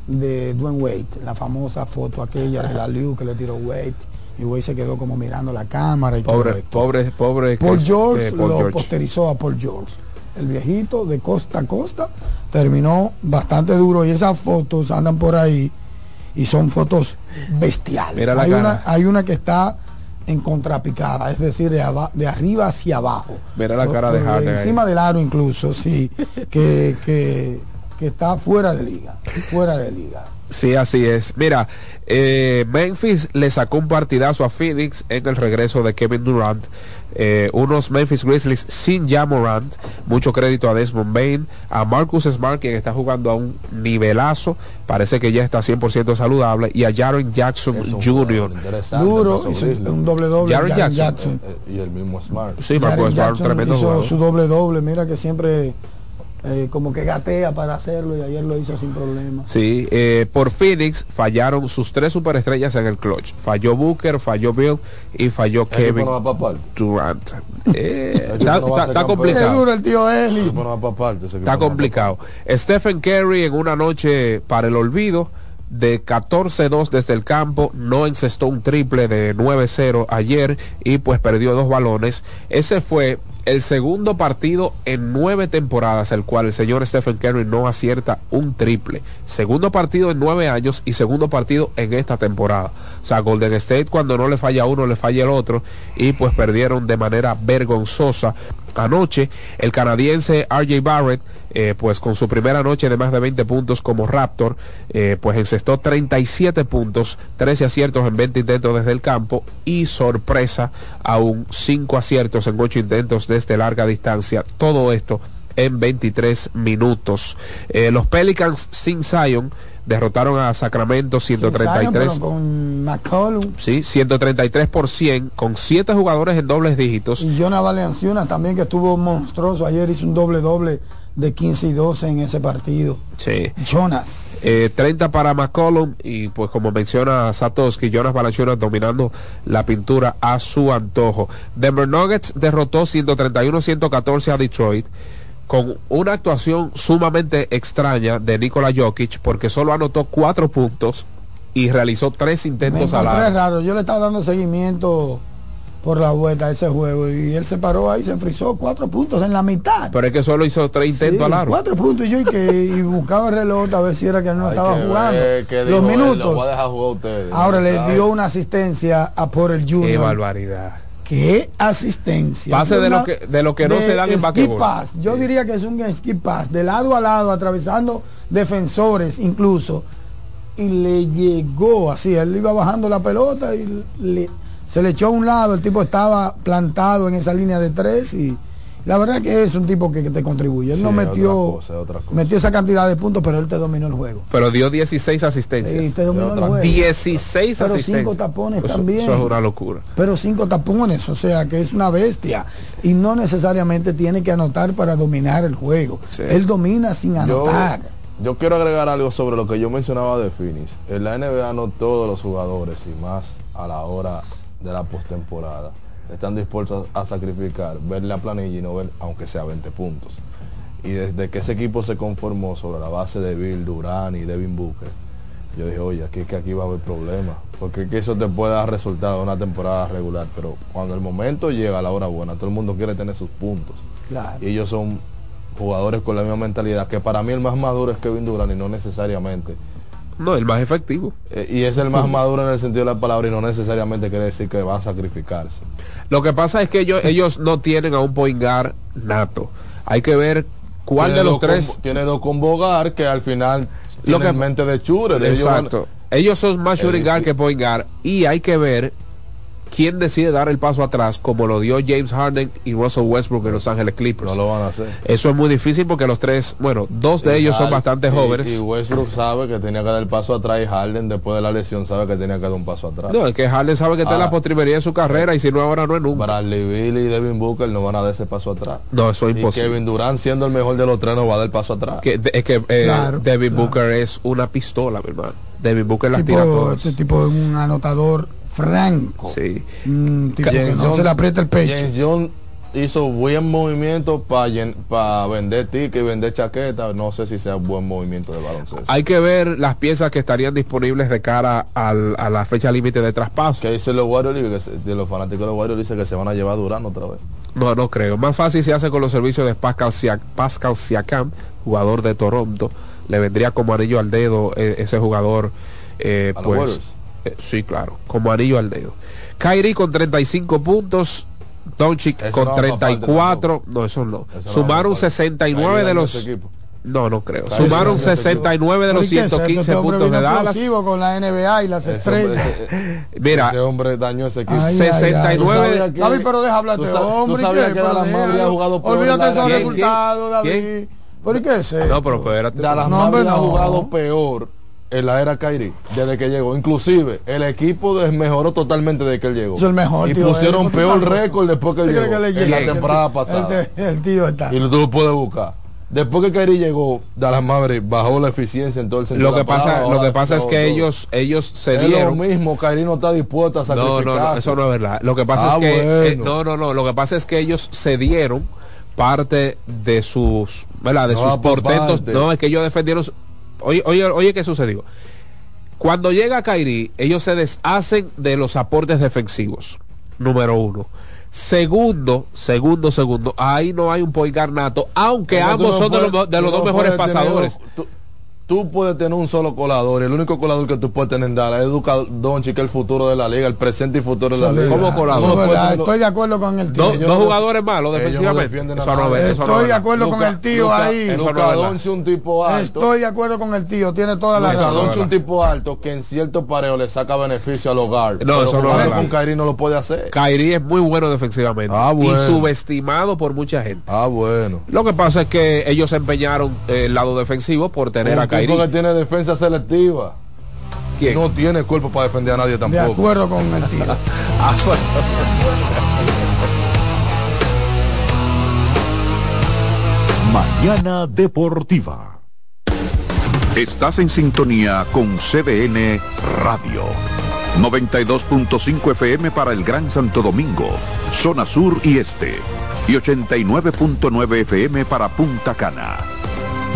de Dwayne Wade, la famosa foto aquella de la Liu que le tiró Wade. Y Wade se quedó como mirando la cámara y todo Pobre, esto. pobre, pobre. Paul George eh, Paul lo George. posterizó a Paul George. El viejito de costa a costa terminó bastante duro y esas fotos andan por ahí y son fotos bestiales. Mira la hay, cara. una, hay una que está en contrapicada, es decir, de, arriba hacia abajo. Mira la cara de Harden ahí. Encima del aro incluso, sí, que, que, que está fuera de liga, fuera de liga. Sí, así es. Mira, eh, Memphis le sacó un partidazo a Phoenix en el regreso de Kevin Durant. Eh, unos Memphis Grizzlies sin ya Morant. Mucho crédito a Desmond Bain, a Marcus Smart, quien está jugando a un nivelazo. Parece que ya está 100% saludable. Y a Jaren Jackson Jr. Duro, hizo un doble doble. Jaren Jaren Jackson. Eh, y el mismo Smart. Sí, Marcus Smart, un Jackson tremendo hizo jugador. su doble doble. Mira que siempre eh, como que gatea para hacerlo y ayer lo hizo sin problema. Sí, eh, por Phoenix fallaron sus tres superestrellas en el clutch. Falló Booker, falló Bill y falló Kevin no va. Durant. Eh, está, no va a está- ser está campeón. complicado. Qué duro el tío Eli. El equipo no va pa' parte, ese equipo Está va complicado. Stephen Curry en una noche para el olvido de 14-2 desde el campo, no encestó un triple de 9-0 ayer y pues perdió dos balones. Ese fue el segundo partido en nueve temporadas el cual el señor Stephen Curry no acierta un triple. Segundo partido en nueve años y segundo partido en esta temporada. O sea, Golden State cuando no le falla uno le falla el otro y pues perdieron de manera vergonzosa. Anoche el canadiense RJ Barrett eh, pues con su primera noche de más de 20 puntos como Raptor, eh, pues encestó 37 puntos, 13 aciertos en 20 intentos desde el campo y sorpresa aún 5 aciertos en 8 intentos desde larga distancia. Todo esto en 23 minutos. Eh, los Pelicans sin Zion derrotaron a Sacramento Zion, 133. pero con McCollum Sí, 133 por 100 con 7 jugadores en dobles dígitos. y Jonah Valenciuna también que estuvo monstruoso. Ayer hizo un doble doble de 15 y 12 en ese partido. Sí. Jonas. Eh, 30 para McCollum y pues como menciona Satoshi, Jonas Valanciunas dominando la pintura a su antojo. Denver Nuggets derrotó 131-114 a Detroit con una actuación sumamente extraña de Nikola Jokic porque solo anotó cuatro puntos y realizó tres intentos al aro. raro. Yo le estaba dando seguimiento por la vuelta a ese juego y él se paró ahí, se frizó cuatro puntos en la mitad. Pero es que solo hizo tres intentos Sí, al aro. cuatro puntos y yo y, que, y buscaba el reloj a ver si era que él no estaba que jugando. qué Los dijo él, lo minutos. voy a dejar jugar a ustedes. Ahora le dio una asistencia a por el Qué Junior. barbaridad. ¿Qué asistencia? Pase de lo que- de lo que no de se dan en basquetbol. pass. Yo diría que es un skip pass, de lado a lado, atravesando defensores incluso. Y le llegó así, él iba bajando la pelota y le- se le echó a un lado, el tipo estaba plantado en esa línea de tres y la verdad que es un tipo que, que te contribuye. Él Sí, no metió, otra cosa, es otra cosa. metió esa cantidad de puntos, pero él te dominó el juego. Pero dio 16 asistencias. Sí, te dominó el juego. 16 Pero asistencias. cinco tapones Eso- también. Eso es una locura. pero cinco tapones, o sea que es una bestia y no necesariamente tiene que anotar para dominar el juego. Sí. Él domina sin Yo, anotar. yo quiero agregar algo sobre lo que yo mencionaba de Phoenix. En la NBA no todos los jugadores y más a la hora de la postemporada están dispuestos a sacrificar, ver la planilla y no ver aunque sea 20 puntos. Y desde que ese equipo se conformó sobre la base de Bill Durán y Devin Booker, yo dije, oye, aquí es que aquí va a haber problemas. Porque que eso te puede dar resultado en una temporada regular, pero cuando el momento llega a la hora buena, todo el mundo quiere tener sus puntos. Claro. Y ellos son jugadores con la misma mentalidad, que para mí el más maduro es Kevin Durant y no necesariamente. No, el más efectivo. Eh, y es el más maduro en el sentido de la palabra y no necesariamente quiere decir que va a sacrificarse. Lo que pasa es que ellos, ellos no tienen a un point guard nato. Hay que ver cuál Tiene de los tres. con- tiene dos con Bogar que al final Lo que- mente de Chure. Exacto. Ellos son más shooting guard que point guard y hay que ver quién decide dar el paso atrás como lo dio James Harden y Russell Westbrook en Los Ángeles Clippers. No lo van a hacer. Eso es muy difícil porque los tres, bueno, dos de ellos son bastante y- jóvenes. Y Westbrook sabe que tenía que dar el paso atrás y Harden después de la lesión sabe que tenía que dar un paso atrás. No, es que Harden sabe que está en la Ahora- postrimería de su carrera y si no ahora no es nunca. Bradley Bill y Devin Booker no van a dar ese paso atrás. No, eso es Y imposible. Kevin Durant siendo el mejor de los tres no va a dar el paso atrás. Que, de- es que eh, Claro, Devin claro. Booker es una pistola, mi hermano. Devin Booker las Tipo- tira todas. este tipo es un anotador franco. Sí. Tipo que no se le aprieta el pecho. James Jones hizo buen movimiento para vender tickets y vender chaquetas. No sé si sea buen movimiento de baloncesto. Hay que ver las piezas que estarían disponibles de cara al- a la fecha límite de traspaso. Que dicen los Warriors de los fanáticos de los Warriors dice que se van a llevar a Durán otra vez. No, no creo. Más fácil se hace con los servicios de Pascal, Sia- Pascal Siakam, jugador de Toronto. Le vendría como anillo al dedo eh, ese jugador. eh, ¿A los pues, Warriors? Sí, claro, como anillo al dedo. Kyrie con 35 puntos. Doncic con no va pa' parte 34. No, eso no. Eso no Sumaron parte. 69 de los. ese. No, no creo. Parece Sumaron que se 69 de los ¿Por qué? Este 115 hombre puntos de Dallas. con la NBA y las Ese estrellas. hombre- Mira, ese hombre dañó ese equipo. Ay, ay, ay. 69 David, pero deja hablar de sa- tú hombre. sabías que Dallas Pero Mavericks déjalo. ha jugado peor Olvídate esos la- resultados, David. ¿Quién? ¿Por qué es eso? No, pero espérate. Dallas No, hombre, Mavericks ha no. jugado peor en la era Kyrie desde que llegó. Inclusive el equipo desmejoró totalmente desde que él llegó. Es el mejor, y tío, pusieron Eric, peor récord después que él ¿Tú crees llegó. que en la temporada El- pasada. El, el tío está. Y tú lo puedes buscar. Después que Kyrie llegó, Dallas Mavericks bajó la eficiencia en todo el sentido. Lo de que la pasa, palabra, lo que pasa es que todo. ellos, ellos se es lo dieron. mismo, Kyrie no está dispuesto a No, sacrificar. no, no, eso no es verdad. Lo que pasa Ah, es que eh, no, no, no. Lo que pasa es que ellos cedieron parte de sus, ¿verdad? De No, sus por portentos. parte. No, es que ellos defendieron. Oye, oye, oye, ¿qué sucedió? Cuando llega Kairi, ellos se deshacen de los aportes defensivos. Número uno. Segundo, segundo, segundo. Ahí no hay un point guard nato, aunque ambos no son de los, de tú los no dos mejores tener pasadores. tú, tú puedes tener un solo colador y el único colador que tú puedes tener en Dallas es Luka Doncic, que es el futuro de la liga, el presente y futuro de la liga. ¿Cómo colador? No Estoy de acuerdo con el tío. Dos, jugadores malos defensivamente. Estoy es de acuerdo con el tío ahí. Luka. Doncic un tipo alto. Estoy de acuerdo con el tío, tiene toda la razón. Doncic un tipo alto que en cierto pareo le saca beneficio al hogar. No, pero eso no es con Kyrie no lo puede hacer. Kyrie es muy bueno defensivamente Ah, bueno. y subestimado por mucha gente. Ah, bueno. Lo que pasa es que ellos se empeñaron el lado defensivo por tener un a tipo Tiene defensa selectiva. ¿Quién? No tiene cuerpo para defender a nadie De tampoco. acuerdo con el tío. Ah, bueno. Mañana Deportiva. Estás en sintonía con CDN Radio. 92.5 FM para el Gran Santo Domingo, zona sur y este. Y 89.9 FM para Punta Cana.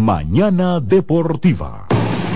Mañana Deportiva.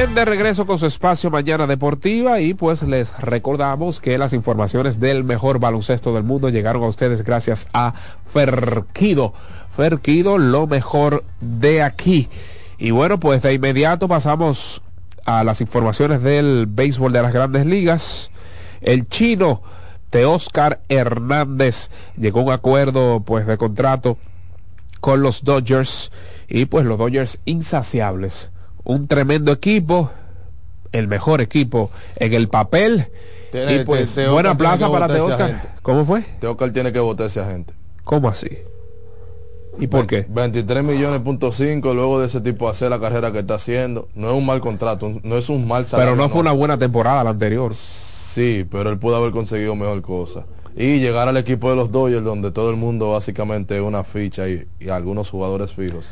De regreso con su espacio Mañana Deportiva y pues les recordamos que las informaciones del mejor baloncesto del mundo llegaron a ustedes gracias a Ferquido. Ferquido, lo mejor de aquí. Y bueno, pues de inmediato pasamos a las informaciones del béisbol de las grandes ligas. El chino de Oscar Hernández llegó a un acuerdo pues de contrato con los Dodgers y pues los Dodgers insaciables. Un tremendo equipo, el mejor equipo en el papel Tiene- y pues Te- buena plaza para gente. ¿Cómo fue? Tiene que votar a esa gente. ¿Cómo así? ¿Y por qué? 23 millones punto cinco luego de ese tipo hacer la carrera que está haciendo. No es un mal contrato, no es un mal salario. Pero no fue una buena temporada la anterior. Sí, pero él pudo haber conseguido mejor cosa. Y llegar al equipo de los Dodgers donde todo el mundo básicamente es una ficha y, y algunos jugadores fijos.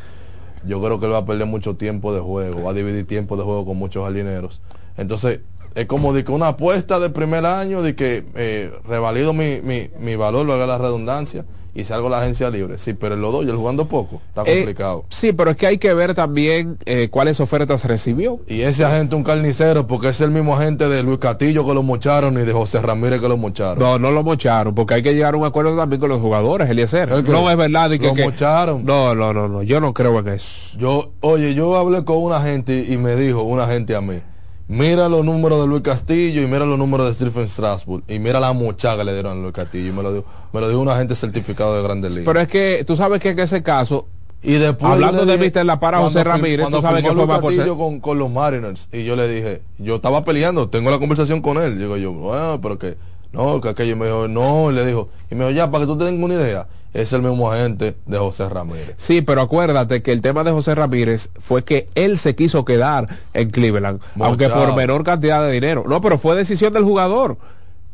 Yo creo que él va a perder mucho tiempo de juego, va a dividir tiempo de juego con muchos jardineros. Entonces, es como de que una apuesta de primer año, de que eh, revalido mi, mi, mi valor, lo haga la redundancia, y salgo a la agencia libre. Sí, pero los Dodgers jugando poco, está Eh, complicado. sí, pero es que hay que ver también eh, cuáles ofertas recibió. Y ese agente un carnicero, porque es el mismo agente de Luis Castillo que lo mocharon y de José Ramírez que lo mocharon. No, no lo mocharon, porque hay que llegar a un acuerdo también con los jugadores, Eliezer. ¿El qué? No es verdad de que, Lo que- mocharon. No, no, no, no, yo no creo en eso. Yo, oye, yo hablé con una gente y me dijo, una gente a mí, mira los números de Luis Castillo y mira los números de Stephen Strasburg y mira la mochada que le dieron a Luis Castillo. Y me lo dijo, me lo dijo un agente certificado de Grandes Ligas. Pero es que tú sabes que en ese caso, Y después Hablando de Mr. La Para, José Ramírez, cuando tú sabes que fue Luis más por ser- Castillo con, con los Mariners y yo le dije, yo estaba peleando, tengo la conversación con él. Digo yo, bueno, pero que no, que aquello me dijo, no, y le dijo, y me dijo, ya, para que tú tengas una idea, es el mismo agente de José Ramírez. sí, pero acuérdate que el tema de José Ramírez fue que él se quiso quedar en Cleveland, aunque por menor cantidad de dinero. No, pero fue decisión del jugador.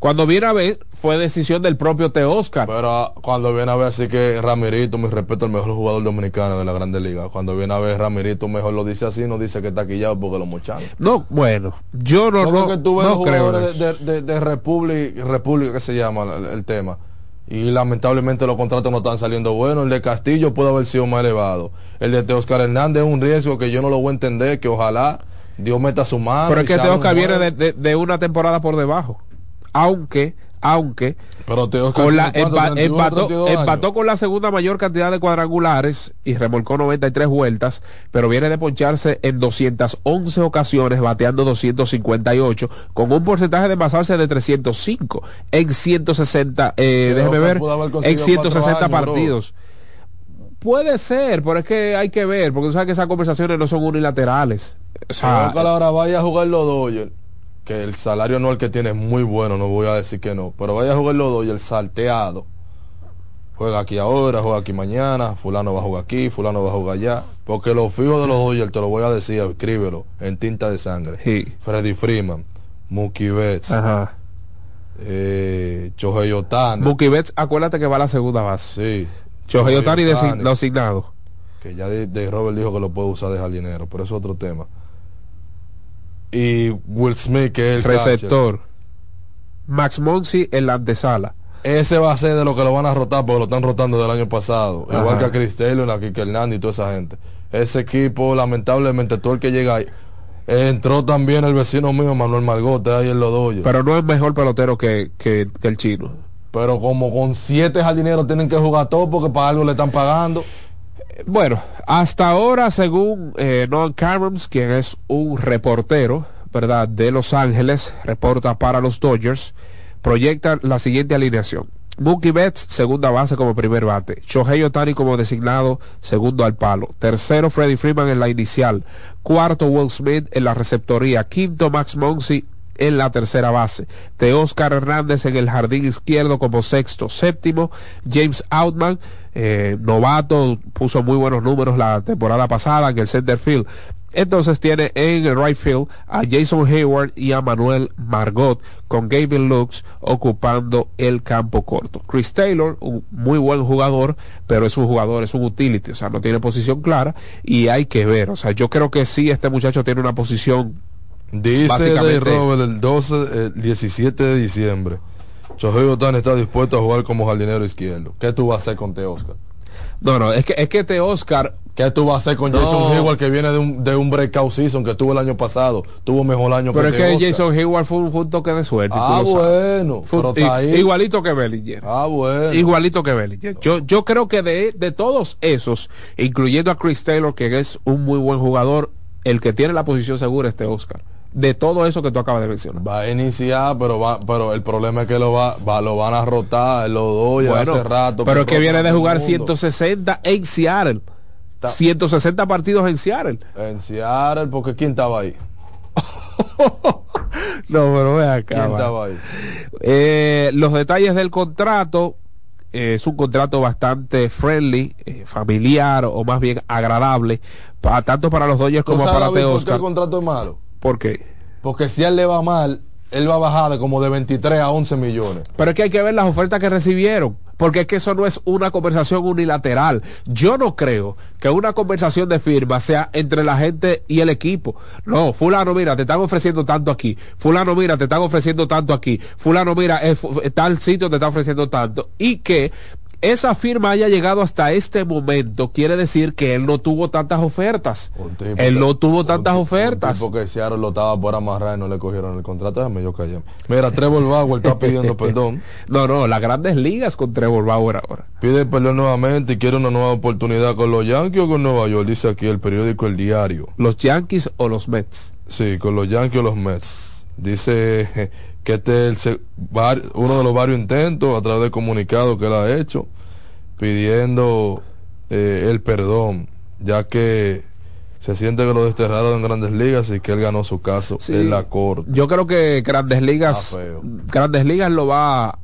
Cuando viene a ver, fue decisión del propio Te Oscar. Pero cuando viene a ver, así que Ramirito, mi respeto, el mejor jugador dominicano de la Grande Liga. Cuando viene a ver, Ramirito mejor lo dice así, no dice que está quillado porque lo mocharon. No, bueno, yo no, no, que tú ves no creo de, de, de República, República que se llama el, el tema. Y lamentablemente los contratos no están saliendo buenos. El de Castillo puede haber sido más elevado. El de Oscar Hernández es un riesgo que yo no lo voy a entender, que ojalá Dios meta su mano. Pero es que se Te haga un Oscar viene juego. de, de- de una temporada por debajo. Aunque, aunque, Pero Te Oscar con la, tiene cuánto, empa- 31, empató, 32 años. empató con la segunda mayor cantidad de cuadrangulares y remolcó 93 vueltas, pero viene de poncharse en 211 ocasiones, bateando 258, con un porcentaje de envasarse de 305 en 160, eh, déjeme ver, en conseguido 160 cuatro años, bro. partidos. Puede ser, pero es que hay que ver, porque tú sabes que esas conversaciones no son unilaterales. O sea, ahora vaya a jugar los Dodgers, que el salario anual que tiene es muy bueno, no voy a decir que no, pero vaya a jugar los Dodgers salteado. Juega aquí ahora, juega aquí mañana, fulano va a jugar aquí, fulano va a jugar allá. Porque los fijos de los Dodgers, te lo voy a decir, escríbelo, en tinta de sangre. Freddy Freeman, Mookie Betts, Ajá. eh. Mookie Betts, acuérdate que va a la segunda base. Sí. Ohtani. design- designado. que ya de, de Robert dijo que lo puede usar de jardinero, pero eso es otro tema. Y Will Smith, que es el Receptor. Max Monsi en la antesala. Ese va a ser de lo que lo van a rotar, porque lo están rotando del año pasado. Ajá. Igual que a Chris Taylor, a Kike Hernández y toda esa gente. Ese equipo, lamentablemente, todo el que llega ahí. Entró también el vecino mío, Manuel Margote, ahí en los Dodgers. Pero no es mejor pelotero que, que- que el chino. Pero como con siete jardineros tienen que jugar todo porque para algo le están pagando. Bueno, hasta ahora, según eh, Cameron, quien es un reportero, ¿verdad? De Los Ángeles, reporta para los Dodgers, proyecta la siguiente alineación. Mookie Betts, segunda base como primer bate. Shohei Otani como designado, segundo al palo. Tercero, Freddie Freeman en la inicial. Cuarto, Will Smith en la receptoría. Quinto, Max Monsi en la tercera base. De Oscar Hernández en el jardín izquierdo como sexto. Séptimo, James Outman, eh, novato, puso muy buenos números la temporada pasada en el center field. Entonces tiene en el right field a Jason Hayward y a Manuel Margot con Gavin Lux ocupando el campo corto. Chris Taylor, un muy buen jugador, pero es un jugador, es un utility, o sea, no tiene posición clara y hay que ver. O sea, yo creo que sí, este muchacho tiene una posición Dice Dave Robert el 12, el 17 de diciembre. Shohei Ohtani está dispuesto a jugar como jardinero izquierdo. ¿Qué tú vas a hacer con Te Oscar? No, no, es que, es que este Oscar. ¿Qué tú vas a hacer con No. Jason Hayward que viene de un, de un breakout season que tuvo el año pasado? Tuvo mejor año Pero es que que Te Oscar. Jason Hayward fue un, fue un toque de suerte. Ah, bueno, Fue. Igualito que Bellinger. Ah, bueno. Igualito que Bellinger. Yo, yo creo que de, de todos esos, incluyendo a Chris Taylor, que es un muy buen jugador, el que tiene la posición segura es este Oscar. De todo eso que tú acabas de mencionar. Va a iniciar, pero va, pero el problema es que lo va, va- lo van a rotar, lo doy Bueno, hace rato. pero es que viene de jugar mundo. 160 en Seattle. 160 partidos en Seattle. En Seattle, porque ¿quién estaba ahí? No, pero ve acá. ¿Quién estaba ahí? Eh, los detalles del contrato eh, es un contrato bastante friendly, eh, familiar o más bien agradable, tanto para los Dodgers ¿Tú como para Teo por qué el Oscar. contrato es malo? ¿Por qué? Porque si a él le va mal, él va a bajar de como de 23 a 11 millones. Pero es que hay que ver las ofertas que recibieron, porque es que eso no es una conversación unilateral. Yo no creo que una conversación de firma sea entre la gente y el equipo. No, fulano, mira, te están ofreciendo tanto aquí. Fulano, mira, te están ofreciendo tanto aquí. Fulano, mira, fu- tal sitio te está ofreciendo tanto. Y que esa firma haya llegado hasta este momento quiere decir que él no tuvo tantas ofertas. Él no tuvo tantas ofertas. Porque Seattle lo estaba por amarrar y no le cogieron el contrato. Déjame yo callar. Mira, Trevor Bauer está pidiendo perdón. No, no, las grandes ligas con Trevor Bauer ahora. Pide perdón nuevamente y quiere una nueva oportunidad con los Yankees o con Nueva York. Dice aquí el periódico El Diario. ¿Los Yankees o los Mets? Sí, con los Yankees o los Mets. Dice que este es el uno de los varios intentos a través del comunicado que él ha hecho pidiendo eh, el perdón, ya que se siente que lo desterraron en grandes ligas y que él ganó su caso en la corte. Yo creo que Grandes Ligas, Grandes Ligas lo va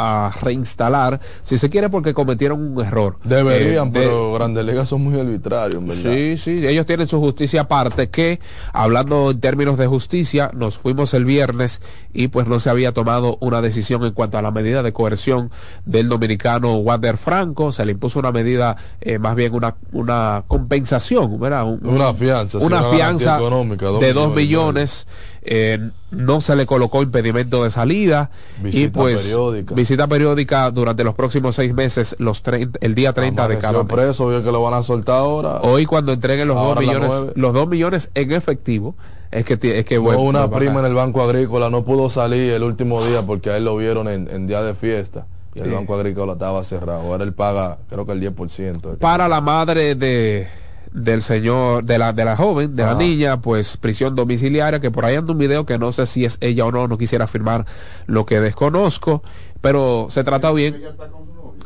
a reinstalar, si se quiere, porque cometieron un error. Deberían, Eh, de- pero grandes ligas son muy arbitrarios, verdad. Sí, sí, ellos tienen su justicia aparte que, hablando en términos de justicia, nos fuimos el viernes y pues no se había tomado una decisión en cuanto a la medida de coerción del dominicano Wander Franco, se le impuso una medida, eh, más bien una, una compensación, ¿verdad? Un- Una fianza, sí, una fianza económica, dos de dos millones millones, eh, no se le colocó impedimento de salida y Visita pues periódica. visita periódica durante los próximos seis meses, los 30 el día 30 de cada mes. preso, vio que lo van a soltar ahora. Hoy cuando entreguen los dos Ahora millones, nueve. los dos millones en efectivo, es que es que No, bueno, una pues, prima en el Banco Agrícola no pudo salir el último día porque a él lo vieron en, en día de fiesta y el Sí. Banco Agrícola estaba cerrado. Ahora él paga, creo que el 10%. para la madre de del señor de la de la joven de la niña pues prisión domiciliaria que por ahí anda un video que no sé si es ella o no no quisiera afirmar lo que desconozco pero se trata bien.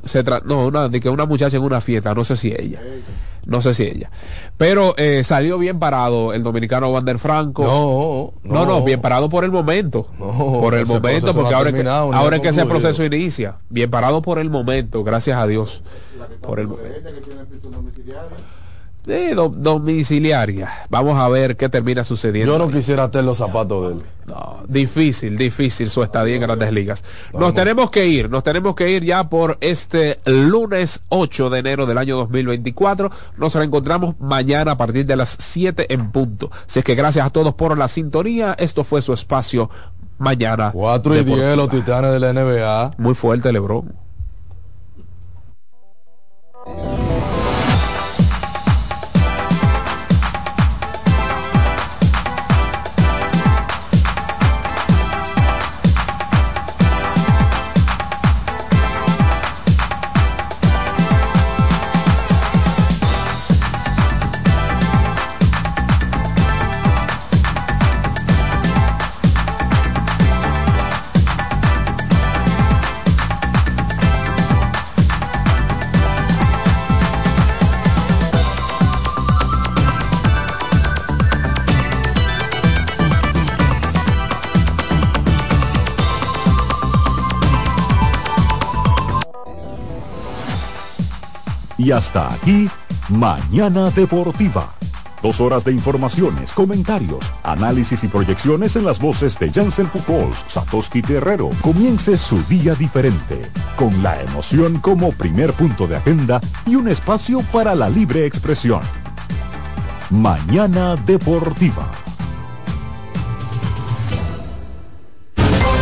Se tra no una de que una muchacha en una fiesta no sé si ella. No sé si ella. Pero eh, salió bien parado el dominicano Wander Franco. No no no, bien parado por el momento. Por el momento porque ahora que, ahora ha es que ese proceso inicia. Bien parado por el momento gracias a Dios. Por el momento Do- domiciliaria. Vamos a ver qué termina sucediendo. Yo no quisiera tener los zapatos de él. No, difícil, difícil su estadía en grandes ligas. Nos tenemos que ir, nos tenemos que ir ya por este lunes 8 de enero del año 2024. Nos reencontramos mañana a partir de las 7 en punto. Así es que gracias a todos por la sintonía. Esto fue su espacio mañana. 4 y 10 los titanes de la NBA. Muy fuerte, Lebron. Y hasta aquí, Mañana Deportiva. Dos horas de informaciones, comentarios, análisis y proyecciones en las voces de Jansen Pujols, Satoshi Terrero. Comience su día diferente, con la emoción como primer punto de agenda y un espacio para la libre expresión. Mañana Deportiva.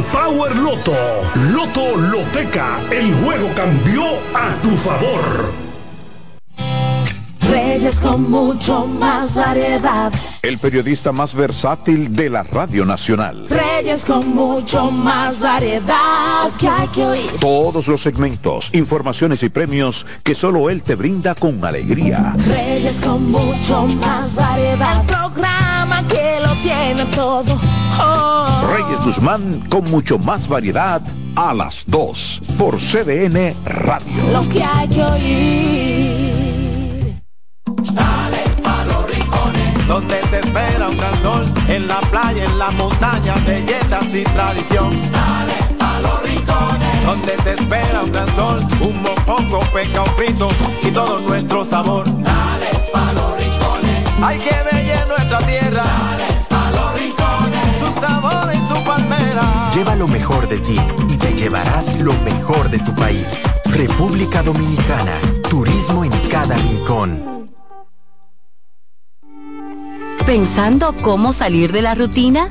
Power Loto. Loto Loteca, el juego cambió a tu favor. Reyes con mucho más variedad. El periodista más versátil de la Radio Nacional. Reyes con mucho más variedad que hay que oír. Todos los segmentos, informaciones y premios que solo él te brinda con alegría. Reyes con mucho más variedad. El programa que lo tiene todo. Reyes Guzmán con mucho más variedad a las 2 por CDN Radio. Lo que hay que oír. Dale pa' los rincones, donde te espera un gran sol, en la playa, en la montaña, belletas y tradición. Dale pa' los rincones, donde te espera un gran sol, un mopongo, peca, un frito y todo nuestro sabor. Dale pa' los rincones, hay que bella Lleva lo mejor de ti y te llevarás lo mejor de tu país. República Dominicana. Turismo en cada rincón. ¿Pensando cómo salir de la rutina?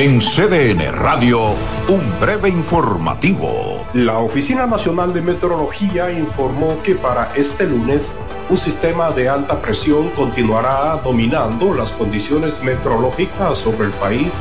En CDN Radio, un breve informativo. La Oficina Nacional de Meteorología informó que para este lunes un sistema de alta presión continuará dominando las condiciones meteorológicas sobre el país,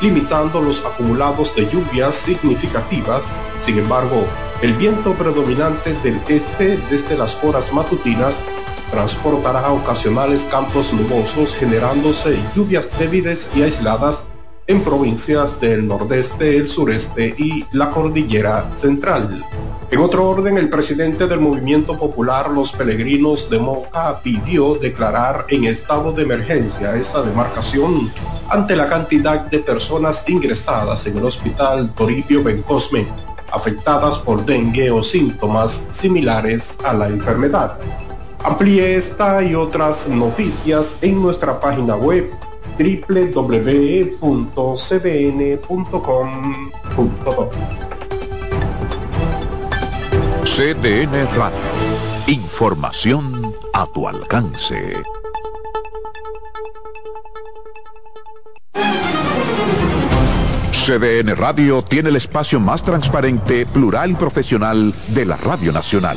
limitando los acumulados de lluvias significativas. Sin embargo, el viento predominante del este desde las horas matutinas transportará ocasionales campos nubosos generándose lluvias débiles y aisladas en provincias del nordeste, el sureste y la cordillera central. En otro orden, el presidente del Movimiento Popular Los Peregrinos de Moca pidió declarar en estado de emergencia esa demarcación ante la cantidad de personas ingresadas en el hospital Toribio Bencosme afectadas por dengue o síntomas similares a la enfermedad. Amplíe esta y otras noticias en nuestra página web www.cdn.com.do. CDN Radio. Información a tu alcance. CDN Radio tiene el espacio más transparente, plural y profesional de la Radio Nacional.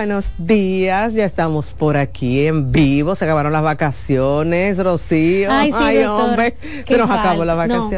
buenos días. Ya estamos por aquí en vivo. Se acabaron las vacaciones, Rocío. Ay, sí, doctor. hombre. Se nos acabó la vacación.